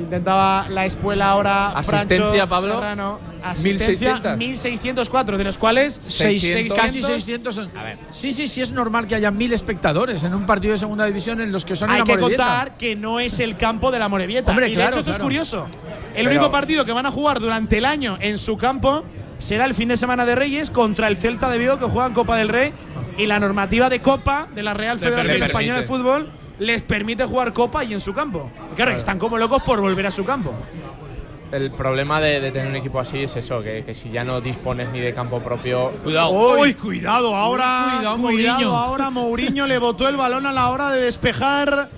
Intentaba la espuela ahora. Asistencia, Francho Pablo. Serrano. Asistencia 1600. 1604, de los cuales 600, 600. casi 600 son. Sí, sí, sí, es normal que haya mil espectadores en un partido de segunda división en los que son en Hay la que Morevieta. contar que no es el campo de la Morevieta. Hombre, y de hecho, esto es curioso. El Pero- único partido que van a jugar durante el año en su campo será el fin de semana de Reyes contra el Celta de Vigo, que juegan Copa del Rey. Y la normativa de Copa de la Real Federación. Española de Fútbol les permite jugar Copa y en su campo. Claro, que están como locos por volver a su campo. El problema de, de tener un equipo así es eso, que, que si ya no dispones ni de campo propio. Uy, cuidado, ahora. Cuidado, Cuidado, Mourinho. ahora Mourinho le botó el balón a la hora de despejar.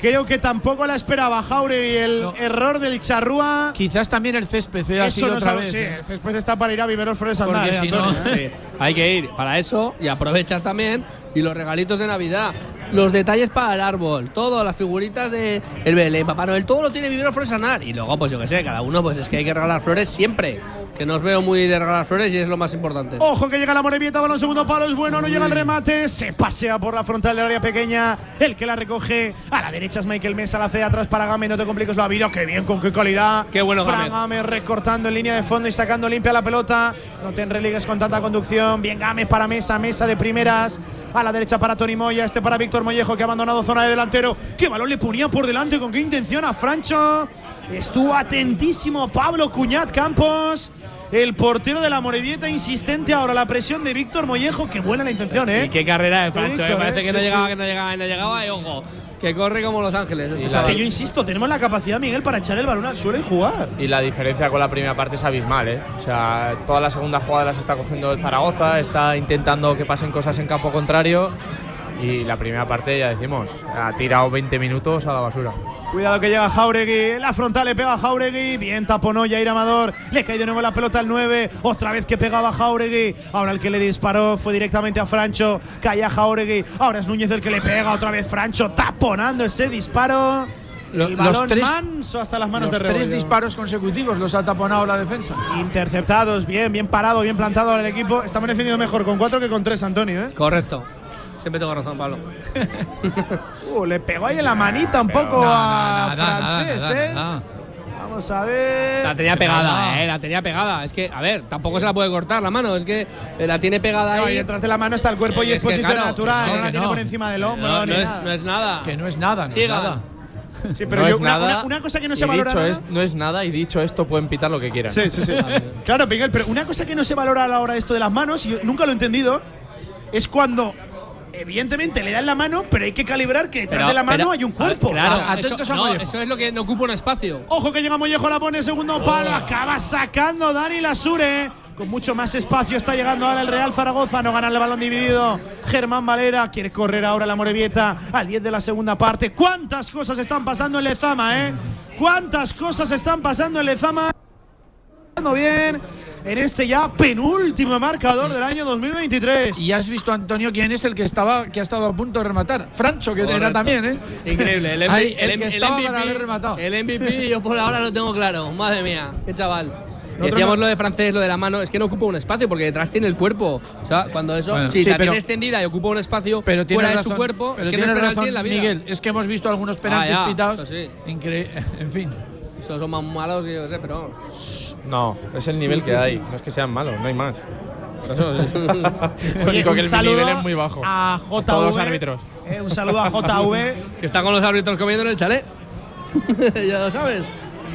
Creo que tampoco la esperaba Jauregui el error del Charrúa. Quizás también el césped eh, ha Eso sido no otra sabe- vez. sí, eh. el césped está para ir a Viveros Flores andar, eh, si no- eh. Sí, hay que ir para eso y aprovechas también. Y los regalitos de Navidad, los detalles para el árbol, todo, las figuritas de el Belén, Papá Noel, todo lo tiene Vivero Flores Sanar. Y luego, pues yo qué sé, cada uno, pues es que hay que regalar flores siempre. Que no os veo muy de regalar flores y es lo más importante. Ojo que llega la Morevieta, balón segundo palo, es bueno, no llega el remate, se pasea por la frontal del área pequeña, el que la recoge a la derecha es Michael Mesa, la hace atrás para Gámez, no te compliques la vida, qué bien, con qué calidad. Qué bueno Fran. Gámez recortando en línea de fondo y sacando limpia la pelota, no te enreligues con tanta conducción, bien Gámez para Mesa, Mesa de primeras, a la derecha para Tony Moya, este para Víctor Mollejo que ha abandonado zona de delantero, qué balón le ponía por delante, con qué intención a Francho, estuvo atentísimo Pablo Cuñat Campos. El portero de la Morevieta insistente ahora la presión de Víctor Mollejo. Qué buena la intención, ¿eh? Y qué carrera de Francho, Víctor, me parece eh, que no llegaba, sí. que no llegaba, que no llegaba, y ojo, que corre como Los Ángeles. Es que yo insisto, tenemos la capacidad, Miguel, para echar el balón al suelo y jugar. Y la diferencia con la primera parte es abismal, ¿eh? O sea, toda la segunda jugada las está cogiendo el Zaragoza, está intentando que pasen cosas en campo contrario. Y la primera parte, ya decimos, ha tirado 20 minutos a la basura. Cuidado que llega Jauregui. La frontal le pega a Jauregui. Bien taponó Jair Amador. Le cae de nuevo la pelota al 9. Otra vez que pegaba Jauregui. Ahora el que le disparó fue directamente a Francho. Caía Jauregui. Ahora es Núñez el que le pega. Otra vez Francho taponando ese disparo. Lo- el los tres- manso hasta las manos Los de tres disparos consecutivos los ha taponado la defensa. Interceptados, bien, bien parado, bien plantado el equipo. Estamos defendiendo mejor con cuatro que con tres, Antonio. ¿eh? Correcto. Siempre tengo razón, Pablo. Uh, le pegó ahí en la manita un poco a francés, ¿eh? Vamos a ver. La tenía pegada, eh, la tenía pegada. Es que, a ver, tampoco se la puede cortar la mano, es que eh, la tiene pegada No, ahí. y detrás de la mano está el cuerpo y Es es que, posición claro, natural. que No, no, la tiene no. por encima del hombro. No, ni no es, nada. no es nada. Que no es nada, no es Siga. nada. Sí, pero no yo, es una, nada. una- una cosa que no se valora dicho nada- es- no es nada y dicho esto pueden pitar lo que quieran. Sí, sí, sí. claro, Miguel, pero una cosa que no se valora a la hora de esto de las manos, y yo nunca lo he entendido, es cuando. Evidentemente le dan la mano, pero hay que calibrar que detrás Pero- de la mano pero- hay un cuerpo. Claro, Ah, eso, atentos a no, Mollejo. eso es lo que no ocupa un espacio. Ojo que llega Mollejo, la pone segundo palo, acaba sacando Dani Lasure. Con mucho más espacio está llegando ahora el Real Zaragoza, no gana el balón dividido. Germán Valera quiere correr ahora la Morevieta al 10 de la segunda parte. ¿Cuántas cosas están pasando en Lezama, eh? ¿Cuántas cosas están pasando en Lezama? Bien en este ya penúltimo marcador del año 2023. Y has visto, Antonio, quién es el que estaba que ha estado a punto de rematar. Francho, que era Correcto. también, ¿eh? Increíble. El, Ahí, MVP, el que estaba para haber rematado. el MVP yo por ahora lo tengo claro. Madre mía, qué chaval. Decíamos no- lo de francés, lo de la mano, es que no ocupa un espacio porque detrás tiene el cuerpo. O sea, cuando eso, Bueno, si sí, la pero- tiene extendida y ocupa un espacio Pero tiene fuera de razón, su cuerpo, pero es que no es penalti razón, en la vida. Miguel, es que hemos visto algunos penaltis Ah, ya, pitados. sí. Incre- en fin. Esos son más malos que yo sé, pero. No, es el nivel que hay. No es que sean malos, no hay más. Eso es- único que el nivel es muy bajo. A JV. Todos los árbitros. Eh, un saludo a JV. que está con los árbitros comiendo en el chalet. ya lo sabes.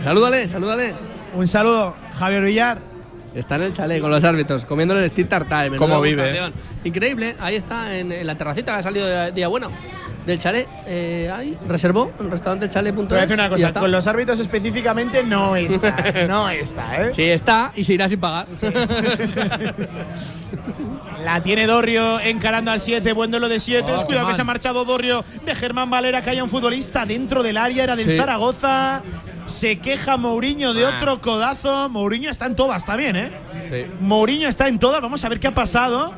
Salúdale, salúdale. Un saludo, Javier Villar. Está en el chalet con los árbitros, comiendo el Steve Tartar. ¿Cómo vive. Increíble, ahí está, en, en la terracita que ha salido de día bueno del chalet. Eh, ahí, reservó en restaurante chalet.es. Te voy a decir una y ya cosa, está. con los árbitros específicamente no está, no está, ¿eh? Sí, está y se irá sin pagar. La tiene Dorrio encarando al 7, buen duelo de 7. Oh, qué Cuidado que se ha marchado Dorrio de Germán Valera, que haya un futbolista dentro del área, era del Sí. Zaragoza. Se queja Mourinho de otro codazo. Mourinho está en todas, está bien, ¿eh? Sí. Mourinho está en todas, vamos a ver qué ha pasado.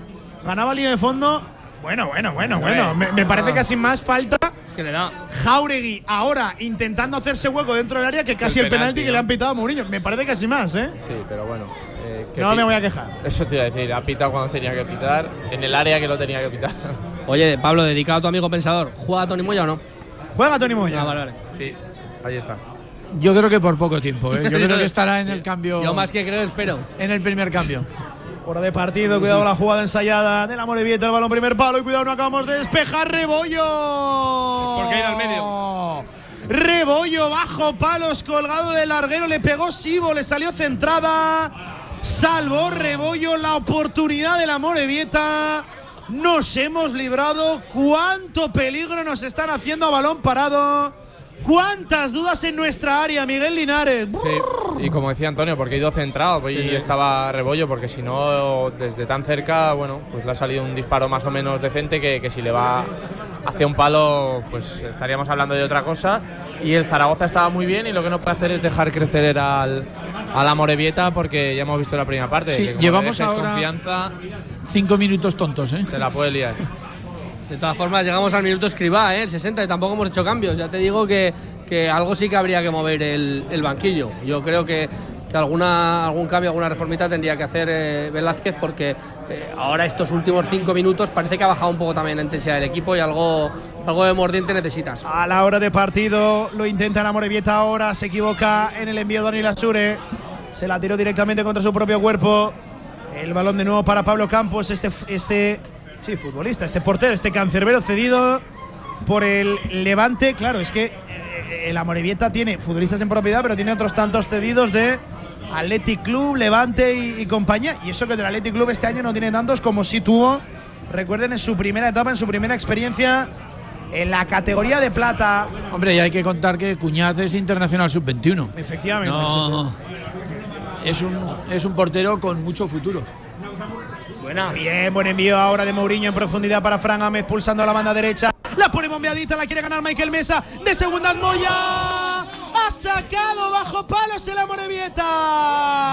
Ganaba línea de fondo. Bueno, bueno, bueno, bueno. Me, me parece que sin más falta. que le da. Jauregui ahora intentando hacerse hueco dentro del área que casi el, El penalti, penalti, que le han pitado a Mourinho. Me parece casi más, ¿eh? Sí, pero bueno. eh, No me voy a quejar. Eso te iba a decir, ha pitado cuando tenía que pitar, en el área que lo tenía que pitar. Oye, Pablo, dedicado a tu amigo pensador, ¿juega Tony Moya o no? Juega Tony Moya. Ah, vale, vale. Sí, ahí está. Yo creo que por poco tiempo. ¿eh? Yo creo que estará en el cambio. Yo más que creo espero. En el primer cambio. Hora de partido, cuidado la jugada ensayada de la Morevieta, el balón primer palo y cuidado, no acabamos de despejar, Rebollo. ¿Por qué ha ido al medio? Rebollo bajo palos, colgado del larguero, le pegó Sibo, le salió centrada, salvó Rebollo la oportunidad de la Morevieta. Nos hemos librado. ¿Cuánto peligro nos están haciendo a balón parado? ¿Cuántas dudas en nuestra área, Miguel Linares? Sí, y como decía Antonio, porque he ido centrado pues, Sí, y sí. estaba rebollo, porque si no, desde tan cerca, bueno, pues le ha salido un disparo más o menos decente que, que si le va hacia un palo, pues estaríamos hablando de otra cosa. Y el Zaragoza estaba muy bien y lo que no puede hacer es dejar crecer al, a la Morevieta porque ya hemos visto la primera parte. Sí, que llevamos ahora- confianza, Cinco minutos tontos, ¿eh? te la puede liar. De todas formas, llegamos al minuto escribá, ¿eh? el 60, y tampoco hemos hecho cambios. Ya te digo que, que algo sí que habría que mover el, el banquillo. Yo creo que, que alguna, algún cambio, alguna reformita tendría que hacer eh, Velázquez, porque eh, ahora estos últimos cinco minutos parece que ha bajado un poco también la intensidad del equipo y algo, algo de mordiente necesitas. A la hora de partido lo intenta la Morevieta ahora, se equivoca en el envío de Dani Lasure. Se la tiró directamente contra su propio cuerpo. El balón de nuevo para Pablo Campos, este, este sí, futbolista, este portero, este cancerbero cedido por el Levante. Claro, es que eh, el Amorebieta tiene futbolistas en propiedad, pero tiene otros tantos cedidos de Athletic Club, Levante y, y compañía. Y eso que del Athletic Club este año no tiene tantos como sí tuvo, recuerden, en su primera etapa, en su primera experiencia en la categoría de plata. Hombre, y hay que contar que Cuñaz es internacional sub-21. Efectivamente. No, es un, es un portero con mucho futuro. Buena. Bien, buen envío ahora de Mourinho en profundidad para Fran Ames, pulsando a la banda derecha. La pone bombeadita, la quiere ganar Michael Mesa. De segundas, Moya. Ha sacado bajo palos el Amorebieta.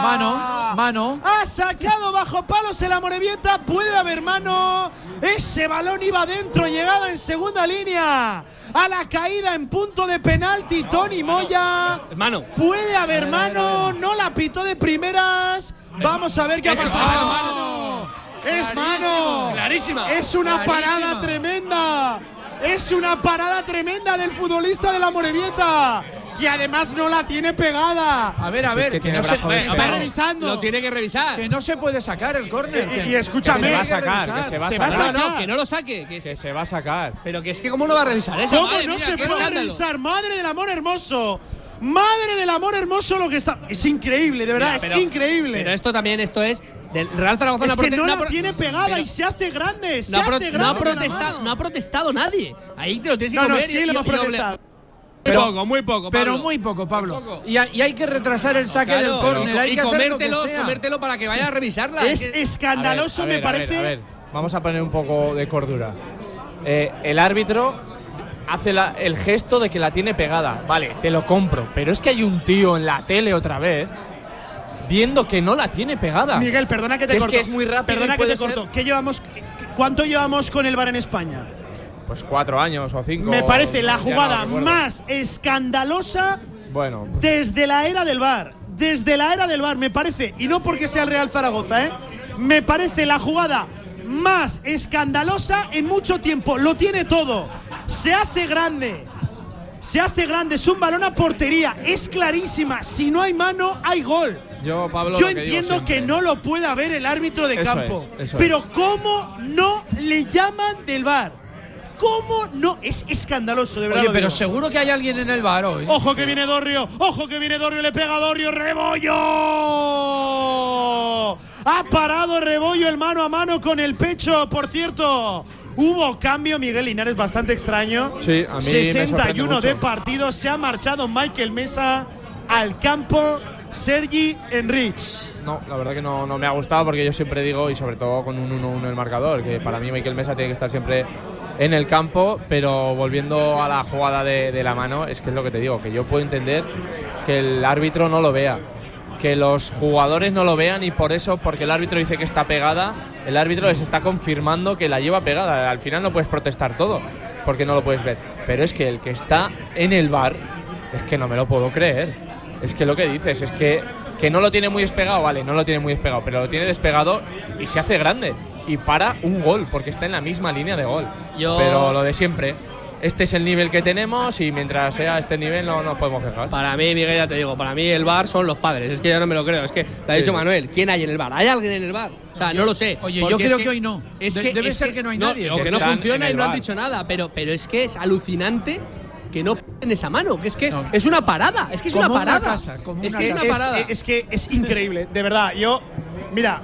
Mano, mano. Ha sacado bajo palos el Amorebieta. Puede haber mano. Ese balón iba dentro, llegada en segunda línea. A la caída en punto de penalti, Tony Moya. Mano. Puede haber mano. No la pitó de primeras. Vamos a ver qué ha pasado. Es mano. Clarísima. Es una Clarísima. parada tremenda. Es una parada tremenda del futbolista de la Morevieta. Que además no la tiene pegada. A ver, a Si es ver, que no se, se está revisando. Lo tiene que revisar. Que no se puede sacar el córner. Y- escúchame. que Se va a sacar, que se va a Se va a sacar. No, no, sacar. que no lo saque. Que Que se va a sacar. Pero que es que cómo lo va a revisar esa ¿Cómo madre no mía, se puede escándalo. revisar? Madre del amor hermoso. Madre del amor hermoso lo que está. Es increíble, de verdad, Mira, es increíble. Pero esto también, esto es del Real Zaragoza. es no que no la tiene pegada pero y se hace grande. Se no, ha no protestado, mano. no ha protestado nadie. Ahí te lo tienes que No, no, comer sí y- lo hemos protestado. Muy Pero- poco, muy poco, Pero muy poco, Pablo. poco. Y, hay- y hay que retrasar el saque Claro, del córner. y- hay y que comértelos, comértelo para que vaya a revisarla. Es que- escandaloso, A ver, me a ver, a parece. ver, a ver. Vamos a poner un poco de cordura. Eh, el árbitro hace la- el gesto de que la tiene pegada. Vale, te lo compro. Pero es que hay un tío en la tele otra vez viendo que no la tiene pegada. Miguel, perdona que te Que es corto. que es muy rápido Perdona que te ser- corto. ¿Qué llevamos, ¿Cuánto llevamos con el VAR en España? Pues cuatro años o cinco. Me parece la no jugada más escandalosa Bueno, desde la era del VAR. Desde la era del VAR, me parece, y no porque sea el Real Zaragoza, ¿eh? Me parece la jugada más escandalosa en mucho tiempo. Lo tiene todo. Se hace grande. Se hace grande. Es un balón a portería. Es clarísima. Si no hay mano, hay gol. Yo, Pablo. Yo lo que digo entiendo que no lo pueda ver el árbitro de Eso campo. es, pero es. ¿cómo no le llaman del VAR? ¿Cómo no? Es escandaloso, de verdad. Oye, pero seguro que hay alguien en el bar hoy. Ojo que viene Dorrio, ojo que viene Dorrio, le pega a Dorrio, Rebollo. Ha parado Rebollo el mano a mano con el pecho, por cierto. Hubo cambio, Miguel Linares, bastante extraño. Sí, a mí me sorprende 61 de partido, se ha marchado Michael Mesa al campo Sergi Enrich. No, la verdad que no, no me ha gustado porque yo siempre digo, y sobre todo con un 1-1 el marcador, que para mí Michael Mesa tiene que estar siempre en el campo, pero volviendo a la jugada de, de la mano, es que es lo que te digo, que yo puedo entender que el árbitro no lo vea, que los jugadores no lo vean y por eso, porque el árbitro dice que está pegada, el árbitro les está confirmando que la lleva pegada. Al final no puedes protestar todo, porque no lo puedes ver. pero es que el que está en el bar, es que no me lo puedo creer. Es que lo que dices, es que, que no lo tiene muy despegado, vale, no lo tiene muy despegado, pero lo tiene despegado y se hace grande. Y para un gol, porque está en la misma línea de gol. Yo- Pero lo de siempre. Este es el nivel que tenemos y mientras sea este nivel no nos podemos quejar. Para mí, Miguel, ya te digo, para mí el bar son los padres. Es que yo no me lo creo. Es que lo ha dicho sí. Manuel. ¿Quién hay en el bar? ¿Hay alguien en el bar? O sea, no lo sé. Oye, yo creo es que hoy no. Es que debe es ser que no hay nadie. O Que que no funciona y no han bar. dicho nada. Pero, pero es que es alucinante que no en esa mano. Que es que es una parada. Es que es Como una una parada. casa, como es una que es una parada. Es, es que es increíble, de verdad. Yo, mira,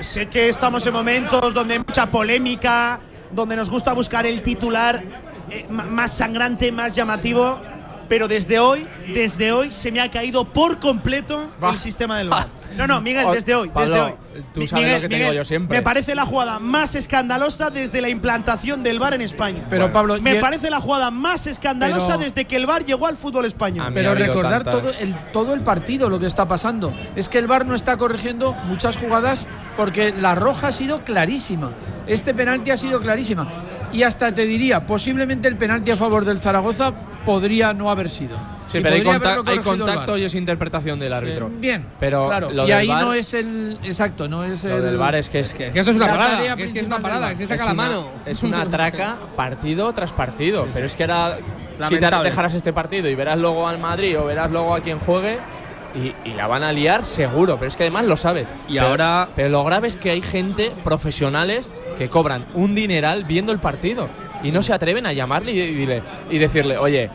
sé que estamos en momentos donde hay mucha polémica, donde nos gusta buscar el titular eh, más sangrante, más llamativo, pero desde hoy, desde hoy se me ha caído por completo el sistema del VAR. No, no, Miguel, Oh, desde hoy, Pablo, desde hoy. tú sabes lo que te digo yo siempre. Me parece la jugada más escandalosa desde la implantación del VAR en España. Pero, Pablo, me parece la jugada más escandalosa Pero- desde que el VAR llegó al fútbol español. Pero recordar todo el, todo el partido, lo que está pasando. Es que el VAR no está corrigiendo muchas jugadas porque la roja ha sido clarísima. Este penalti ha sido clarísima. Y hasta te diría, posiblemente el penalti a favor del Zaragoza podría no haber sido. Sí, Y pero hay, podría contac- haberlo hay contacto y es interpretación del árbitro. Bien, Pero claro. lo y del ahí no es el. Exacto, no es Lo el. del VAR es que es, Que es que esto es una La parada. Que es que es una parada. Que se saca es la una- mano. Es una traca partido tras partido. Pero es que ahora quitar, dejarás este partido y verás luego al Madrid o verás luego a quien juegue y, y la van a liar seguro. Pero es que además lo sabe. Y Pero- ahora- Pero lo grave es que hay gente, profesionales, que cobran un dineral viendo el partido y no se atreven a llamarle y, y dile- y decirle, oye,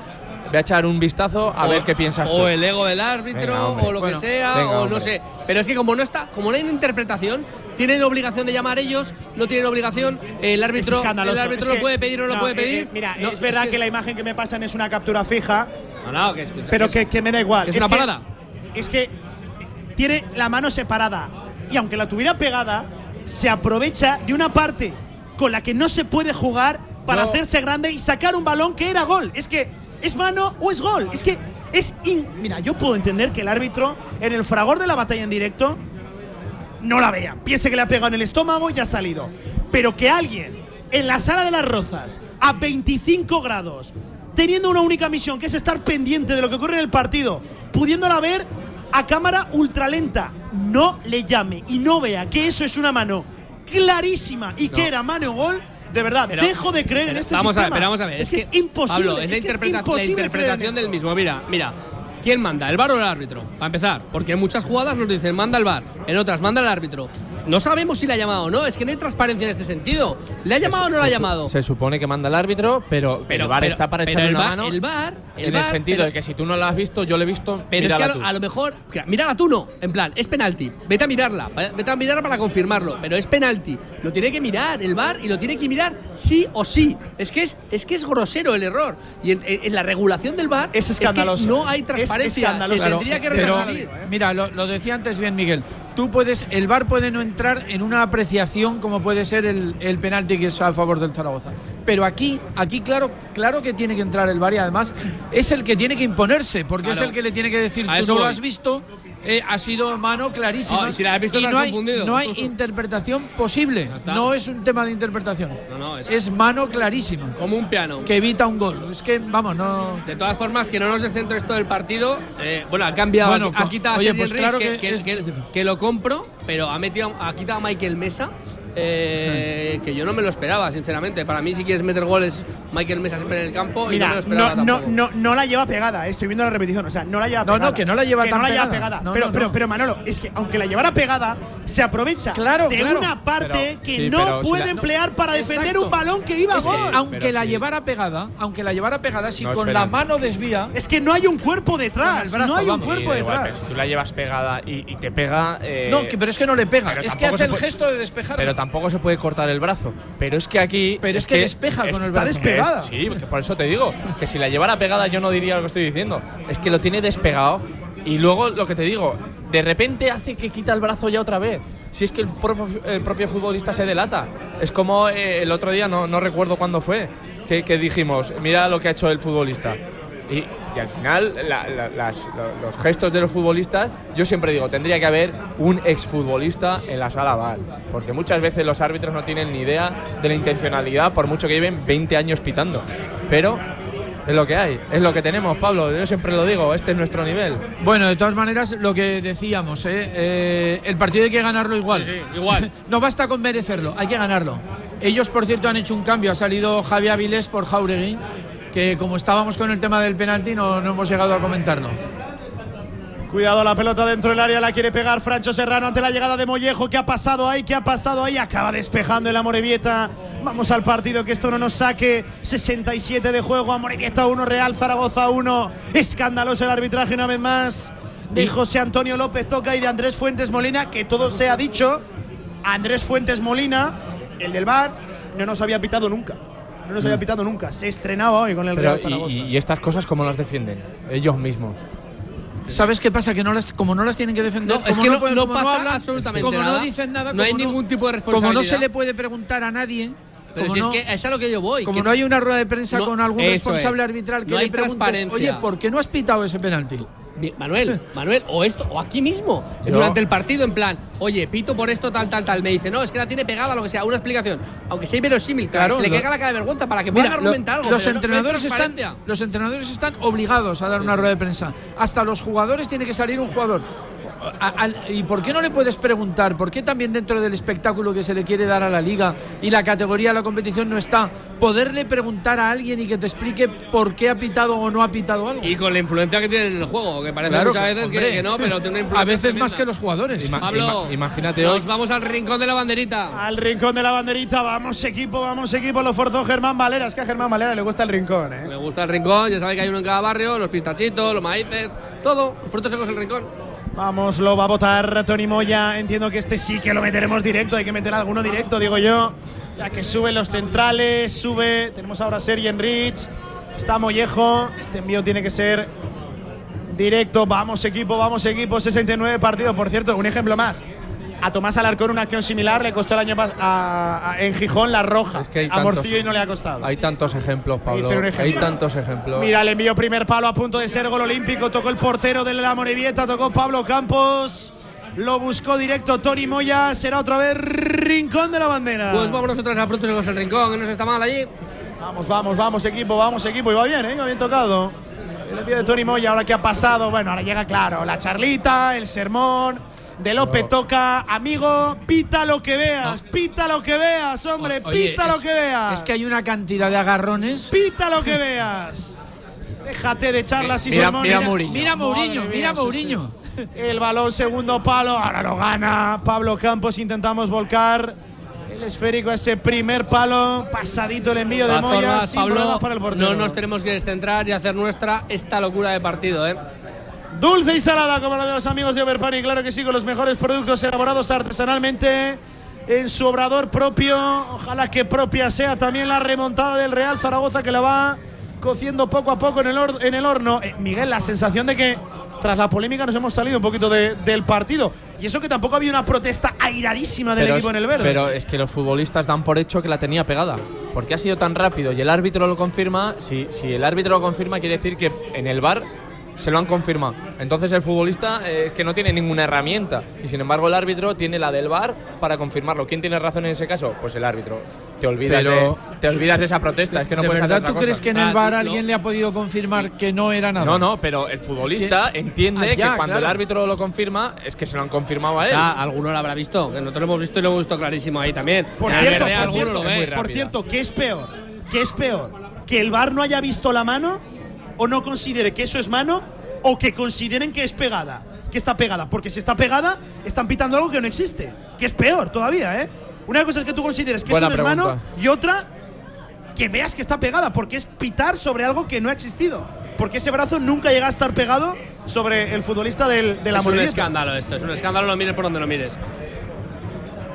voy a echar un vistazo a O- ver qué piensas tú. O el ego del árbitro, Venga, o lo Bueno, que sea, venga, o no hombre. sé. Pero es que como no está, como no hay una interpretación, tienen obligación de llamar ellos, no tienen obligación. El árbitro, el árbitro Es lo puede pedir o no, lo puede eh, pedir. eh, mira, No, es verdad que, la imagen que me pasan es una captura fija, No, no, que es, que- pero es- que, que me da igual. es una que- parada. Es que tiene la mano separada y aunque la tuviera pegada, se aprovecha de una parte con la que no se puede jugar para hacerse grande y sacar un balón que era gol. Es que es mano o es gol. Es que es. in- Mira, yo puedo entender que el árbitro en el fragor de la batalla en directo no la vea. Piense que le ha pegado en el estómago y ha salido. Pero que alguien en la sala de las rozas, a 25 grados, teniendo una única misión, que es estar pendiente de lo que ocurre en el partido, pudiéndola ver a cámara ultralenta, no le llame y no vea que eso es una mano clarísima y que era mano o gol, de verdad, Pero- dejo de creer en este vamos sistema. A ver, pero vamos a ver. Es, que, es imposible. Pablo, es, la, es interpretación del mismo. Mira, mira. ¿Quién manda? ¿El bar o el árbitro? Para empezar. Porque en muchas jugadas nos dicen manda el bar, en otras manda el árbitro. No sabemos si le ha llamado o no, es que no hay transparencia en este sentido. ¿Le ha llamado o no le ha llamado? Se supone que manda el árbitro, pero, Pero- el VAR pero- está para echarle el una mano. el VAR- el en el sentido pero- de que si tú no la has visto, yo lo he visto, Pero es que a lo, tú. a lo mejor, mírala tú no, en plan, es penalti, vete a mirarla, vete a mirarla para confirmarlo, pero es penalti, lo tiene que mirar el VAR y lo tiene que mirar sí o sí. Es que es, es que es grosero el error y en, en- en la regulación del VAR Es escandaloso. que no hay Es transparencia, escandaloso. se tendría que Pero, retrasar. mira, lo, lo decía antes bien Miguel. Tú puedes, el VAR puede no entrar en una apreciación como puede ser el, el penalti que es a favor del Zaragoza. Pero aquí, aquí claro, claro que tiene que entrar el VAR y además es el que tiene que imponerse, porque es el que le tiene que decir, A tú eso lo has visto, eh, ha sido mano clarísima. Ah, y si la has visto, y te has no hay, confundido. no hay interpretación posible. No es un tema de interpretación. No, no, es- es mano clarísima. Como un piano. Que evita un gol. Es que, vamos, no. De todas formas, que no nos descentro esto del partido. eh, bueno, ha cambiado. Bueno, ha, quitado a oye, pues claro que que- es- que- que lo compro, pero ha, metido, ha quitado a Michael Mesa. Eh, que yo no me lo esperaba, sinceramente. Para mí, si quieres meter goles, Michael Mesa siempre en el campo y no me Mira, lo esperaba no, no, tampoco. no, no la lleva pegada, eh, estoy viendo la repetición, o sea, no la lleva No, no, pegada. que no la lleva Que tan no la lleva pegada. pegada. No, pero, no, pero, no. pero Manolo, es que aunque la llevara pegada, se aprovecha Claro, de claro. una parte Pero- que sí, no si puede la- emplear para defender Exacto. un balón que iba a Es que, gol. aunque pero la sí. llevara pegada, aunque la llevara pegada, si No es con la mano desvía, Es que no hay un cuerpo detrás, brazo, no hay un cuerpo Sí, da igual, detrás. si tú la llevas pegada y, y te pega. eh, no, que, pero es que no le pega, es que hace el gesto de despejar. Pero tampoco se puede cortar el brazo. Pero es que aquí. Pero es que despeja con el está brazo. despegada. Es- sí, por eso te digo que si la llevara pegada yo no diría lo que estoy diciendo. Es que lo tiene despegado y luego lo que te digo, de repente hace que quita el brazo ya otra vez. Si es que el propio, el propio futbolista se delata. Es como eh, el otro día, no, no recuerdo cuándo fue, que, que dijimos, mira lo que ha hecho el futbolista. Y y al final la- la- las- lo- los gestos de los futbolistas, yo siempre digo, tendría que haber un exfutbolista en la sala VAR, porque muchas veces los árbitros no tienen ni idea de la intencionalidad, por mucho que lleven 20 años pitando. Pero es lo que hay, es lo que tenemos, Pablo, yo siempre lo digo, este es nuestro nivel. Bueno, de todas maneras, lo que decíamos, ¿eh? Eh, el partido hay que ganarlo igual. igual. no basta con merecerlo, hay que ganarlo. Ellos, por cierto, han hecho un cambio. Ha salido Javi Avilés por Jauregui, que como estábamos con el tema del penalti, no, no hemos llegado a comentarlo. Cuidado la pelota dentro del área, la quiere pegar Francho Serrano ante la llegada de Mollejo. ¿Qué ha pasado ahí? ¿Qué ha pasado ahí? Acaba despejando el Amorebieta. Vamos al partido, que esto no nos saque. 67 de juego, Amorebieta 1, Real Zaragoza 1. Escandaloso el arbitraje una vez más de José Antonio López Toca y de Andrés Fuentes Molina, que todo se ha dicho. Andrés Fuentes Molina, el del bar, no nos había pitado nunca. No nos había pitado nunca. Se estrenaba hoy con el Pero, Real Zaragoza. y, y estas cosas, ¿cómo las defienden? Ellos mismos. ¿Sabes qué pasa? Que no las, como no las tienen que defender, No, es como que no- pueden- no como pasa hablan, absolutamente como nada. no dicen nada, No hay como ningún tipo de Como no se responsabilidad. le puede preguntar a nadie. Pero como si no- es que es a lo que yo voy. Como que no hay una rueda de prensa No, con algún responsable es. arbitral que No le transparencia. oye, ¿por qué no has pitado ese penalti? Manuel, Manuel, o esto, o aquí mismo, Yo- durante el partido, en plan, oye, pito por esto, tal, tal, tal. Me dice, no, es que la tiene pegada, lo que sea, una explicación. Aunque sea inverosímil, claro, Claro, se le caiga la cara de vergüenza para que puedan lo- argumentar algo. los no- no entrenadores están los entrenadores están obligados a dar una rueda de prensa. Hasta los jugadores tiene que salir un jugador. A- ¿Y por qué no le puedes preguntar? ¿Por qué también dentro del espectáculo que se le quiere dar a la liga y la categoría de la competición no está? Poderle preguntar a alguien y que te explique por qué ha pitado o no ha pitado algo. Y con la influencia que tiene en el juego, que parece Claro, muchas veces que- hombre. que, no, pero tiene una influencia. A veces tremenda. más que los jugadores. Pablo, imagínate nos hoy- vamos al rincón de la banderita. Al rincón de la banderita, vamos equipo, vamos equipo, lo forzó Germán Valera. Es que a Germán Valera le gusta el rincón, ¿eh? Me gusta el rincón, ya sabéis que hay uno en cada barrio, los pistachitos, los maíces, todo, frutos secos el rincón. Vamos, lo va a votar Tony Moya. Entiendo que este sí que lo meteremos directo. Hay que meter alguno directo, digo yo. Ya que suben los centrales, sube. Tenemos ahora Sergi Enrich. Está Mollejo. Este envío tiene que ser directo. Vamos, equipo, vamos, equipo. 69 partidos. Por cierto, un ejemplo más. A Tomás Alarcón una acción similar le costó el año a- a- en Gijón la roja. Es que hay a tantos- Morcillo y no le ha costado. Hay tantos ejemplos, Pablo. Hice un Hay ejemplo. tantos ejemplos. Mira, le envió primer palo a punto de ser gol olímpico. Tocó el portero de la Morevieta, tocó Pablo Campos. Lo buscó directo Tony Moya. Será otra vez rincón de la bandera. Pues vámonos otra vez a frutos secos el rincón, que no se está mal allí. Vamos, vamos, vamos, equipo, vamos, equipo. Y va bien, ¿eh? Va bien tocado. El envío de Tony Moya, ahora que ha pasado. Bueno, ahora llega claro. La charlita, el sermón. De López toca, amigo, pita lo que veas, pita lo que veas, hombre, Oye, pita lo que veas. Es que hay una cantidad de agarrones. Pita lo que veas. Déjate de charlas y Mira- sermones. mira Mourinho. Mira Mourinho, mía, mira sí, Mourinho. sí. El balón, segundo palo, ahora lo gana Pablo Campos. Intentamos volcar el esférico a ese primer palo. Pasadito el envío de Moya, sin Pablo, problemas para el portero. no nos tenemos que descentrar y hacer nuestra esta locura de partido, ¿eh? Dulce y salada como la de los amigos de Overpani, claro que sí, con los mejores productos elaborados artesanalmente en su obrador propio. Ojalá que propia sea también la remontada del Real Zaragoza que la va cociendo poco a poco en el, hor- en el horno. Eh, Miguel, la sensación de que tras la polémica nos hemos salido un poquito de- del partido. Y eso que tampoco había una protesta airadísima del Pero equipo es- en el verde. Pero es que los futbolistas dan por hecho que la tenía pegada. Porque ha sido tan rápido y el árbitro lo confirma. Si, si el árbitro lo confirma, quiere decir que en el bar se lo han confirmado. Entonces el futbolista eh, es que no tiene ninguna herramienta. Y sin embargo el árbitro tiene la del bar para confirmarlo. ¿Quién tiene razón en ese caso? Pues el árbitro. Te olvidas, Pero- de, te olvidas de esa protesta. Es que no ¿De puedes verdad hacer tú otra crees cosa. que en el bar alguien le ha podido confirmar que no era nada? No, no, pero el futbolista Es que- entiende Ah, ya, que cuando el árbitro lo confirma es que se lo han confirmado a O él. sea, alguno lo habrá visto, que nosotros lo hemos visto y lo hemos visto clarísimo ahí también. Por En cierto, verde por cierto, lo ve. por cierto, ¿qué es peor? ¿Qué es peor? ¿Que el VAR no haya visto la mano o no considere que eso es mano o que consideren que es pegada? Que está pegada. Porque si está pegada, están pitando algo que no existe. Que es peor todavía, ¿eh? Una cosa es que tú consideres que Buena eso no es mano y otra que veas que está pegada. Porque es pitar sobre algo que no ha existido. Porque ese brazo nunca llega a estar pegado sobre el futbolista del, de la es un escándalo esto, es un escándalo, lo mires por donde lo mires.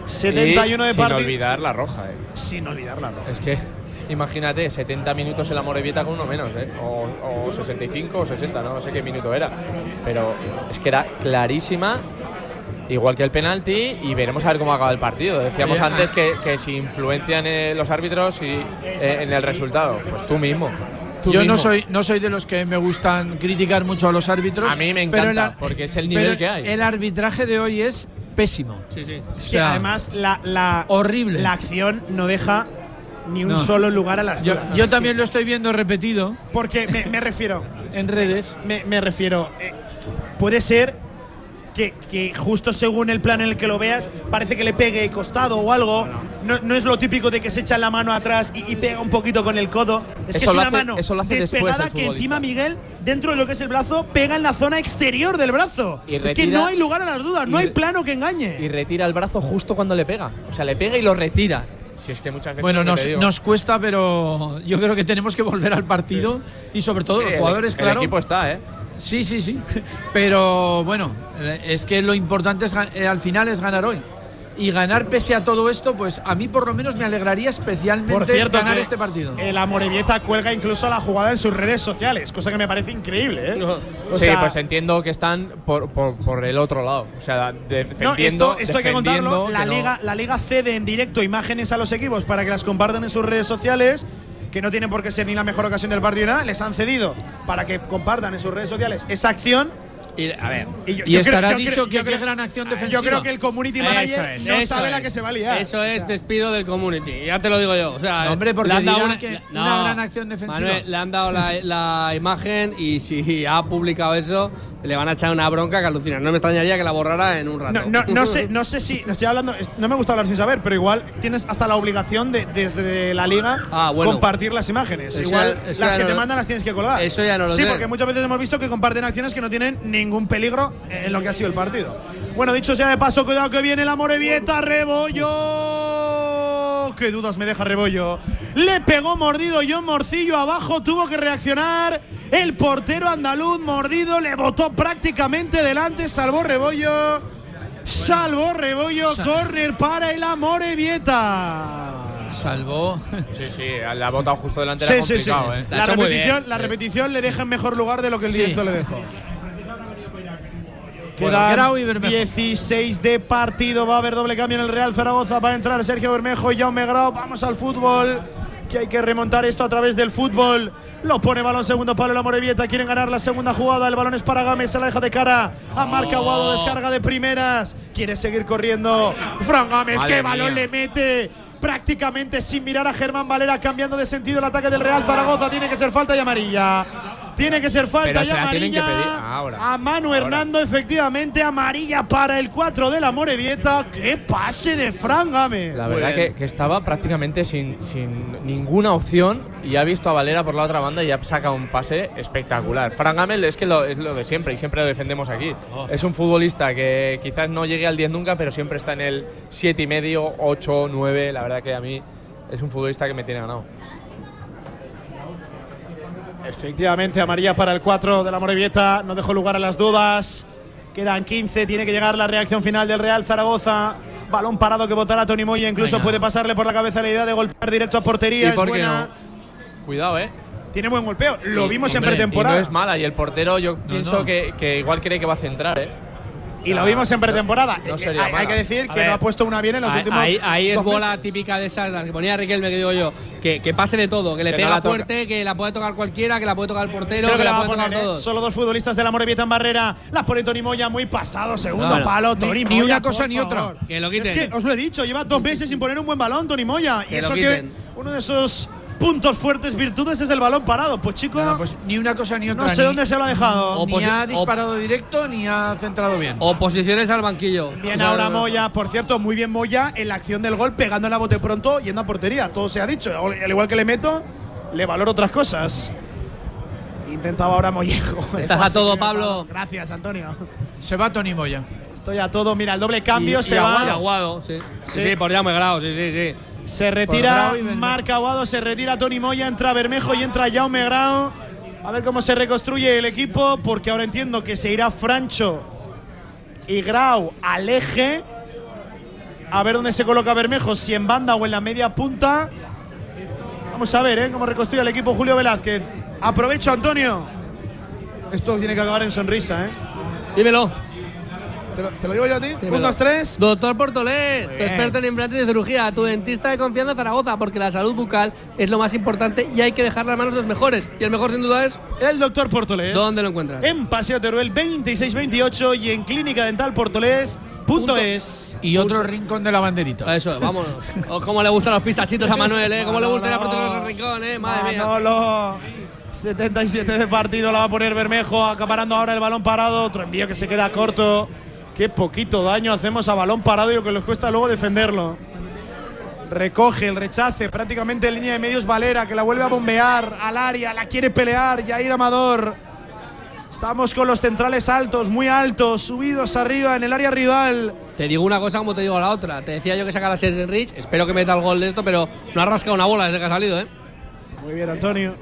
71 de sin partido. olvidar la roja, eh. Sin olvidar la roja. Es que, imagínate, 70 minutos en la Morevieta con uno menos, ¿eh? O, o 65 o 60, no sé qué minuto era. Pero es que era clarísima, igual que el penalti, y veremos a ver cómo acaba el partido. Decíamos antes que, que si influencian eh, los árbitros y, eh, en el resultado. Pues tú mismo. Tú Yo no soy, no soy de los que me gustan criticar mucho a los árbitros. A mí me pero encanta, el porque es el nivel pero que hay. El arbitraje de hoy es pésimo. Sí, sí. Es O que sea, además la, la, horrible. la acción no deja ni un No. solo lugar a las Yo, dudas. yo también lo estoy viendo repetido Porque me, me refiero, en redes. me, me refiero, eh, puede ser que, que justo según el plan en el que lo veas, parece que le pegue costado o algo. No, no es lo típico de que se echa la mano atrás y, y pega un poquito con el codo. Es que es una hace- mano eso lo hace después despegada que encima Miguel, dentro de lo que es el brazo, pega en la zona exterior del brazo. Y es que no hay lugar a las dudas, no hay plano que engañe. Y retira el brazo justo cuando le pega. O sea, le pega y lo retira. Si es que muchas veces. Bueno, nos, cuesta, pero yo creo que tenemos que volver al partido y sobre todo Sí, los el- jugadores, el claro. equipo está, ¿eh? Sí, sí, sí. Pero bueno, eh, es que lo importante es, eh, al final es ganar hoy. Y ganar pese a todo esto, pues a mí por lo menos me alegraría especialmente Por cierto, ganar este partido. El Amorebieta cuelga incluso la jugada en sus redes sociales, cosa que me parece increíble. ¿eh? O sí, sea, pues entiendo que están por, por, por el otro lado. O sea, de- No, defendiendo. esto, esto hay que contarlo. defendiendo La que no- liga, la liga cede en directo imágenes a los equipos para que las compartan en sus redes sociales, que no tienen por qué ser ni la mejor ocasión del partido ni nada. Les han cedido para que compartan en sus redes sociales esa acción. Y, a ver. Y, yo- Y yo estará creo- yo dicho creo- que yo qué gran acción Yo defensiva. creo que el community manager es, no sabe la es. que se va a liar. Eso es despido del community. Ya te lo digo yo. O sea, No, hombre, porque le han dado una, que no, una gran acción defensiva. Manuel, le han dado la, la imagen y si ha publicado eso, le van a echar una bronca que alucina. No me extrañaría que la borrara en un rato. No, no, no sé, no sé si no estoy hablando, no me gusta hablar sin saber, pero igual tienes hasta la obligación de desde la liga Ah, bueno. compartir las imágenes. Eso igual ya- las que no te lo- mandan las tienes que colgar. Eso ya no lo Sí, sé. porque muchas veces hemos visto que comparten acciones que no tienen ningún peligro en lo que ha sido el partido. Bueno, dicho sea de paso, cuidado que viene la Morevieta, Rebollo. Qué dudas me deja Rebollo. Le pegó mordido John Morcillo abajo, tuvo que reaccionar. El portero andaluz mordido le botó prácticamente delante, salvó Rebollo. Salvó Rebollo, córner para el Amorevieta. Salvó. Sí, sí, la ha botado justo delante Sí, era sí, sí. ¿eh? La, repetición, la repetición le deja en mejor lugar de lo que el Sí. directo le dejó. Bueno, Quedan Grau y Bermejo. 16 de partido. Va a haber doble cambio en el Real Zaragoza. Va a entrar Sergio Bermejo y Jaume Grau. Vamos al fútbol. Que hay que remontar esto a través del fútbol. Lo pone balón segundo palo la Morevieta. Quieren ganar la segunda jugada. El balón es para Gámez. Se la deja de cara. A Marca Aguado. Descarga de primeras. Quiere seguir corriendo. Fran Gámez. Madre ¡Qué balón le mete! Prácticamente sin mirar a Germán Valera. Cambiando de sentido el ataque del Real Zaragoza. Tiene que ser falta y amarilla. Tiene que ser falta Pero y se la tienen que amarilla. pedir ahora. A Manu Hernando, efectivamente, amarilla para el 4 de la Morevieta. ¡Qué pase de Fran Gámez! La verdad que, que estaba prácticamente sin, sin ninguna opción y ha visto a Valera por la otra banda y ha sacado un pase espectacular. Fran es que lo, es lo de siempre y siempre lo defendemos aquí. Oh. Es un futbolista que quizás no llegue al 10 nunca, pero siempre está en el 7 y medio, 8, 9. La verdad que a mí es un futbolista que me tiene ganado. Efectivamente, amarilla para el 4 de la Morevieta. No dejó lugar a las dudas. Quedan 15. Tiene que llegar la reacción final del Real Zaragoza. Balón parado que votará Tony Moya. Incluso Venga. puede pasarle por la cabeza la idea de golpear directo a portería. ¿Y Es por qué buena. no? Cuidado, ¿eh? Tiene buen golpeo. Lo Y- vimos en pretemporada. Y no es mala y el portero yo pienso no. Que, que igual cree que va a centrar, ¿eh? Y lo vimos en pretemporada. No Eh, sería hay, hay mala. que decir que no ha puesto una bien en los Ahí, últimos. ahí, ahí es dos bola meses. típica de esas, las que ponía Riquelme, que digo yo, que, que pase de todo, que le Que no pega la toca. fuerte, que la puede tocar cualquiera, que la puede tocar el portero, Creo que, que la la va a puede poner, tocar ¿eh? todos. Solo dos futbolistas de la Morevieta en barrera. La pone Tony Moya muy pasado. Segundo Bueno, palo, ni- Tony ni Moya. una cosa ni otra. Que lo quiten. Es que os lo he dicho, lleva dos meses sin poner un buen balón, Tony Moya. Y eso que uno de esos puntos fuertes, virtudes, es el balón parado. Pues chico, Nada, pues ni una cosa ni otra. no sé ni- dónde se lo ha dejado. Ni ha disparado directo ni ha centrado bien. O posiciones al banquillo. Bien O sea, ahora Moya, por cierto, muy bien Moya en la acción del gol, pegando la bote pronto, yendo a portería. Todo se ha dicho. Al igual que le meto, le valoro otras cosas. Intentaba ahora Mollejo. Estás a todo, Pablo. Gracias, Antonio. Se va Tony Moya. Estoy a todo. Mira, el doble cambio y, se y va. Aguado, Aguado, sí. Sí. sí. Sí, por Jaume Grau, sí, sí, sí. Se retira Grau y Bermejo. Marc Aguado, se retira Tony Moya, entra Bermejo y entra Jaume Grau. A ver cómo se reconstruye el equipo, porque ahora entiendo que se irá Francho y Grau al eje. A ver dónde se coloca Bermejo, si en banda o en la media punta. Vamos a ver ¿eh? cómo reconstruye el equipo Julio Velázquez. Aprovecho, Antonio. Esto tiene que acabar en sonrisa, ¿eh? Dímelo. ¿Te lo, te lo digo yo a ti? Dímelo. Un, dos, tres. Doctor Portolés, tu bien. experto en implantes y cirugía, tu dentista de confianza Zaragoza, porque la salud bucal es lo más importante y hay que dejar las manos de los mejores. Y el mejor sin duda es. El doctor Portolés. ¿Dónde lo encuentras? En Paseo Teruel 2628 y en Clínica Dental Portolés. Punto es. Y otro rincón de la banderita. Eso, vámonos. Oh, cómo le gustan los pistachitos a Manuel, ¿eh? Cómo le gusta la fruta de los rincón, ¿eh? Madre mía. Manolo. 77 de partido, la va a poner Bermejo, acaparando ahora el balón parado. Otro envío que se queda corto. Qué poquito daño hacemos a balón parado y lo que les cuesta luego defenderlo. Recoge el rechace, prácticamente en línea de medios Valera, que la vuelve a bombear al área, la quiere pelear. Jair Amador. Estamos con los centrales altos, muy altos, subidos arriba en el área rival. Te digo una cosa como te digo la otra. Te decía yo que sacara Sergio Rich. Espero que meta el gol de esto, pero no ha rascado una bola desde que ha salido, ¿eh? Muy bien, Antonio.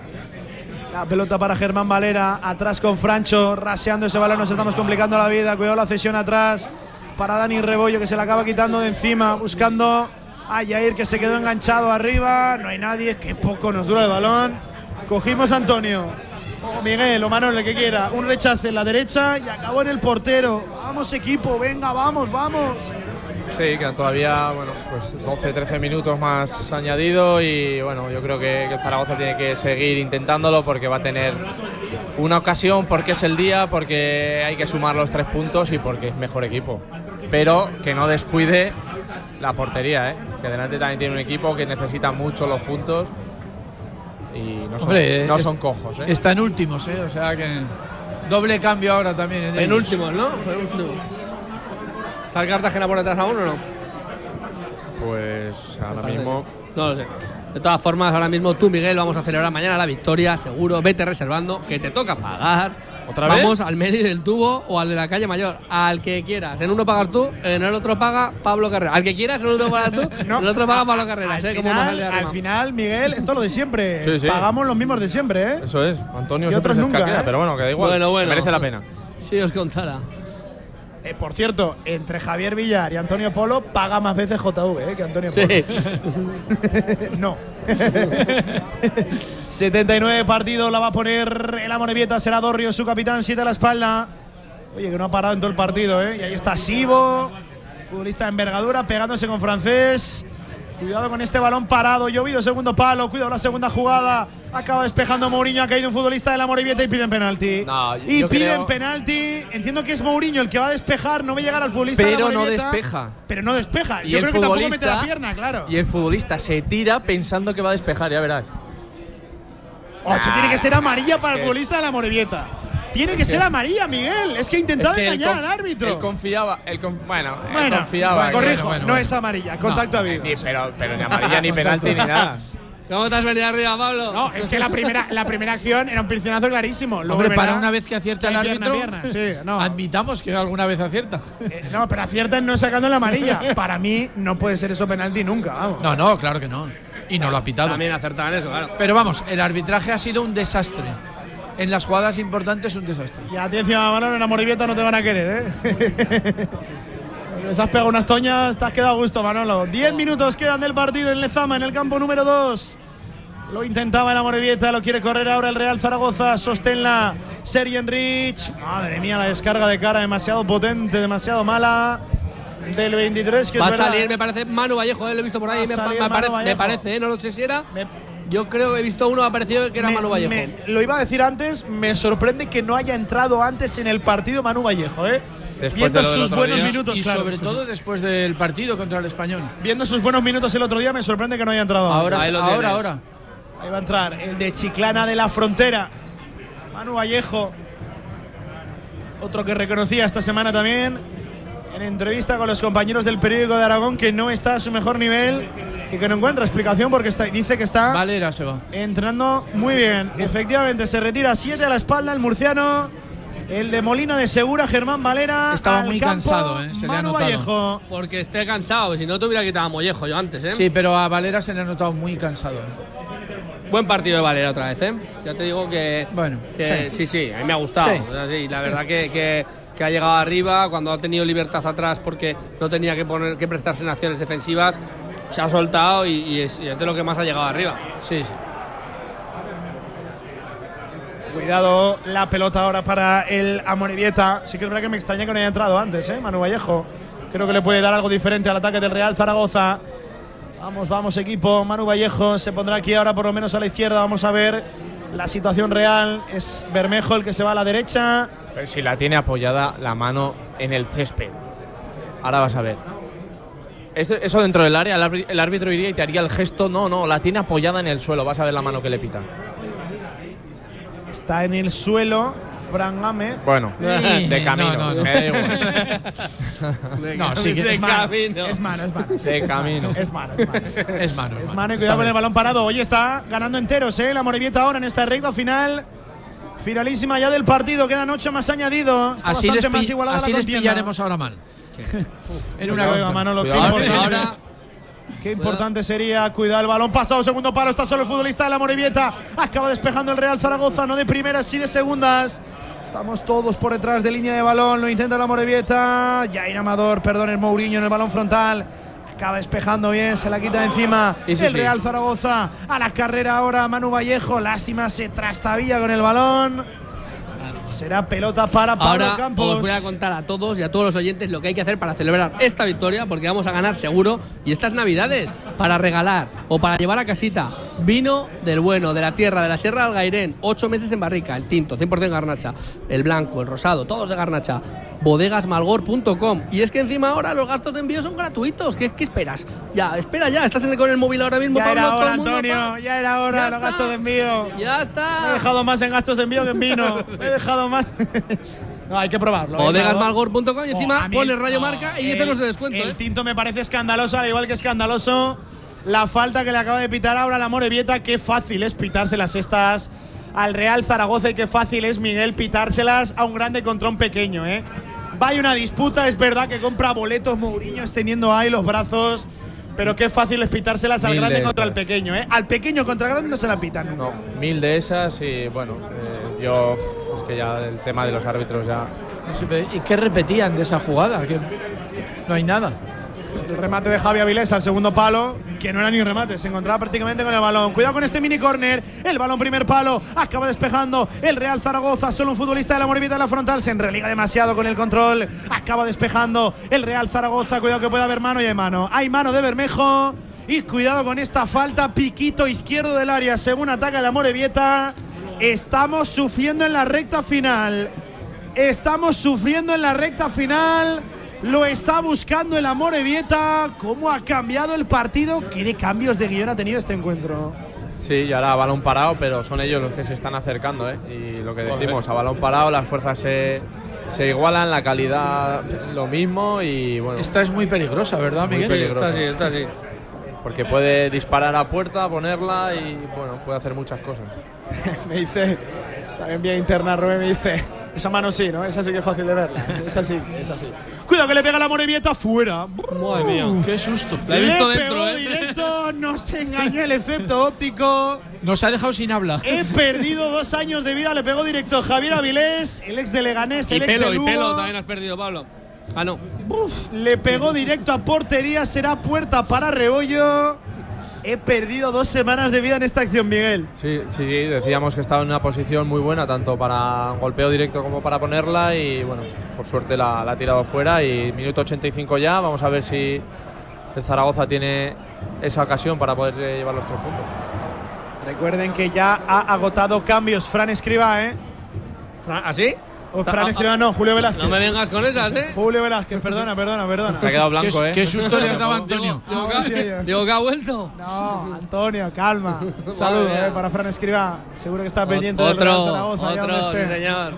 La pelota para Germán Valera, atrás con Francho, raseando ese balón, nos estamos complicando la vida. Cuidado la cesión atrás para Dani Rebollo que se la acaba quitando de encima, buscando a Jair que se quedó enganchado arriba. No hay nadie, que poco nos dura el balón. Cogimos a Antonio. O Miguel o Manuel, el que quiera. Un rechace en la derecha y acabó en el portero. Vamos, equipo, venga, vamos, vamos. Sí, quedan todavía bueno, pues 12-13 minutos más añadido y bueno, yo creo que, Zaragoza tiene que seguir intentándolo porque va a tener una ocasión, porque es el día, porque hay que sumar los tres puntos y porque es mejor equipo. Pero que no descuide la portería, ¿eh? que delante también tiene un equipo que necesita mucho los puntos y no son, Hombre, no es- son cojos. ¿eh? Están últimos, ¿eh? O sea que. Doble cambio ahora también. en. Penúltimos, ¿no? ¿Está el Cartagena por detrás aún o no? Pues ahora mismo No lo sé. De todas formas, ahora mismo tú, Miguel, vamos a celebrar mañana la victoria, seguro. Vete reservando, que te toca pagar. ¿Otra vez? Vamos al Meli del Tubo o al de la calle Mayor. Al que quieras. En uno pagas tú, en el otro paga Pablo Carreras. Al que quieras, en uno pagas tú, en el otro paga Pablo Carreras. Al ¿eh? Final, al final, Miguel, esto es lo de siempre. Sí, sí. Pagamos los mismos de siempre, ¿eh? Eso es, Antonio Y siempre otros se nunca, escaquea, ¿eh? pero bueno, que da igual. Bueno, bueno. Merece la pena. Si os contara. Eh, por cierto, entre Javier Villar y Antonio Polo paga más veces JV eh, que Antonio Sí. Polo. no. 79 partidos la va a poner el Amorebieta, será Dorrio, su capitán, 7 a la espalda. Oye, que no ha parado en todo el partido, ¿eh? Y ahí está Sibo, futbolista de envergadura, pegándose con francés. Cuidado con este balón parado, llovido, segundo palo, cuidado la segunda jugada. Acaba despejando Mourinho, ha caído un futbolista de la Morevieta y piden penalti. No, y piden creo- penalti. Entiendo que es Mourinho el que va a despejar, no va a llegar al futbolista de la Pero no despeja. Pero no despeja. Y Yo el creo que tampoco mete la pierna, claro. Y el futbolista se tira pensando que va a despejar, ya verás. Oh, tiene que ser amarilla para el futbolista de la Morevieta. Tiene que ser amarilla, Miguel. Es que ha intentado Es que él engañar al árbitro. Él confiaba, él con- bueno, él bueno, confiaba. bueno, que- corrijo, bueno, no bueno. es amarilla. Contacto habido. Ni, pero, pero ni amarilla, ni penalti, ni nada. ¿Cómo te has venido arriba, Pablo? No, es que la primera, la primera acción era un piscinazo clarísimo. Luego, Hombre, para una vez que acierta el pierna, árbitro, pierna, sí, no. admitamos que alguna vez acierta. Eh, no, pero aciertan no sacando la amarilla. Para mí no puede ser eso penalti nunca, vamos. No, no, claro que no. Y no lo ha pitado. También acertaban eso, claro. Pero vamos, el arbitraje ha sido un desastre. En las jugadas importantes, un desastre. Y atención, Manolo, en la Morivieta no te van a querer, ¿eh? Les has pegado unas toñas, te has quedado a gusto, Manolo. Diez minutos quedan del partido en Lezama, en el campo número 2. Lo intentaba en la Morevieta, lo quiere correr ahora el Real Zaragoza. Sosténla Sergi Enrich. Madre mía, la descarga de cara demasiado potente, demasiado mala. Del 23, que Va a salir, me parece, Manu Vallejo, eh, lo he visto por ahí. Me, parece, eh, no lo sé si era. Me- Yo creo que he visto uno, me ha parecido que era Me- Manu Vallejo. me- lo iba a decir antes, me sorprende que no haya entrado antes en el partido Manu Vallejo, ¿eh? Después Viendo de lo del sus buenos día. minutos, y claro. sobre todo después del partido contra el español. Viendo sus buenos minutos el otro día, me sorprende que no haya entrado. Ahora, ahora, tienes. ahora. Ahí va a entrar el de Chiclana de la Frontera. Manu Vallejo. Otro que reconocía esta semana también en entrevista con los compañeros del periódico de Aragón que no está a su mejor nivel y que no encuentra explicación porque está, dice que está Valera se va. entrenando muy bien. Efectivamente, se retira 7 a la espalda el murciano. El de Molina de Segura, Germán Valera. Estaba al muy campo, cansado, ¿eh? Se le ha Manu notado. Vallejo. Porque esté cansado, si no te hubiera quitado a Mollejo yo antes, ¿eh? Sí, pero a Valera se le ha notado muy cansado. ¿eh? Buen partido de Valera otra vez, ¿eh? Ya te digo que. Bueno, que sí. sí, a mí me ha gustado. Sí. O sea, sí, la verdad que, que- que ha llegado arriba cuando ha tenido libertad atrás porque no tenía que, poner, que prestarse en acciones defensivas. Se ha soltado y, y es, y es de lo que más ha llegado arriba. Sí, sí. Cuidado la pelota ahora para el Amorebieta. Sí que es verdad que me extraña que no haya entrado antes, ¿eh? Manu Vallejo. Creo que le puede dar algo diferente al ataque del Real Zaragoza. Vamos, vamos equipo. Manu Vallejo se pondrá aquí ahora por lo menos a la izquierda. Vamos a ver la situación real. Es Bermejo el que se va a la derecha. Pero si la tiene apoyada la mano en el césped. Ahora vas a ver. Eso dentro del área, el árbitro, iría y te haría el gesto. No, no, la tiene apoyada en el suelo. Vas a ver la mano que le pita. Está en el suelo. Fran Game. Bueno, de camino. no, no. me da igual. No, sí que de es mano. camino. Es mano, es mano. sí, De es camino. Mano, es mano, es mano. Es mano. Es mano y cuidado con el balón parado. Hoy está ganando enteros, ¿eh? La Morevieta ahora en esta recta final. Finalísima ya del partido. Quedan ocho más añadido. Está Así bastante les, más igualada así la les pillaremos ahora mal. en una contra. mano, lo que Cuidado, importante- Ahora, Qué importante sería cuidar el balón pasado, segundo palo, está solo el futbolista de la Morevieta. Acaba despejando el Real Zaragoza, no de primeras, sí de segundas. Estamos todos por detrás de línea de balón, lo intenta la Morevieta. Jair Amador, perdón, el Mourinho en el balón frontal. Acaba despejando bien, se la quita de encima. Sí, el. Real Zaragoza a la carrera ahora, Manu Vallejo. Lástima, se trastabilla con el balón. Será pelota para Pablo ahora Campos. os voy a contar a todos y a todos los oyentes lo que hay que hacer para celebrar esta victoria, porque vamos a ganar seguro. Y estas navidades, para regalar o para llevar a casita vino del bueno, de la tierra, de la Sierra del Gairén, ocho meses en barrica, el tinto, 100% garnacha, el blanco, el rosado, todos de garnacha. Bodegasmalgor.com. Y es que encima ahora los gastos de envío son gratuitos. ¿Qué, qué esperas? Ya, espera ya, estás en el- con el móvil ahora mismo, Ya Pablo, era todo hora, el mundo, Antonio, pa- ya era hora, Ya los está. gastos de envío. Ya Me he está. dejado más en gastos de envío que en vino. Me he dejado más. no, hay que probarlo. Bodegasmalgor.com y Oh, encima pones radio no, marca y el- hacemos de descuento. El ¿eh? tinto me parece escandaloso, al igual que escandaloso la falta que le acaba de pitar ahora la Morevieta. Qué fácil es pitárselas estas al Real Zaragoza y qué fácil es Miguel pitárselas a un grande contra un pequeño, ¿eh? Vaya una disputa, es verdad que compra boletos Mourinho extendiendo ahí los brazos. Pero qué fácil es pitárselas al Mil grande de contra el pequeño, ¿eh? Al pequeño contra el grande no se la pitan nunca. No, mil de esas y bueno, eh, yo es que ya el tema de los árbitros ya. ¿Y qué repetían de esa jugada? Que no hay nada. El remate de Javi Avilés al segundo palo, que no era ni un remate, se encontraba prácticamente con el balón. Cuidado con este mini córner, el balón primer palo, acaba despejando el Real Zaragoza, solo un futbolista de la Moribita en la frontal, se enreliga demasiado con el control, acaba despejando el Real Zaragoza, cuidado que puede haber mano y hay mano. Hay mano de Bermejo y cuidado con esta falta, piquito izquierdo del área, según ataca la Morevieta. Estamos sufriendo en la recta final. Estamos sufriendo en la recta final. Lo está buscando el Amorebieta. ¿Cómo ha cambiado el partido? ¿Qué de cambios de guion ha tenido este encuentro? Sí, y ahora balón parado, pero son ellos los que se están acercando, ¿eh? Y lo que decimos, a balón parado las fuerzas se, se igualan, la calidad lo mismo y bueno. Esta es muy peligrosa, ¿verdad, Muy Miguel? peligrosa. Está así, está así. Porque puede disparar a puerta, ponerla y bueno, puede hacer muchas cosas. me dice, también vía interna, Rubén me dice, esa mano sí, ¿no? Esa sí que es fácil de verla. Es así, es así. Cuidado que le pega la Morevieta fuera. Madre mía. Qué susto. La he visto le dentro, pegó ¿eh? directo, nos engañó el efecto óptico. Nos ha dejado sin habla. He perdido dos años de vida, le pegó directo Javier Avilés, el ex de Leganés, Y el ex pelo, de y pelo también has perdido, Pablo. Ah, no. Uf, le pegó directo a portería, será puerta para Rebollo. He perdido dos semanas de vida en esta acción, Miguel. Sí, sí, sí, decíamos que estaba en una posición muy buena, tanto para golpeo directo como para ponerla y bueno, por suerte la, la ha tirado fuera y minuto 85 ya, vamos a ver si el Zaragoza tiene esa ocasión para poder eh, llevar los tres puntos. Recuerden que ya ha agotado cambios Fran Escriba, ¿eh? ¿Así? O Fran Escriba no, Julio Velázquez. No me vengas con esas, ¿eh? Julio Velázquez, perdona, perdona, perdona. Se ha quedado blanco, ¿Qué, ¿eh? qué susto le has dado a Antonio? Digo, Ah, yo. digo que ha vuelto. No, Antonio, calma. Un saludo mía. eh, para Fran Escriba. Seguro que está pendiente del Otro, Real Zaragoza. otro, sí, esté. señor.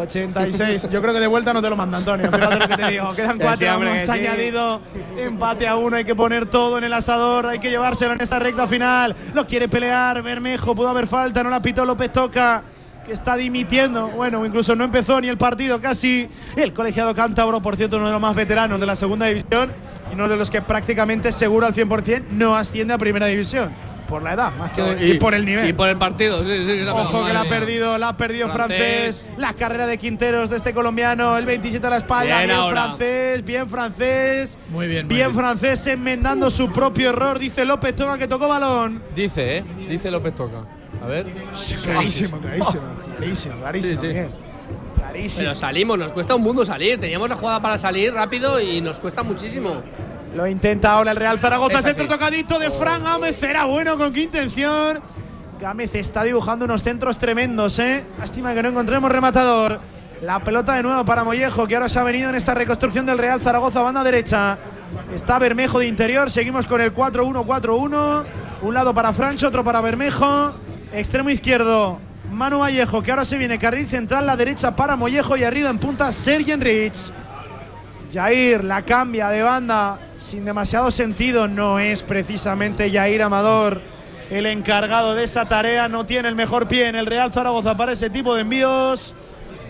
86. Yo creo que de vuelta no te lo manda Antonio. Fíjate lo que te digo. Quedan Que cuatro. sí, hombre, hemos sí. añadido empate a uno. Hay que poner todo en el asador. Hay que llevárselo en esta recta final. Lo quiere pelear Bermejo. Pudo haber falta. No la pitó López Toca. Que está dimitiendo. Bueno, incluso no empezó ni el partido casi. El colegiado cántabro, por cierto, uno de los más veteranos de la segunda división. Y uno de los que prácticamente seguro al 100% no asciende a primera división. Por la edad, más que y, por el nivel. Y por el partido, sí, sí. la Ojo que la ha perdido, la ha perdido francés. Francés. La carrera de Quinteros de este colombiano, el 27 a la espalda. Bien francés, bien francés. Muy bien, muy Bien bien. francés enmendando su propio error, dice López Toga que tocó balón. Dice, ¿eh? Dice López Toca. Ver. Clarísimo, clarísimo, clarísimo, clarísimo. Sí, sí. Miguel. Clarísimo. Pero salimos, nos cuesta un mundo salir. Teníamos la jugada para salir rápido y nos cuesta muchísimo. Lo intenta ahora el Real Zaragoza. Centro tocadito de Fran Gámez. Era bueno, con qué intención. Gámez está dibujando unos centros tremendos, ¿eh? Lástima que no encontremos rematador. La pelota de nuevo para Mollejo, que ahora se ha venido en esta reconstrucción del Real Zaragoza, banda derecha. Está Bermejo de interior. Seguimos con el 4-1-4-1. Un lado para Francho, otro para Bermejo. Extremo izquierdo, Manu Vallejo, que ahora se viene carril central, la derecha para Mollejo y arriba en punta Sergen Rich. Jair la cambia de banda sin demasiado sentido. No es precisamente Jair Amador el encargado de esa tarea. No tiene el mejor pie en el Real Zaragoza para ese tipo de envíos.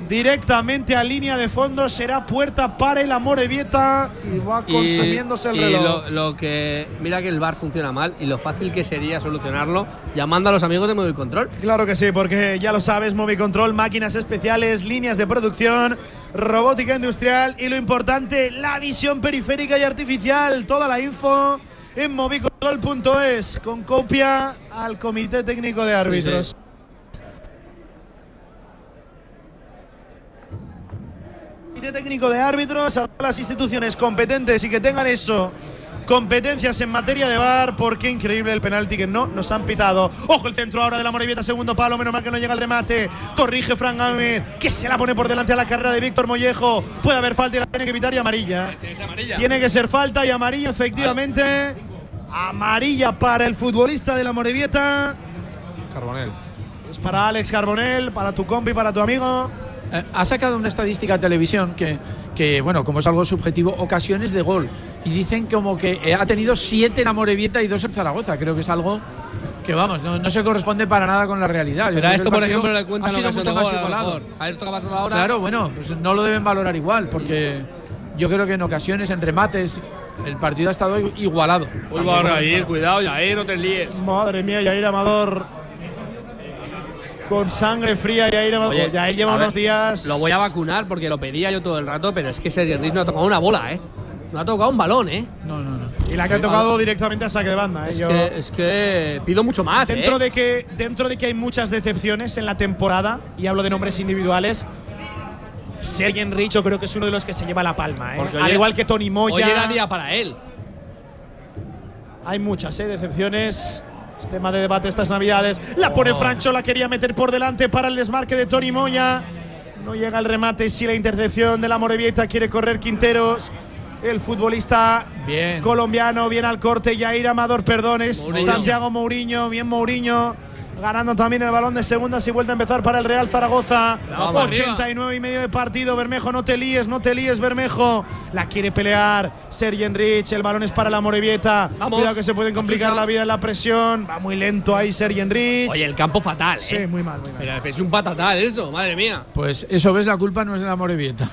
Directamente a línea de fondo será puerta para el amor de Vieta y va consumiéndose el y reloj. lo, lo que. Mira que el bar funciona mal y lo fácil que sería solucionarlo llamando a los amigos de Móvil Control. Claro que sí, porque ya lo sabes, Control, máquinas especiales, líneas de producción, robótica industrial y lo importante, la visión periférica y artificial. Toda la info en movicontrol.es con copia al Comité Técnico de Árbitros. Comité Técnico de Árbitros a todas las instituciones competentes y que tengan eso. Competencias en materia de VAR, porque increíble el penalti que no nos han pitado. Ojo el centro ahora de la Morevieta, segundo palo, menos mal que no llega el remate. Corrige Fran Gámez, que se la pone por delante a la carrera de Víctor Mollejo. Puede haber falta y la tiene que evitar y amarilla. Tiene que ser falta y amarilla, efectivamente. Amarilla para el futbolista de la Morevieta. Carbonel. Es para Alex Carbonel, para tu compi, para tu amigo. Eh, ha sacado una estadística a televisión que, que, bueno, como es algo subjetivo, ocasiones de gol. Y dicen como que eh, ha tenido siete en Amorebieta y dos en Zaragoza. Creo que es algo que, vamos, no, no se corresponde para nada con la realidad. Pero a esto, por ejemplo, le cuentan ha sido mucho de más igualado. A esto que ha pasado ahora. Claro, bueno, pues no lo deben valorar igual, porque yo creo que en ocasiones, en remates, el partido ha estado igualado. Vuelvo a reír, cuidado, Jair, no te líes. Madre mía, Jair Amador. Con sangre fría, Amador. Oye, Jair lleva a unos ver, días. Lo voy a vacunar porque lo pedía yo todo el rato, pero es que Sergio Riz no ha tocado una bola, ¿eh? No ha tocado un balón, ¿eh? No, no, no. Y la que ha tocado directamente a saque de banda. ¿eh? Es, Yo- que, es que pido mucho más, dentro, ¿eh? de que, dentro de que hay muchas decepciones en la temporada, y hablo de nombres individuales, Sergen Rich yo creo que es uno de los que se lleva la palma. ¿eh? Al igual que Tony Moya. Hoy era día para él. Hay muchas ¿eh? decepciones. Es tema de debate estas navidades. La pone. Francho, la quería meter por delante para el desmarque de Tony Moya. No llega el remate, si la intercepción de la Morevieta quiere correr Quinteros. El futbolista Bien. colombiano viene al corte. Yair Amador, perdón, es Mourinho. Santiago Mourinho. Bien Mourinho. Ganando también el balón de segundas y vuelta a empezar para el Real Zaragoza. Vamos, 89 y medio de partido. Bermejo, no te líes, no te líes, Bermejo. La quiere pelear. Sergen Rich, el balón es para la Morevieta. Vamos. Cuidado que se pueden complicar la vida en la presión. Va muy lento ahí Sergen Rich. Oye, el campo fatal, ¿eh? Sí, muy mal, muy mal. Pero es un patatal eso, madre mía. Pues eso ves, la culpa no es de la Morevieta.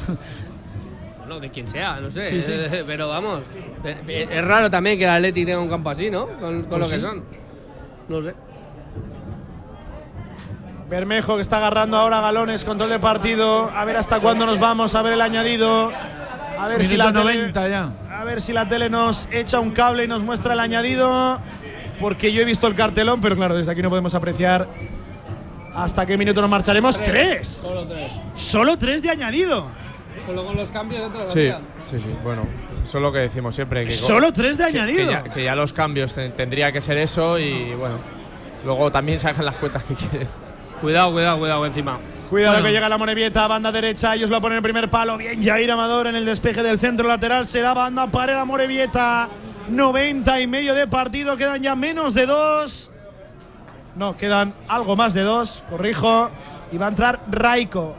Bueno, de quien sea, no sé. Sí, sí. eh, Pero vamos, eh, es raro también que el Atleti tenga un campo así, ¿no? Con, con Pues lo que sí. son. No sé. Bermejo que está agarrando ahora galones, control de partido. A ver hasta cuándo nos vamos, a ver el añadido. A ver si la Minuto tele, 90 ya. a ver si la tele nos echa un cable y nos muestra el añadido. Porque yo he visto el cartelón, pero claro, desde aquí no podemos apreciar hasta qué minuto nos marcharemos. ¡Tres! Solo tres. Solo tres de añadido. Solo con los cambios dentro de la Sí, sí, sí. Bueno, eso es lo que decimos siempre. Que Solo tres de que- añadido. Que, ya, que ya los cambios ten- tendría que ser eso y bueno. Luego también sacan las cuentas que quieren. Cuidado, cuidado, cuidado encima. Cuidado Bueno. que llega la Morevieta, banda derecha, ellos la ponen en el primer palo. Bien, Jair Amador en el despeje del centro lateral. Será banda para la Morevieta. 90 y medio de partido, quedan ya menos de dos. No, quedan algo más de dos, corrijo. Y va a entrar Raiko.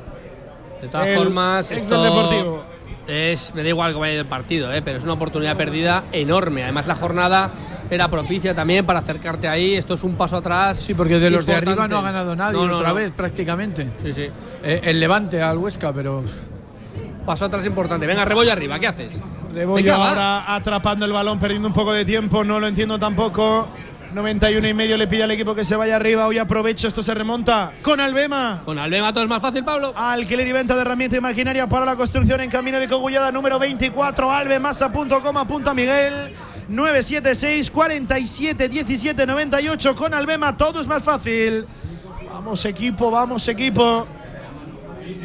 De todas formas, esto Deportivo. Es, me da igual que vaya del partido, ¿eh? pero es una oportunidad perdida enorme. Además, la jornada era propicia también para acercarte ahí. Esto es un paso atrás. Sí, porque de los de arriba no ha ganado nadie No, no, otra no. vez prácticamente. Sí, sí. Eh, el Levante al Huesca, pero Paso atrás importante. Venga, Rebollo arriba, ¿qué haces? Va. ahora atrapando el balón, perdiendo un poco de tiempo, no lo entiendo tampoco. 91 y medio le pide al equipo que se vaya arriba. Hoy aprovecho, esto se remonta con Albema. Con Albema todo es más fácil, Pablo. Alquiler y venta de herramienta y maquinaria para la construcción en camino de Cogullada número 24. Albemasa.com apunta Miguel. 976 47 17 98 con Albema. Todo es más fácil. Vamos equipo, vamos equipo.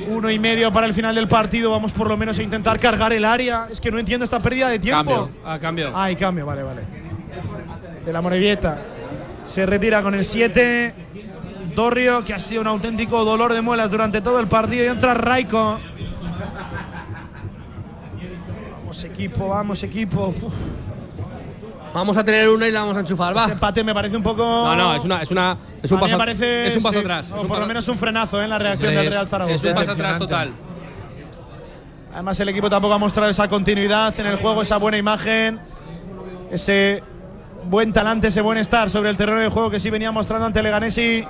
Uno y medio para el final del partido. Vamos por lo menos a intentar cargar el área. Es que no entiendo esta pérdida de tiempo. Cambio. Ah, cambio. Hay cambio, vale, vale. De la Morevieta. Se retira con el 7. Dorrio, que ha sido un auténtico dolor de muelas durante todo el partido. Y entra Raiko. Vamos equipo, vamos equipo. Uf. Vamos a tener una y la vamos a enchufar, va. Este empate me parece un poco. No, no, es una, es una, es un A mí me paso, parece, es un paso sí, atrás. o es un por lo paso- menos un frenazo ¿eh? en la reacción es- del Real Zaragoza. Es un paso atrás total. Además, el equipo tampoco ha mostrado esa continuidad en el juego, esa buena imagen, ese buen talante, ese buen estar sobre el terreno de juego que sí venía mostrando ante Leganesi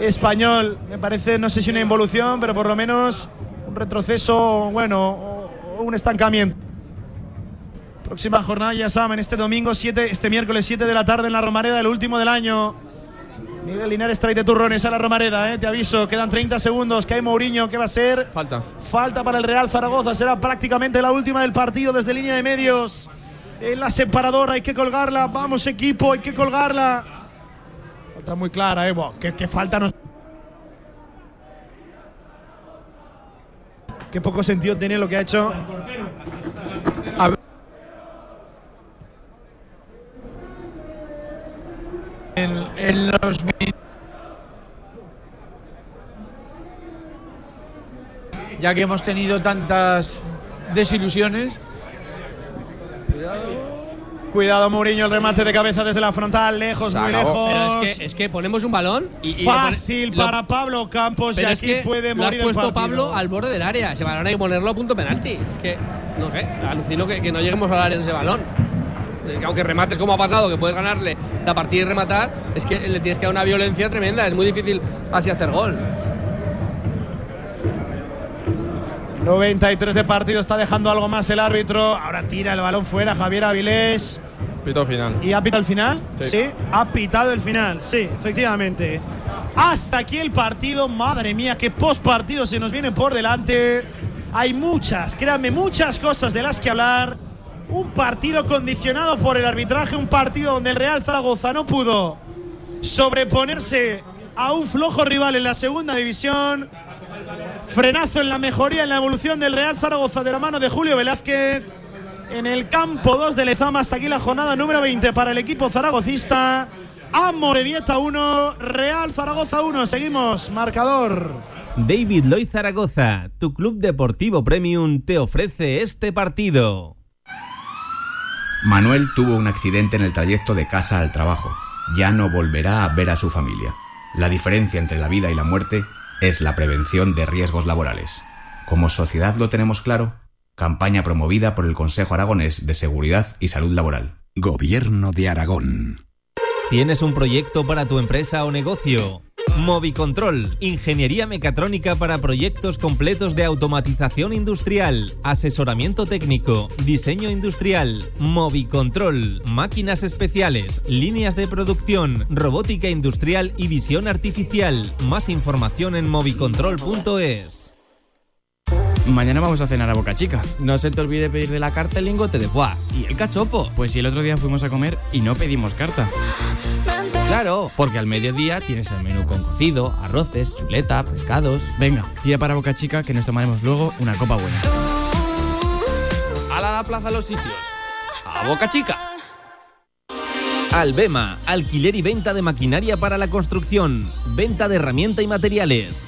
español. Me parece, no sé si una involución, pero por lo menos un retroceso, bueno, o- o un estancamiento. Próxima jornada, ya saben, este domingo, 7, este miércoles 7 de la tarde en la Romareda, el último del año. Miguel Linares trae de turrones a la Romareda, eh, te aviso, quedan 30 segundos, que hay Mourinho, ¿qué va a ser? Falta. Falta para el Real Zaragoza, será prácticamente la última del partido desde línea de medios. En la separadora hay que colgarla, vamos equipo, hay que colgarla. Falta muy clara, eh, qué falta nos... Qué poco sentido tiene lo que ha hecho. A ver. En, en los ya que hemos tenido tantas desilusiones. Cuidado Mourinho, el remate de cabeza desde la frontal, lejos, muy lejos. Pero es que, es que ponemos un balón y. y lo pone- Fácil lo- para Pablo Campos Pero y es aquí que puede lo has morir el puesto. Pablo al borde del área. Ese balón hay que ponerlo a punto penalti. Es que, no sé, alucino que, que no lleguemos al área en ese balón. Eh, que aunque remates como ha pasado, que puedes ganarle la partida y rematar, es que le tienes que dar una violencia tremenda. Es muy difícil así hacer gol. 93 de partido, está dejando algo más el árbitro. Ahora tira el balón fuera Javier Avilés. Pito final. ¿Y ha pitado el final? Sí. ha pitado el final. Sí, efectivamente. Hasta aquí el partido. Madre mía, qué post partido se nos viene por delante. Hay muchas, créanme, muchas cosas de las que hablar. Un partido condicionado por el arbitraje, un partido donde el Real Zaragoza no pudo sobreponerse a un flojo rival en la segunda división. Frenazo en la mejoría, en la evolución del Real Zaragoza de la mano de Julio Velázquez. En el campo 2 de Lezama, hasta aquí la jornada número 20 para el equipo zaragocista. Amorebieta 1, Real Zaragoza 1. Seguimos, marcador. David Lloyd Zaragoza, tu club deportivo premium, te ofrece este partido. Manuel tuvo un accidente en el trayecto de casa al trabajo. Ya no volverá a ver a su familia. La diferencia entre la vida y la muerte es la prevención de riesgos laborales. Como sociedad lo tenemos claro. Campaña promovida por el Consejo Aragonés de Seguridad y Salud Laboral. Gobierno de Aragón. ¿Tienes un proyecto para tu empresa o negocio? Movicontrol, ingeniería mecatrónica para proyectos completos de automatización industrial, asesoramiento técnico, diseño industrial, Movicontrol, máquinas especiales, líneas de producción, robótica industrial y visión artificial. Más información en movicontrol.es. Mañana vamos a cenar a Boca Chica. No se te olvide pedir de la carta el lingote de foie y el cachopo. Pues si el otro día fuimos a comer y no pedimos carta. Claro, porque al mediodía tienes el menú con cocido, arroces, chuleta, pescados. Venga, tira para Boca Chica que nos tomaremos luego una copa buena. ¡A la plaza los sitios! ¡A Boca Chica! Albema, alquiler y venta de maquinaria para la construcción, venta de herramienta y materiales,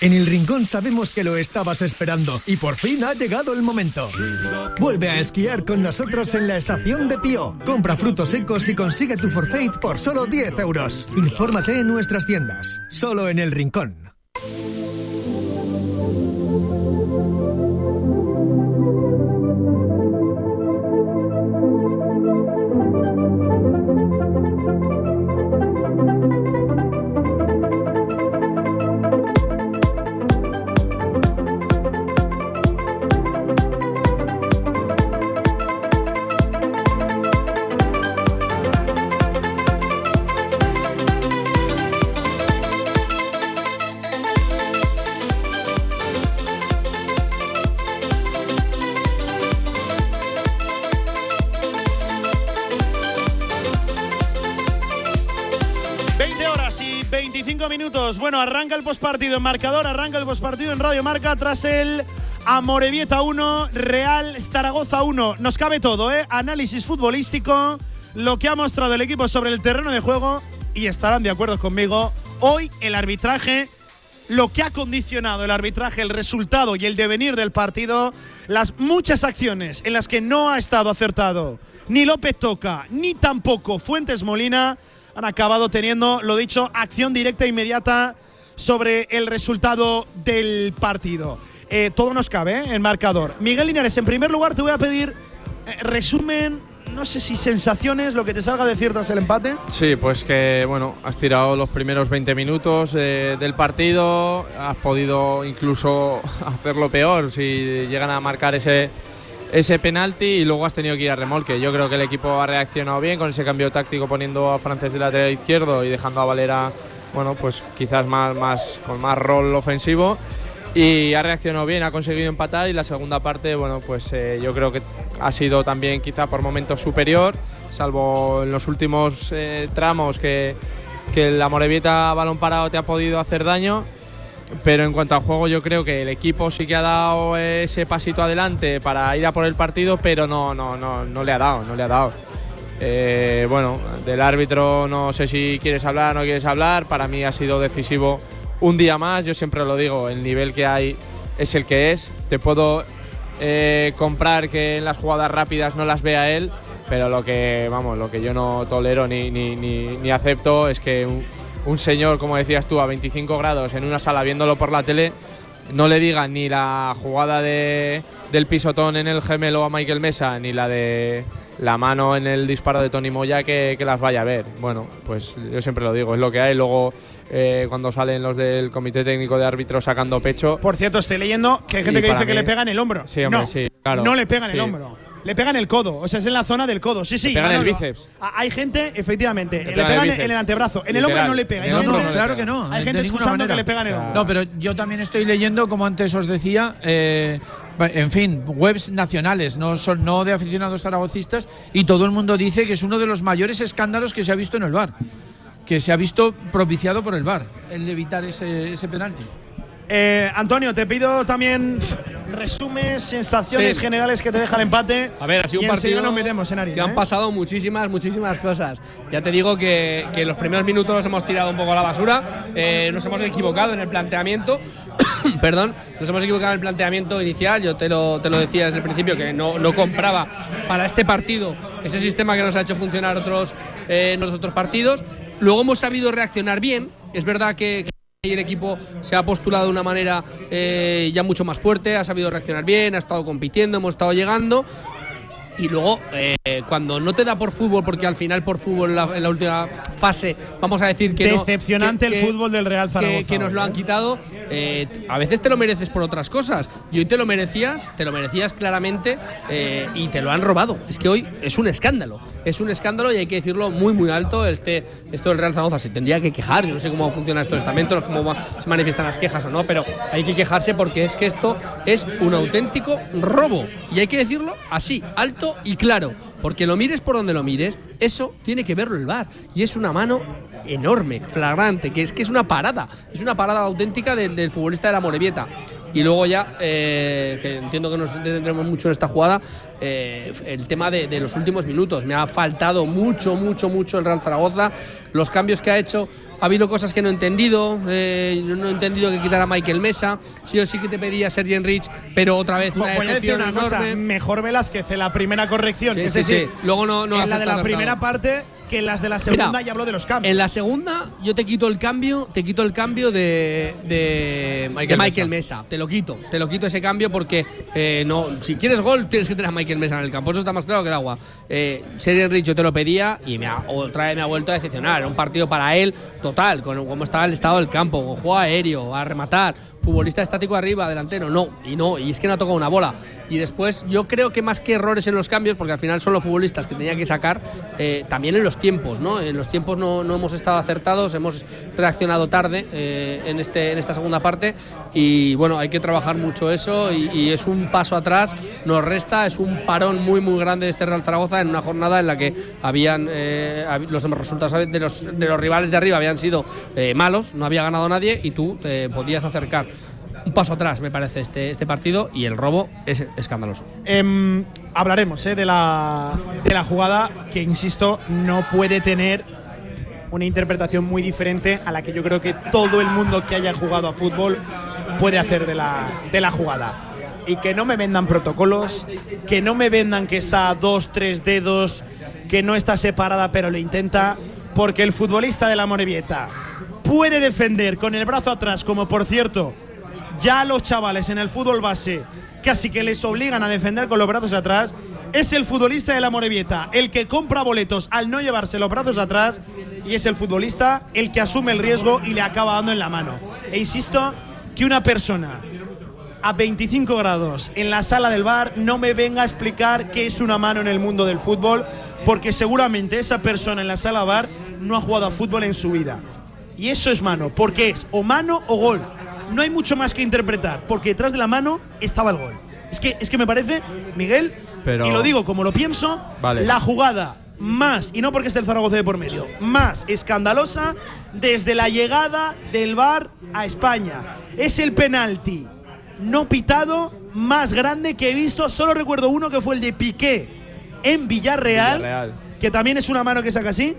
En el Rincón sabemos que lo estabas esperando y por fin ha llegado el momento. Vuelve a esquiar con nosotros en la estación de Pío. Compra frutos secos y consigue tu forfait por solo 10 euros. Infórmate en nuestras tiendas, solo en el Rincón. Bueno, arranca el postpartido en marcador, arranca el postpartido en Radio Marca tras el Amorebieta 1, Real Zaragoza 1. Nos cabe todo, ¿eh? Análisis futbolístico, lo que ha mostrado el equipo sobre el terreno de juego y estarán de acuerdo conmigo. Hoy el arbitraje lo que ha condicionado el arbitraje, el resultado y el devenir del partido, las muchas acciones en las que no ha estado acertado ni López Toca, ni tampoco Fuentes Molina, han acabado teniendo, lo dicho, acción directa e inmediata sobre el resultado del partido. Eh, todo nos cabe ¿eh? en marcador. Miguel Linares, en primer lugar te voy a pedir eh, resumen, no sé si sensaciones, lo que te salga a decir tras el empate. Sí, pues que bueno, has tirado los primeros 20 minutos eh, del partido, has podido incluso hacerlo peor si llegan a marcar ese, ese penalti y luego has tenido que ir a remolque. Yo creo que el equipo ha reaccionado bien con ese cambio táctico poniendo a Francés de lateral izquierdo y dejando a Valera, bueno, pues quizás más, más, con más rol ofensivo y ha reaccionado bien, ha conseguido empatar y la segunda parte, bueno, pues eh, yo creo que ha sido también quizá por momentos superior, salvo en los últimos eh, tramos que, que la Morevieta balón parado te ha podido hacer daño. Pero en cuanto al juego, yo creo que el equipo sí que ha dado ese pasito adelante para ir a por el partido, pero no, no, no, no le ha dado, no le ha dado. Eh, bueno, del árbitro no sé si quieres hablar o no quieres hablar. Para mí ha sido decisivo un día más. Yo siempre lo digo, el nivel que hay es el que es. Te puedo eh, comprar que en las jugadas rápidas no las vea él, pero lo que, vamos, lo que yo no tolero ni, ni, ni, acepto es que un señor, como decías tú, a 25 grados en una sala viéndolo por la tele, no le diga ni la jugada de, del pisotón en el gemelo a Michael Mesa, ni la de la mano en el disparo de Tony Moya que, que las vaya a ver. Bueno, pues yo siempre lo digo, es lo que hay. Luego, eh, cuando salen los del Comité Técnico de Árbitros sacando pecho. Por cierto, estoy leyendo que hay gente que dice que le pega en el hombro. Sí, hombre, no, sí, claro. No le pega en Sí. el hombro. Le pega en el codo, o sea, es en la zona del codo. Sí, sí. Le pega en el bíceps. Hay gente, efectivamente, le, pega en el pegan en, el antebrazo. En el hombro no le pega. Hay gente- no le claro que no. Hay de gente excusando que manera. le pegan el hombro. No, pero yo también estoy leyendo, como antes os decía, eh, en fin, webs nacionales, no son no de aficionados zaragocistas, y todo el mundo dice que es uno de los mayores escándalos que se ha visto en el bar, que se ha visto propiciado por el bar, el evitar ese, ese penalti. Eh, Antonio, te pido también resumes, sensaciones Sí. generales que te deja el empate. A ver, ha sido un partido nos metemos en harina, que han ¿eh? pasado muchísimas, muchísimas cosas. Ya te digo que, que los primeros minutos los hemos tirado un poco a la basura, eh, nos hemos equivocado en el planteamiento, perdón, nos hemos equivocado en el planteamiento inicial, yo te lo, te lo decía desde el principio que no, no compraba para este partido ese sistema que nos ha hecho funcionar otros, eh, en los otros partidos. Luego hemos sabido reaccionar bien, es verdad que y el equipo se ha postulado de una manera eh, ya mucho más fuerte, ha sabido reaccionar bien, ha estado compitiendo, hemos estado llegando. Y luego, eh, cuando no te da por fútbol, porque al final por fútbol en la, en la última fase, vamos a decir que no- Decepcionante que- el que- fútbol del Real Zaragoza. que, que nos lo han quitado. eh, a veces te lo mereces por otras cosas. Y hoy te lo merecías, te lo merecías claramente eh, y te lo han robado. Es que hoy es un escándalo. Es un escándalo y hay que decirlo muy, muy alto. Este, esto del Real Zaragoza se tendría que quejar. Yo no sé cómo funcionan estos estamentos, cómo se manifiestan las quejas o no, pero hay que quejarse porque es que esto es un auténtico robo. Y hay que decirlo así, alto y claro. Porque lo mires por donde lo mires, eso tiene que verlo el VAR. Y es una mano enorme, flagrante, que es que es una parada. Es una parada auténtica del, del futbolista de la Morevieta. Y luego ya, eh, que entiendo que nos detendremos mucho en esta jugada, eh, el tema de, de los últimos minutos. Me ha faltado mucho, mucho, mucho el Real Zaragoza. Los cambios que ha hecho, ha habido cosas que no he entendido. eh, no he entendido que quitara a Michael Mesa. Sí o sí que te pedía Sergi Enrich, pero otra vez una Voy a decir decepción una cosa, enorme. mejor Velázquez en la primera corrección. Sí, es sí, decir, sí. Luego no- no en la de la primera parte que en las de la segunda Mira, ya habló de los cambios. En la segunda, yo te quito el cambio, te quito el cambio de, de Michael, de Michael Mesa. Te lo quito, te lo quito ese cambio porque eh, no, si quieres gol tienes que tener a Michael Mesa en el campo. Eso está más claro que el agua. Eh, Sergio Enrich yo te lo pedía y me ha- otra vez me ha vuelto a decepcionar. Un partido para él total, con cómo estaba el estado del campo, con juego aéreo, a rematar. Futbolista estático arriba, delantero, no, y no, y es que no ha tocado una bola. Y después yo creo que más que errores en los cambios, porque al final son los futbolistas que tenía que sacar, eh, también en los tiempos, ¿no? En los tiempos no, no hemos estado acertados, hemos reaccionado tarde eh, en, este, en esta segunda parte y bueno, hay que trabajar mucho eso y, es un paso atrás, nos resta, es un parón muy muy grande de este Real Zaragoza en una jornada en la que habían eh, los resultados de los, de los rivales de arriba habían sido eh, malos, no había ganado nadie y tú te podías acercar. Un paso atrás, me parece, este, este partido y el robo es escandaloso. Em, hablaremos eh, de, la, de la jugada que, insisto, no puede tener una interpretación muy diferente a la que yo creo que todo el mundo que haya jugado a fútbol puede hacer de la, de la jugada. Y que no me vendan protocolos, que no me vendan que está a dos, tres dedos, que no está separada pero lo intenta, porque el futbolista de la Morevieta puede defender con el brazo atrás, como por cierto ya los chavales en el fútbol base casi que les obligan a defender con los brazos atrás. Es el futbolista de la Morevieta el que compra boletos al no llevarse los brazos atrás y es el futbolista el que asume el riesgo y le acaba dando en la mano. E insisto que una persona a 25 grados en la sala del bar no me venga a explicar qué es una mano en el mundo del fútbol, porque seguramente esa persona en la sala bar no ha jugado a fútbol en su vida. Y eso es mano, porque es o mano o gol. No hay mucho más que interpretar, porque detrás de la mano estaba el gol. Es que, es que me parece, Miguel, Pero- y lo digo como lo pienso, Vale. la jugada más, y no porque esté el Zaragoza de por medio, más escandalosa desde la llegada del VAR a España. Es el penalti no pitado más grande que he visto. Solo recuerdo uno que fue el de Piqué en Villarreal, Villarreal. que también es una mano que saca así.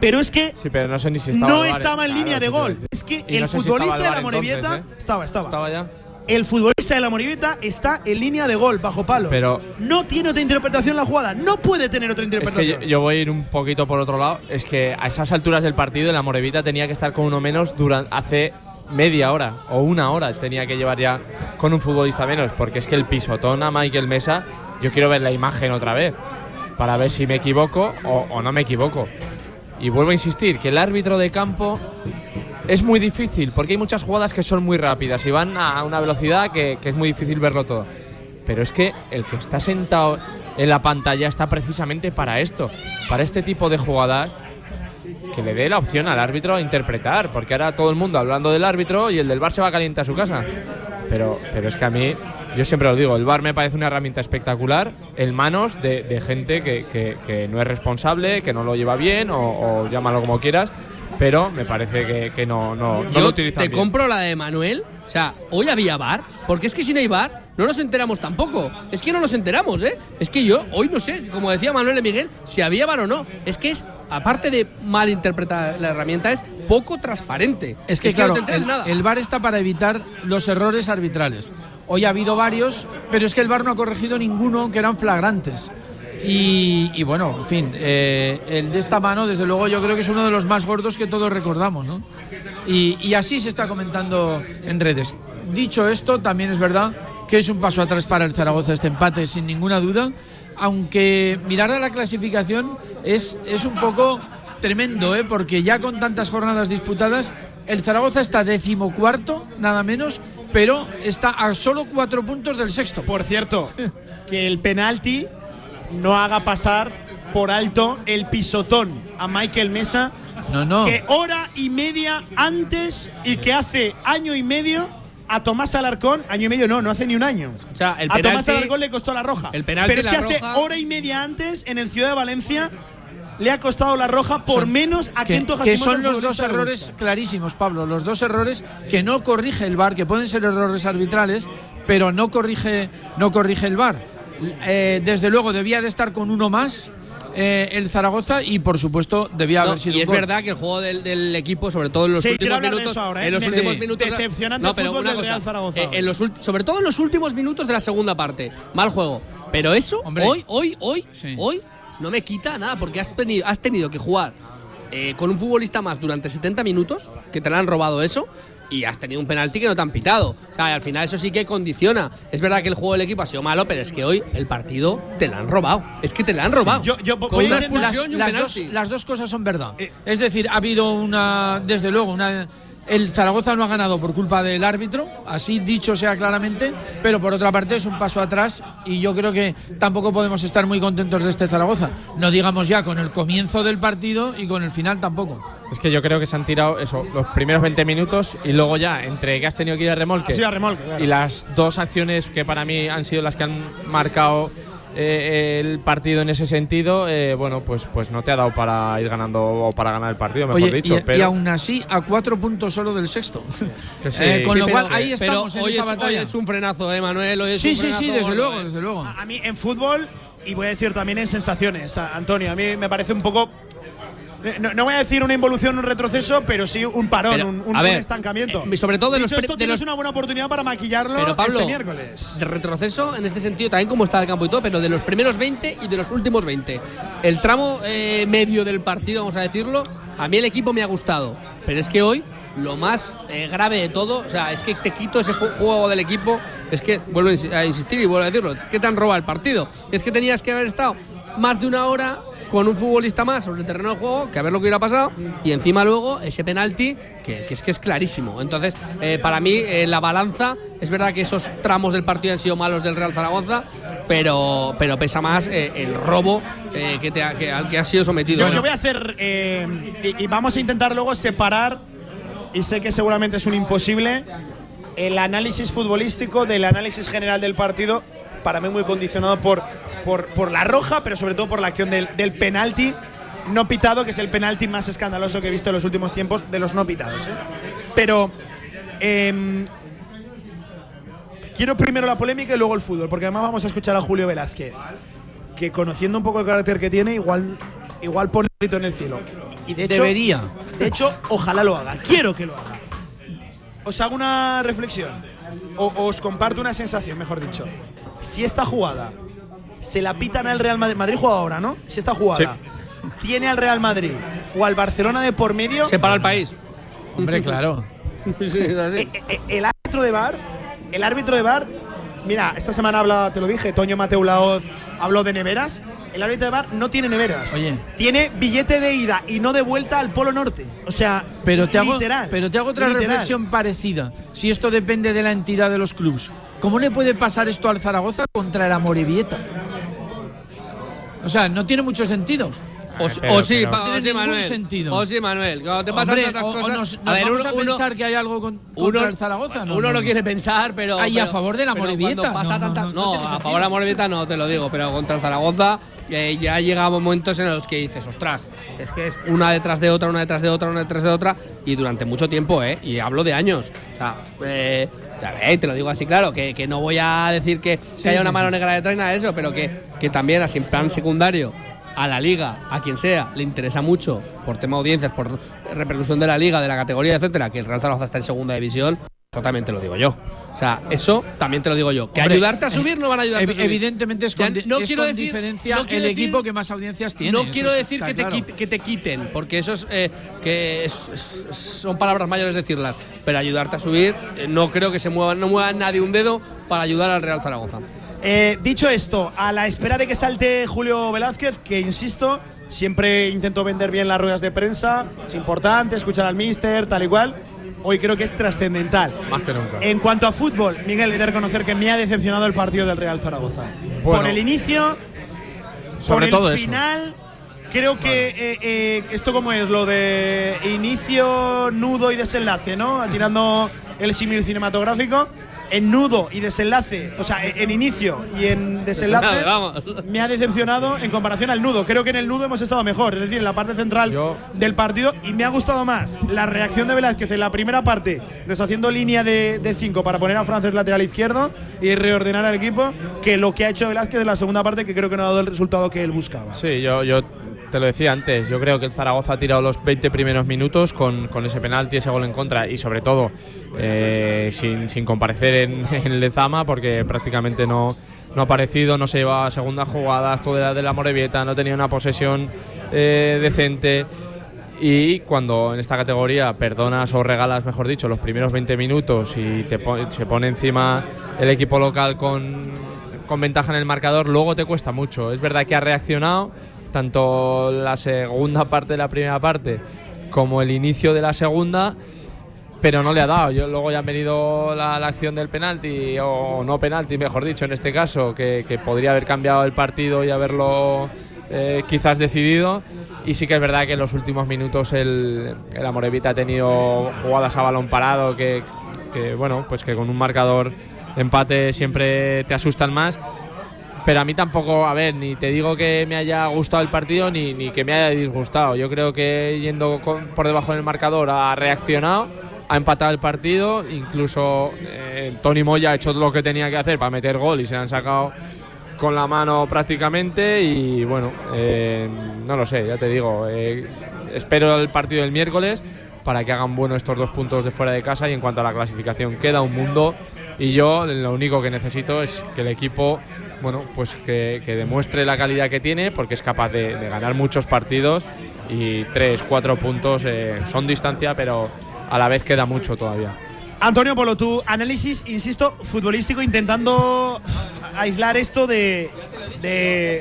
Pero es que Sí, pero no sé ni si estaba no en claro, línea de gol. Es que Y el no sé futbolista de la Morevieta ¿eh? estaba, estaba. ¿Estaba ya? El futbolista de la Morevieta está en línea de gol, bajo palo. Pero- no tiene otra interpretación la jugada. No puede tener otra Es que interpretación. yo, yo voy a ir un poquito por otro lado. Es que a esas alturas del partido, la Morevita tenía que estar con uno menos durante hace media hora o una hora tenía que llevar ya con un futbolista menos. Porque es que el pisotón a Michael Mesa, yo quiero ver la imagen otra vez para ver si me equivoco o, o no me equivoco. Y vuelvo a insistir que el árbitro de campo es muy difícil porque hay muchas jugadas que son muy rápidas y van a una velocidad que, es muy difícil verlo todo. Pero es que el que está sentado en la pantalla está precisamente para esto, para este tipo de jugadas que le dé la opción al árbitro a interpretar, porque ahora todo el mundo hablando del árbitro y el del bar se va caliente a su casa. Pero, pero es que a mí, yo siempre lo digo, el bar me parece una herramienta espectacular en manos de, de gente que, que- que no es responsable, que no lo lleva bien o, o llámalo como quieras, pero me parece que, que no, no, no Yo lo utilizan te bien. compro la de Manuel. O sea, hoy había bar, porque es que si no hay bar, no nos enteramos tampoco. Es que no nos enteramos, ¿eh? Es que yo hoy no sé, como decía Manuel de Miguel, si había bar o no. Es que es, aparte de mal interpretar la herramienta, es poco transparente. Es que, no claro, te enteras el, nada. el VAR está para evitar los errores arbitrales. Hoy ha habido varios, pero es que el VAR no ha corregido ninguno que eran flagrantes. Y, y bueno, en fin, eh, el de esta mano, desde luego, yo creo que es uno de los más gordos que todos recordamos, ¿no? Y, y así se está comentando en redes. Dicho esto, también es verdad que es un paso atrás para el Zaragoza este empate, sin ninguna duda. Aunque mirar a la clasificación es, es un poco tremendo, ¿eh? porque ya con tantas jornadas disputadas, el Zaragoza está decimocuarto, nada menos, pero está a solo cuatro puntos del sexto. Por cierto, que el penalti no haga pasar por alto el pisotón a Michael Mesa. No, no. Que hora y media antes y que hace año y medio a Tomás Alarcón, año y medio no, no hace ni un año. Sea, el a Tomás penalti- Alarcón le costó la roja. el penalti, Pero es que la hace roja- hora y media antes en el Ciudad de Valencia le ha costado la roja por menos a que, Kento que Hashimoto, son los dos errores clarísimos, Pablo, los dos errores que no corrige el VAR, que pueden ser errores arbitrales, pero no corrige, no corrige el VAR. Eh, desde luego debía de estar con uno más eh, el Zaragoza y por supuesto debía No, haber sido y un es gol. verdad que el juego del, del equipo, sobre todo en los Sí, últimos minutos, eso ahora, ¿eh? en los Me- últimos sí, minutos, decepcionante no, pero fútbol una del cosa, Real Zaragoza eh, en los sobre todo en los últimos minutos de la segunda parte, mal juego. Pero eso, Hombre. hoy, hoy, hoy, hoy no me quita nada porque has tenido, has tenido que jugar eh, con un futbolista más durante 70 minutos, que te le han robado eso. Y has tenido un penalti que no te han pitado. O sea, al final eso sí que condiciona. Es verdad que el juego del equipo ha sido malo, pero es que hoy el partido te lo han robado. Es que te lo han robado. Yo- yo con una expulsión y un las, dos, penalti. las dos cosas son verdad. Eh. es decir, ha habido una, desde luego, una El Zaragoza no ha ganado por culpa del árbitro, así dicho sea claramente, pero por otra parte es un paso atrás y yo creo que tampoco podemos estar muy contentos de este Zaragoza. No digamos ya con el comienzo del partido y con el final tampoco. Es que yo creo que se han tirado eso, los primeros 20 minutos y luego ya, entre que has tenido que ir a remolque, Sí, a remolque, claro. y las dos acciones que para mí han sido las que han marcado eh, el partido en ese sentido, eh, bueno, pues, pues no te ha dado para ir ganando o para ganar el partido, mejor Oye, dicho. y, pero y aún así a cuatro puntos solo del sexto. Que sí. Eh, con Sí, lo pero- cual ahí Pero estamos en hoy esa es, hoy batalla. es un frenazo, ¿eh, Manuel? Hoy es Sí, un sí, frenazo sí, desde gordo, luego, desde luego. A mí en fútbol, y voy a decir también en sensaciones, Antonio, a mí me parece un poco. No, no voy a decir una involución, un retroceso, pero sí un parón, Pero, un, un- a un ver, estancamiento. eh, sobre todo de los Dicho pre- esto, de tienes los- una buena oportunidad para maquillarlo Pero Pablo, este miércoles. de retroceso en este sentido, también como está el campo y todo, pero de los primeros 20 y de los últimos 20. El tramo eh, medio del partido, vamos a decirlo, a mí el equipo me ha gustado, pero es que hoy lo más eh, grave de todo, o sea, es que te quito ese ju- juego del equipo, es que, vuelvo a insi- a insistir y vuelvo a decirlo, es que te han robado el partido, es que tenías que haber estado más de una hora con un futbolista más sobre el terreno de juego, que a ver lo que hubiera pasado, y encima luego ese penalti, que, que es que es clarísimo. Entonces, eh, para mí, eh, la balanza, es verdad que esos tramos del partido han sido malos del Real Zaragoza, pero, pero pesa más eh, el robo eh, que te ha- que- al que ha sido sometido. Yo, yo voy a hacer. eh, y, y vamos a intentar luego separar, y sé que seguramente es un imposible, el análisis futbolístico del análisis general del partido, para mí muy condicionado por, por, por la roja, pero sobre todo por la acción del, del penalti no pitado, que es el penalti más escandaloso que he visto en los últimos tiempos de los no pitados. ¿eh? Pero. em, quiero primero la polémica y luego el fútbol, porque además vamos a escuchar a Julio Velázquez que conociendo un poco el carácter que tiene, igual, igual pone el grito en el cielo. Y de hecho, Debería. De hecho, ojalá lo haga. Quiero que lo haga. Os hago una reflexión. O o os comparto una sensación, mejor dicho. Si esta jugada se la pitan al Real Madrid. Madrid juega ahora, ¿no? Si esta jugada tiene al Real Madrid o al Barcelona de por medio. Se para el país. Hombre, claro. Sí, es así. Eh, eh, el árbitro de bar, el árbitro de bar, mira, esta semana habla, te lo dije, Toño Mateu Laoz habló de neveras. El árbitro de bar no tiene neveras. Oye. Tiene billete de ida y no de vuelta al Polo Norte. O sea, Pero te hago, literal. pero te hago otra literal. reflexión parecida. Si esto depende de la entidad de los clubes, ¿cómo le puede pasar esto al Zaragoza contra el Amorebieta? O sea, no tiene mucho sentido. O, Pero- o sí, pero- pa- no o tiene sí, ningún Manuel. sentido. O sí, Manuel. Cuando te pasan Hombre, tantas o- o cosas. nos- nos vamos a pensar que hay algo con- contra el Zaragoza, ¿no? Uno No, quiere pensar, pero. Ay, a favor de la Morevieta. pasa No, no, tanta- no, no No, tiene a favor de la Morevieta no te lo digo, pero contra el Zaragoza eh, ya llega momentos en los que dices, ostras, es que es una detrás de otra, una detrás de otra, una detrás de otra, y durante mucho tiempo, ¿eh? Y hablo de años. O sea, eh, te lo digo así, claro, que, que no voy a decir que, haya sí, una mano negra detrás ni nada de eso, pero que, que también, así en plan secundario, a la liga, a quien sea, le interesa mucho por tema de audiencias, por repercusión de la liga, de la categoría, etcétera, que el Real Zaragoza está en segunda división, eso también te lo digo yo. O sea, eso también te lo digo yo. Que Hombre, ayudarte a subir no van a ayudarte ev- a subir. Evidentemente es con, di- no es quiero con decir- diferencia no quiero el decir- equipo que más audiencias tiene. No quiero decir que te, claro. quit- que te quiten, porque eso es, eh, que es- es- son palabras mayores decirlas, pero ayudarte a subir, eh, no creo que se mueva, no mueva nadie un dedo para ayudar al Real Zaragoza. Eh, dicho esto, a la espera de que salte Julio Velázquez, que insisto, siempre intento vender bien las ruedas de prensa, es importante escuchar al míster, tal y cual. Hoy creo que es trascendental. Más que nunca. En cuanto a fútbol, Miguel, he de reconocer que me ha decepcionado el partido del Real Zaragoza. Bueno. por el inicio, Sobre por todo el eso. final. Creo que eh, eh, esto como es lo de inicio, nudo y desenlace, ¿no? Tirando el símil cinematográfico. En nudo y desenlace, o sea, en en inicio y en desenlace, me ha decepcionado en comparación al nudo. Creo que en el nudo hemos estado mejor, es decir, en la parte central del partido. Y me ha gustado más la reacción de Velázquez en la primera parte, deshaciendo línea de 5 para poner a Frances lateral izquierdo y reordenar al equipo, que lo que ha hecho Velázquez en la segunda parte, que creo que no ha dado el resultado que él buscaba. Sí, yo, yo te lo decía antes. Yo creo que el Zaragoza ha tirado los 20 primeros minutos con, con ese penalti, ese gol en contra y sobre todo eh, sin, sin comparecer en, en Lezama porque prácticamente no, no ha aparecido, no se llevaba segundas jugadas, todo era de la Morevieta, no tenía una posesión eh, decente. Y cuando en esta categoría perdonas o regalas, mejor dicho, los primeros 20 minutos y te pon- se pone encima el equipo local con, con ventaja en el marcador, luego te cuesta mucho. Es verdad que ha reaccionado tanto la segunda parte de la primera parte como el inicio de la segunda, pero no le ha dado. Yo, luego ya han venido la, acción del penalti, o no penalti, mejor dicho, en este caso, que, podría haber cambiado el partido y haberlo eh, quizás decidido. Y sí que es verdad que en los últimos minutos el, el Amorevita ha tenido jugadas a balón parado que, que, bueno, pues que con un marcador empate siempre te asustan más. Pero a mí tampoco, a ver, ni te digo que me haya gustado el partido ni, ni que me haya disgustado. Yo creo que yendo por debajo del marcador ha reaccionado ha empatado el partido, incluso eh, Tony Moya ha hecho lo que tenía que hacer para meter gol y se han sacado con la mano prácticamente y bueno, eh, no lo sé, ya te digo, eh, espero el partido del miércoles para que hagan bueno estos dos puntos de fuera de casa y en cuanto a la clasificación queda un mundo y yo lo único que necesito es que el equipo bueno pues que, demuestre la calidad que tiene porque es capaz de, ganar muchos partidos y tres, cuatro puntos son distancia pero a la vez queda mucho todavía. Antonio Polo, tu análisis, insisto, futbolístico, intentando aislar esto de.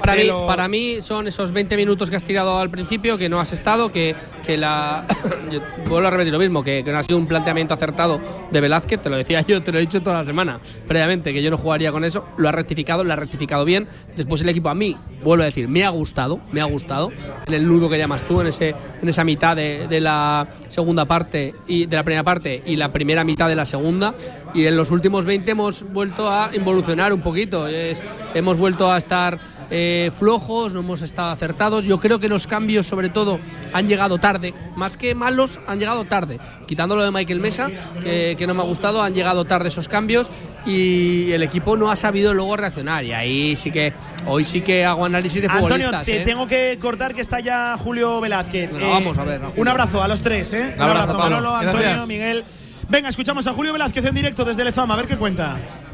Para, mí, para mí son esos 20 minutos que has tirado al principio, que no has estado, que, que la. vuelvo a repetir lo mismo, que, no ha sido un planteamiento acertado de Velázquez, te lo decía yo, te lo he dicho toda la semana previamente, que yo no jugaría con eso, lo ha rectificado, lo ha rectificado bien. Después el equipo a mí, vuelvo a decir, me ha gustado, me ha gustado, en el nudo que llamas tú, en, ese, en esa mitad de, de la segunda parte y de la primera parte y la primera mitad de la segunda. Y en los últimos 20 hemos vuelto a involucionar un poquito, hemos vuelto a estar eh, flojos, no hemos estado acertados. Yo creo que los cambios, sobre todo, han llegado tarde. Más que malos, han llegado tarde. Quitándolo de Michael Mesa, que, no me ha gustado, han llegado tarde esos cambios y el equipo no ha sabido luego reaccionar. Y ahí sí que, hoy sí que hago análisis de Antonio, futbolistas. te ¿eh? tengo que cortar que está ya Julio Velázquez. vamos a ver. un abrazo a los tres, ¿eh? Un, abrazo, Manolo, Antonio, Miguel. Venga, escuchamos a Julio Velázquez en directo desde Lezama, a ver qué cuenta.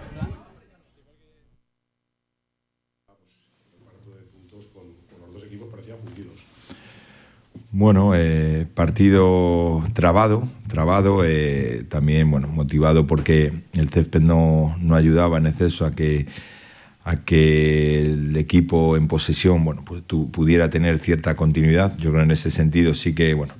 Bueno, eh, partido trabado, trabado, eh, también bueno, motivado porque el césped no, no, ayudaba en exceso a que, a que el equipo en posesión bueno, pues, pudiera tener cierta continuidad. Yo creo que en ese sentido sí que bueno,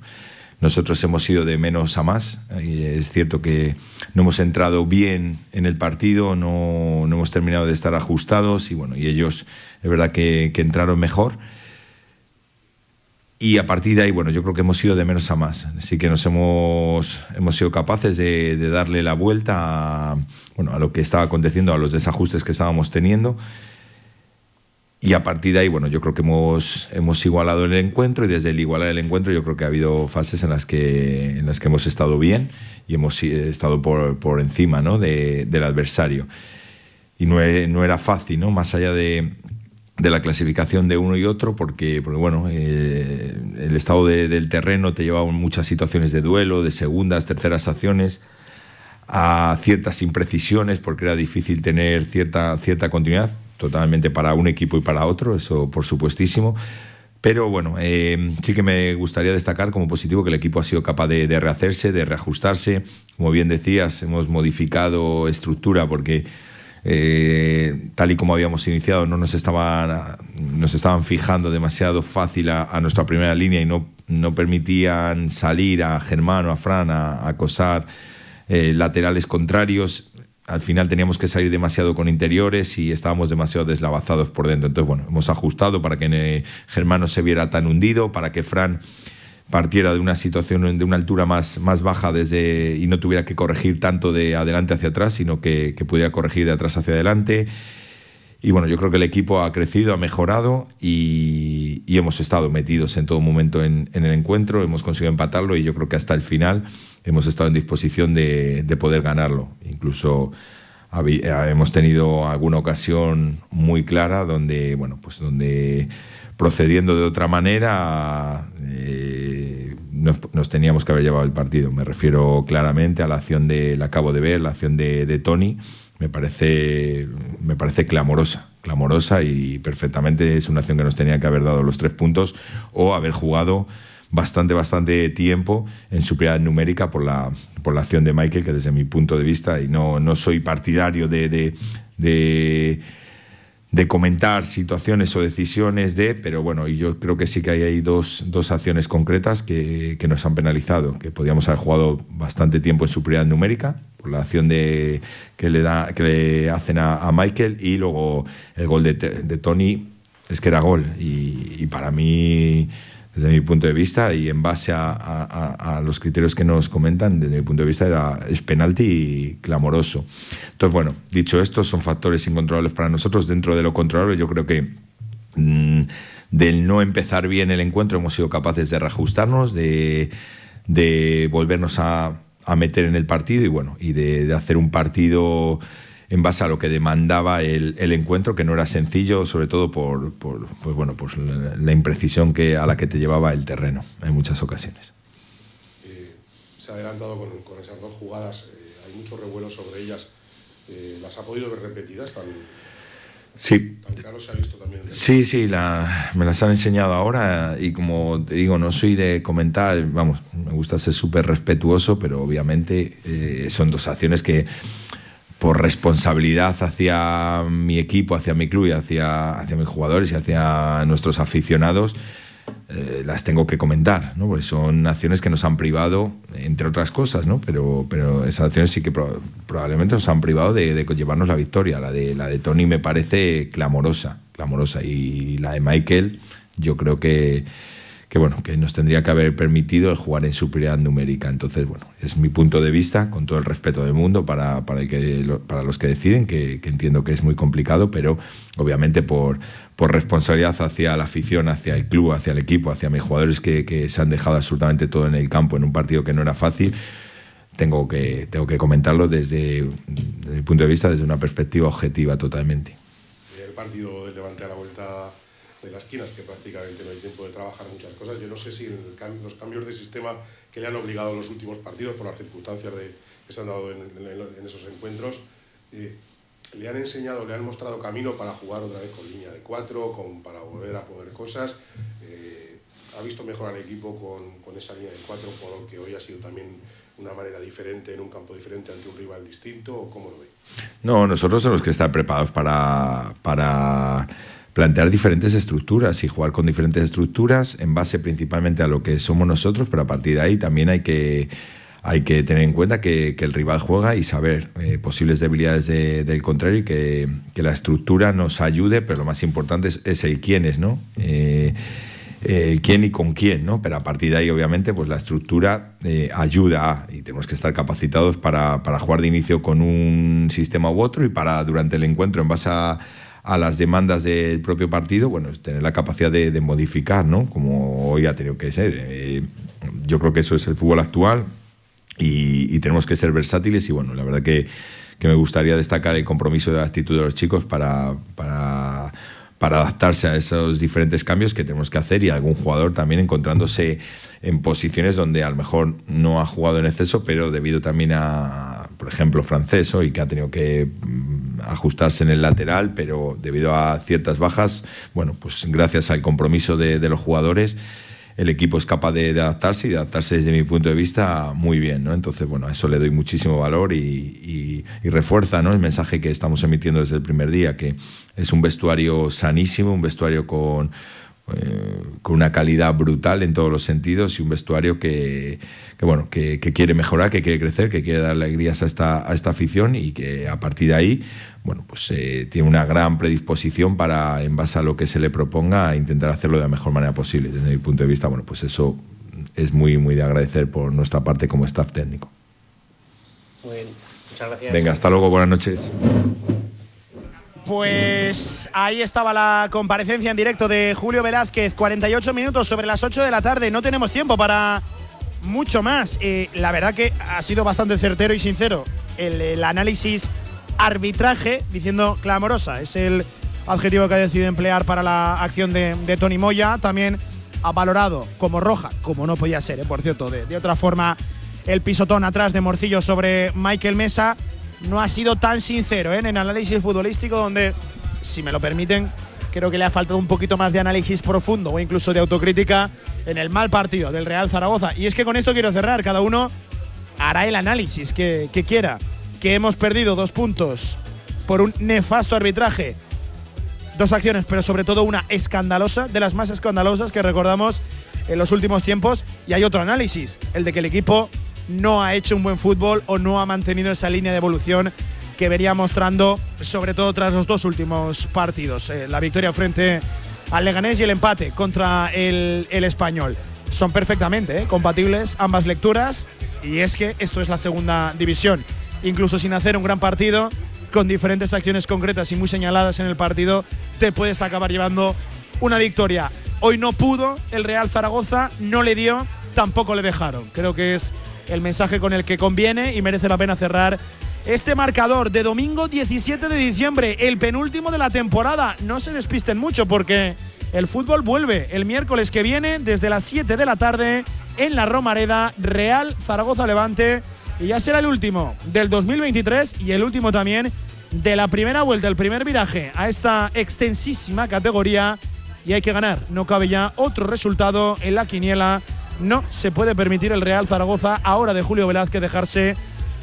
nosotros hemos ido de menos a más. Y es cierto que no hemos entrado bien en el partido, no, no hemos terminado de estar ajustados y bueno, y ellos es verdad que, que, entraron mejor. Y a partir de ahí, bueno, yo creo que hemos ido de menos a más. Así que nos hemos, hemos sido capaces de, de darle la vuelta a, bueno, a lo que estaba aconteciendo, a los desajustes que estábamos teniendo. Y a partir de ahí, bueno, yo creo que hemos, hemos igualado el encuentro y desde el igualar el encuentro yo creo que ha habido fases en las que, en las que hemos estado bien y hemos estado por, por encima ¿no? de, del adversario. Y no, no, era fácil, ¿no? más allá de, de, la clasificación de uno y otro, porque, porque bueno, eh, el estado de, del terreno te lleva a muchas situaciones de duelo, de segundas, terceras acciones a ciertas imprecisiones porque era difícil tener cierta, cierta continuidad totalmente para un equipo y para otro, eso por supuestísimo. Pero bueno, eh, sí que me gustaría destacar como positivo que el equipo ha sido capaz de, rehacerse, de reajustarse. Como bien decías, hemos modificado estructura porque eh, tal y como habíamos iniciado no nos estaban, nos estaban fijando demasiado fácil a, nuestra primera línea y no, no permitían salir a Germán o a Fran a, acosar eh, laterales contrarios al final teníamos que salir demasiado con interiores y estábamos demasiado deslavazados por dentro. Entonces, bueno, hemos ajustado para que Germán no se viera tan hundido, para que Fran partiera de una situación de una altura más, más baja desde, y no tuviera que corregir tanto de adelante hacia atrás, sino que, pudiera corregir de atrás hacia adelante. Y bueno, yo creo que el equipo ha crecido, ha mejorado y, hemos estado metidos en todo momento en, en, el encuentro, hemos conseguido empatarlo y yo creo que hasta el final hemos estado en disposición de, poder ganarlo. Incluso hemos tenido alguna ocasión muy clara donde, bueno, pues donde procediendo de otra manera eh, nos, teníamos que haber llevado el partido. Me refiero claramente a la acción de, la acabo de ver, la acción de, de Tony, me parece, me parece clamorosa, clamorosa y perfectamente es una acción que nos tenía que haber dado los tres puntos o haber jugado bastante, bastante tiempo en superioridad numérica por la, por la acción de Michael, que desde mi punto de vista, y no, no soy partidario de, comentar situaciones o decisiones de, pero bueno, y yo creo que sí que hay, hay dos, dos acciones concretas que, que, nos han penalizado, que podíamos haber jugado bastante tiempo en superioridad numérica, por la acción de, que, le da, que le hacen a, Michael y luego el gol de, de, Tony, es que era gol, y para mí desde mi punto de vista y en base a, los criterios que nos comentan, desde mi punto de vista era, es penalti clamoroso. Entonces, bueno, dicho esto, son factores incontrolables para nosotros. Dentro de lo controlable, yo creo que mmm, del no empezar bien el encuentro hemos sido capaces de reajustarnos, de, volvernos a, meter en el partido y, bueno, y de hacer un partido en base a lo que demandaba el, el, encuentro, que no era sencillo, sobre todo por, por pues bueno, pues la, la, imprecisión que, a la que te llevaba el terreno en muchas ocasiones. Eh, se ha adelantado con, con esas dos jugadas, eh, hay mucho revuelo sobre ellas. Eh, ¿Las ha podido ver repetidas? Tan, sí. Claro se ha visto también. Sí, sí, la, me las han enseñado ahora y como te digo, no soy de comentar, vamos, me gusta ser súper respetuoso, pero obviamente eh, son dos acciones que por responsabilidad hacia mi equipo, hacia mi club y hacia, hacia mis jugadores y hacia nuestros aficionados, eh, las tengo que comentar, ¿no? Porque son acciones que nos han privado, entre otras cosas, ¿no? Pero, pero esas acciones sí que pro, probablemente nos han privado de, de, llevarnos la victoria. La de, la de Tony me parece clamorosa, clamorosa. Y la de Michael, yo creo que que bueno, que nos tendría que haber permitido el jugar en superioridad numérica. Entonces, bueno, es mi punto de vista, con todo el respeto del mundo para, para, el que, para los que deciden, que, entiendo que es muy complicado, pero obviamente por, por responsabilidad hacia la afición, hacia el club, hacia el equipo, hacia mis jugadores que, se han dejado absolutamente todo en el campo en un partido que no era fácil, tengo que, tengo que comentarlo desde, desde mi punto de vista, desde una perspectiva objetiva totalmente. El partido del Levante a la vuelta de las esquinas, que prácticamente no hay tiempo de trabajar muchas cosas. Yo no sé si en los cambios de sistema que le han obligado los últimos partidos, por las circunstancias de, que se han dado en, en, en esos encuentros, eh, le han enseñado, le han mostrado camino para jugar otra vez con línea de cuatro, con, para volver a poder cosas. Eh, ha visto mejor al equipo con, con esa línea de cuatro, por lo que hoy ha sido también una manera diferente, en un campo diferente, ante un rival distinto, cómo lo ve? No, nosotros tenemos que estar preparados para, para plantear diferentes estructuras y jugar con diferentes estructuras en base principalmente a lo que somos nosotros, pero a partir de ahí también hay que, hay que tener en cuenta que, el rival juega y saber eh, posibles debilidades de, del contrario y que, que, la estructura nos ayude, pero lo más importante es, es el quién es, ¿no? Eh, el quién y con quién, ¿no? Pero a partir de ahí, obviamente, pues la estructura eh, ayuda a, y tenemos que estar capacitados para, para jugar de inicio con un sistema u otro y para durante el encuentro, en base a a las demandas del propio partido, bueno, es tener la capacidad de, de, modificar, ¿no? Como hoy ha tenido que ser. Eh, yo creo que eso es el fútbol actual y, y, tenemos que ser versátiles y bueno, la verdad que, que me gustaría destacar el compromiso de la actitud de los chicos para, para, para adaptarse a esos diferentes cambios que tenemos que hacer y algún jugador también encontrándose en posiciones donde a lo mejor no ha jugado en exceso, pero debido también a, por ejemplo, francés y que ha tenido que ajustarse en el lateral, pero debido a ciertas bajas, bueno, pues gracias al compromiso de, los jugadores, el equipo es capaz de, adaptarse y de adaptarse desde mi punto de vista muy bien, ¿no? Entonces, bueno, a eso le doy muchísimo valor y, y, refuerza ¿no? el mensaje que estamos emitiendo desde el primer día, que es un vestuario sanísimo, un vestuario con, eh, con una calidad brutal en todos los sentidos y un vestuario que, que bueno, que, que, quiere mejorar, que quiere crecer, que quiere dar alegrías a esta, a esta afición y que a partir de ahí, bueno, pues eh, tiene una gran predisposición para, en base a lo que se le proponga, intentar hacerlo de la mejor manera posible. Desde mi punto de vista, bueno, pues eso es muy, muy de agradecer por nuestra parte como staff técnico. Muy bien, muchas gracias. Venga, hasta luego, buenas noches. Pues ahí estaba la comparecencia en directo de Julio Velázquez, 48 minutos sobre las 8 de la tarde. No tenemos tiempo para mucho más. Eh, la verdad que ha sido bastante certero y sincero el, análisis arbitraje, diciendo clamorosa. Es el adjetivo que ha decidido emplear para la acción de, Tony Moya. También ha valorado como roja, como no podía ser, eh, por cierto, de otra forma, el pisotón atrás de Morcillo sobre Michael Mesa no ha sido tan sincero ¿eh? en el análisis futbolístico, donde, si me lo permiten, creo que le ha faltado un poquito más de análisis profundo o incluso de autocrítica en el mal partido del Real Zaragoza. Y es que con esto quiero cerrar, cada uno hará el análisis que, que quiera. Que hemos perdido dos puntos por un nefasto arbitraje. dos acciones, pero sobre todo una escandalosa, de las más escandalosas que recordamos en los últimos tiempos. Y hay otro análisis, el de que el equipo no ha hecho un buen fútbol o no ha mantenido esa línea de evolución que venía mostrando, sobre todo tras los dos últimos partidos. Eh, la victoria frente al Leganés y el empate contra el, el español. Son perfectamente eh, compatibles ambas lecturas y es que esto es la segunda división. Incluso sin hacer un gran partido, con diferentes acciones concretas y muy señaladas en el partido, te puedes acabar llevando una victoria. Hoy no pudo el Real Zaragoza, no le dio, tampoco le dejaron. Creo que es el mensaje con el que conviene y merece la pena cerrar este marcador de domingo 17 de diciembre, el penúltimo de la temporada. No se despisten mucho porque el fútbol vuelve el miércoles que viene desde las 7 de la tarde en la Romareda, Real Zaragoza Levante. Y ya será el último del 2023 y el último también de la primera vuelta, el primer viraje a esta extensísima categoría. Y hay que ganar. No cabe ya otro resultado en la quiniela. No se puede permitir el Real Zaragoza ahora de Julio Velázquez dejarse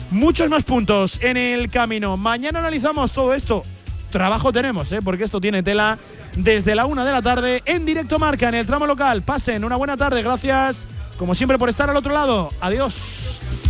muchos más puntos en el camino. Mañana analizamos todo esto. Trabajo tenemos, ¿eh? porque esto tiene tela desde la una de la tarde en directo marca en el tramo local. Pasen una buena tarde, gracias como siempre por estar al otro lado. Adiós.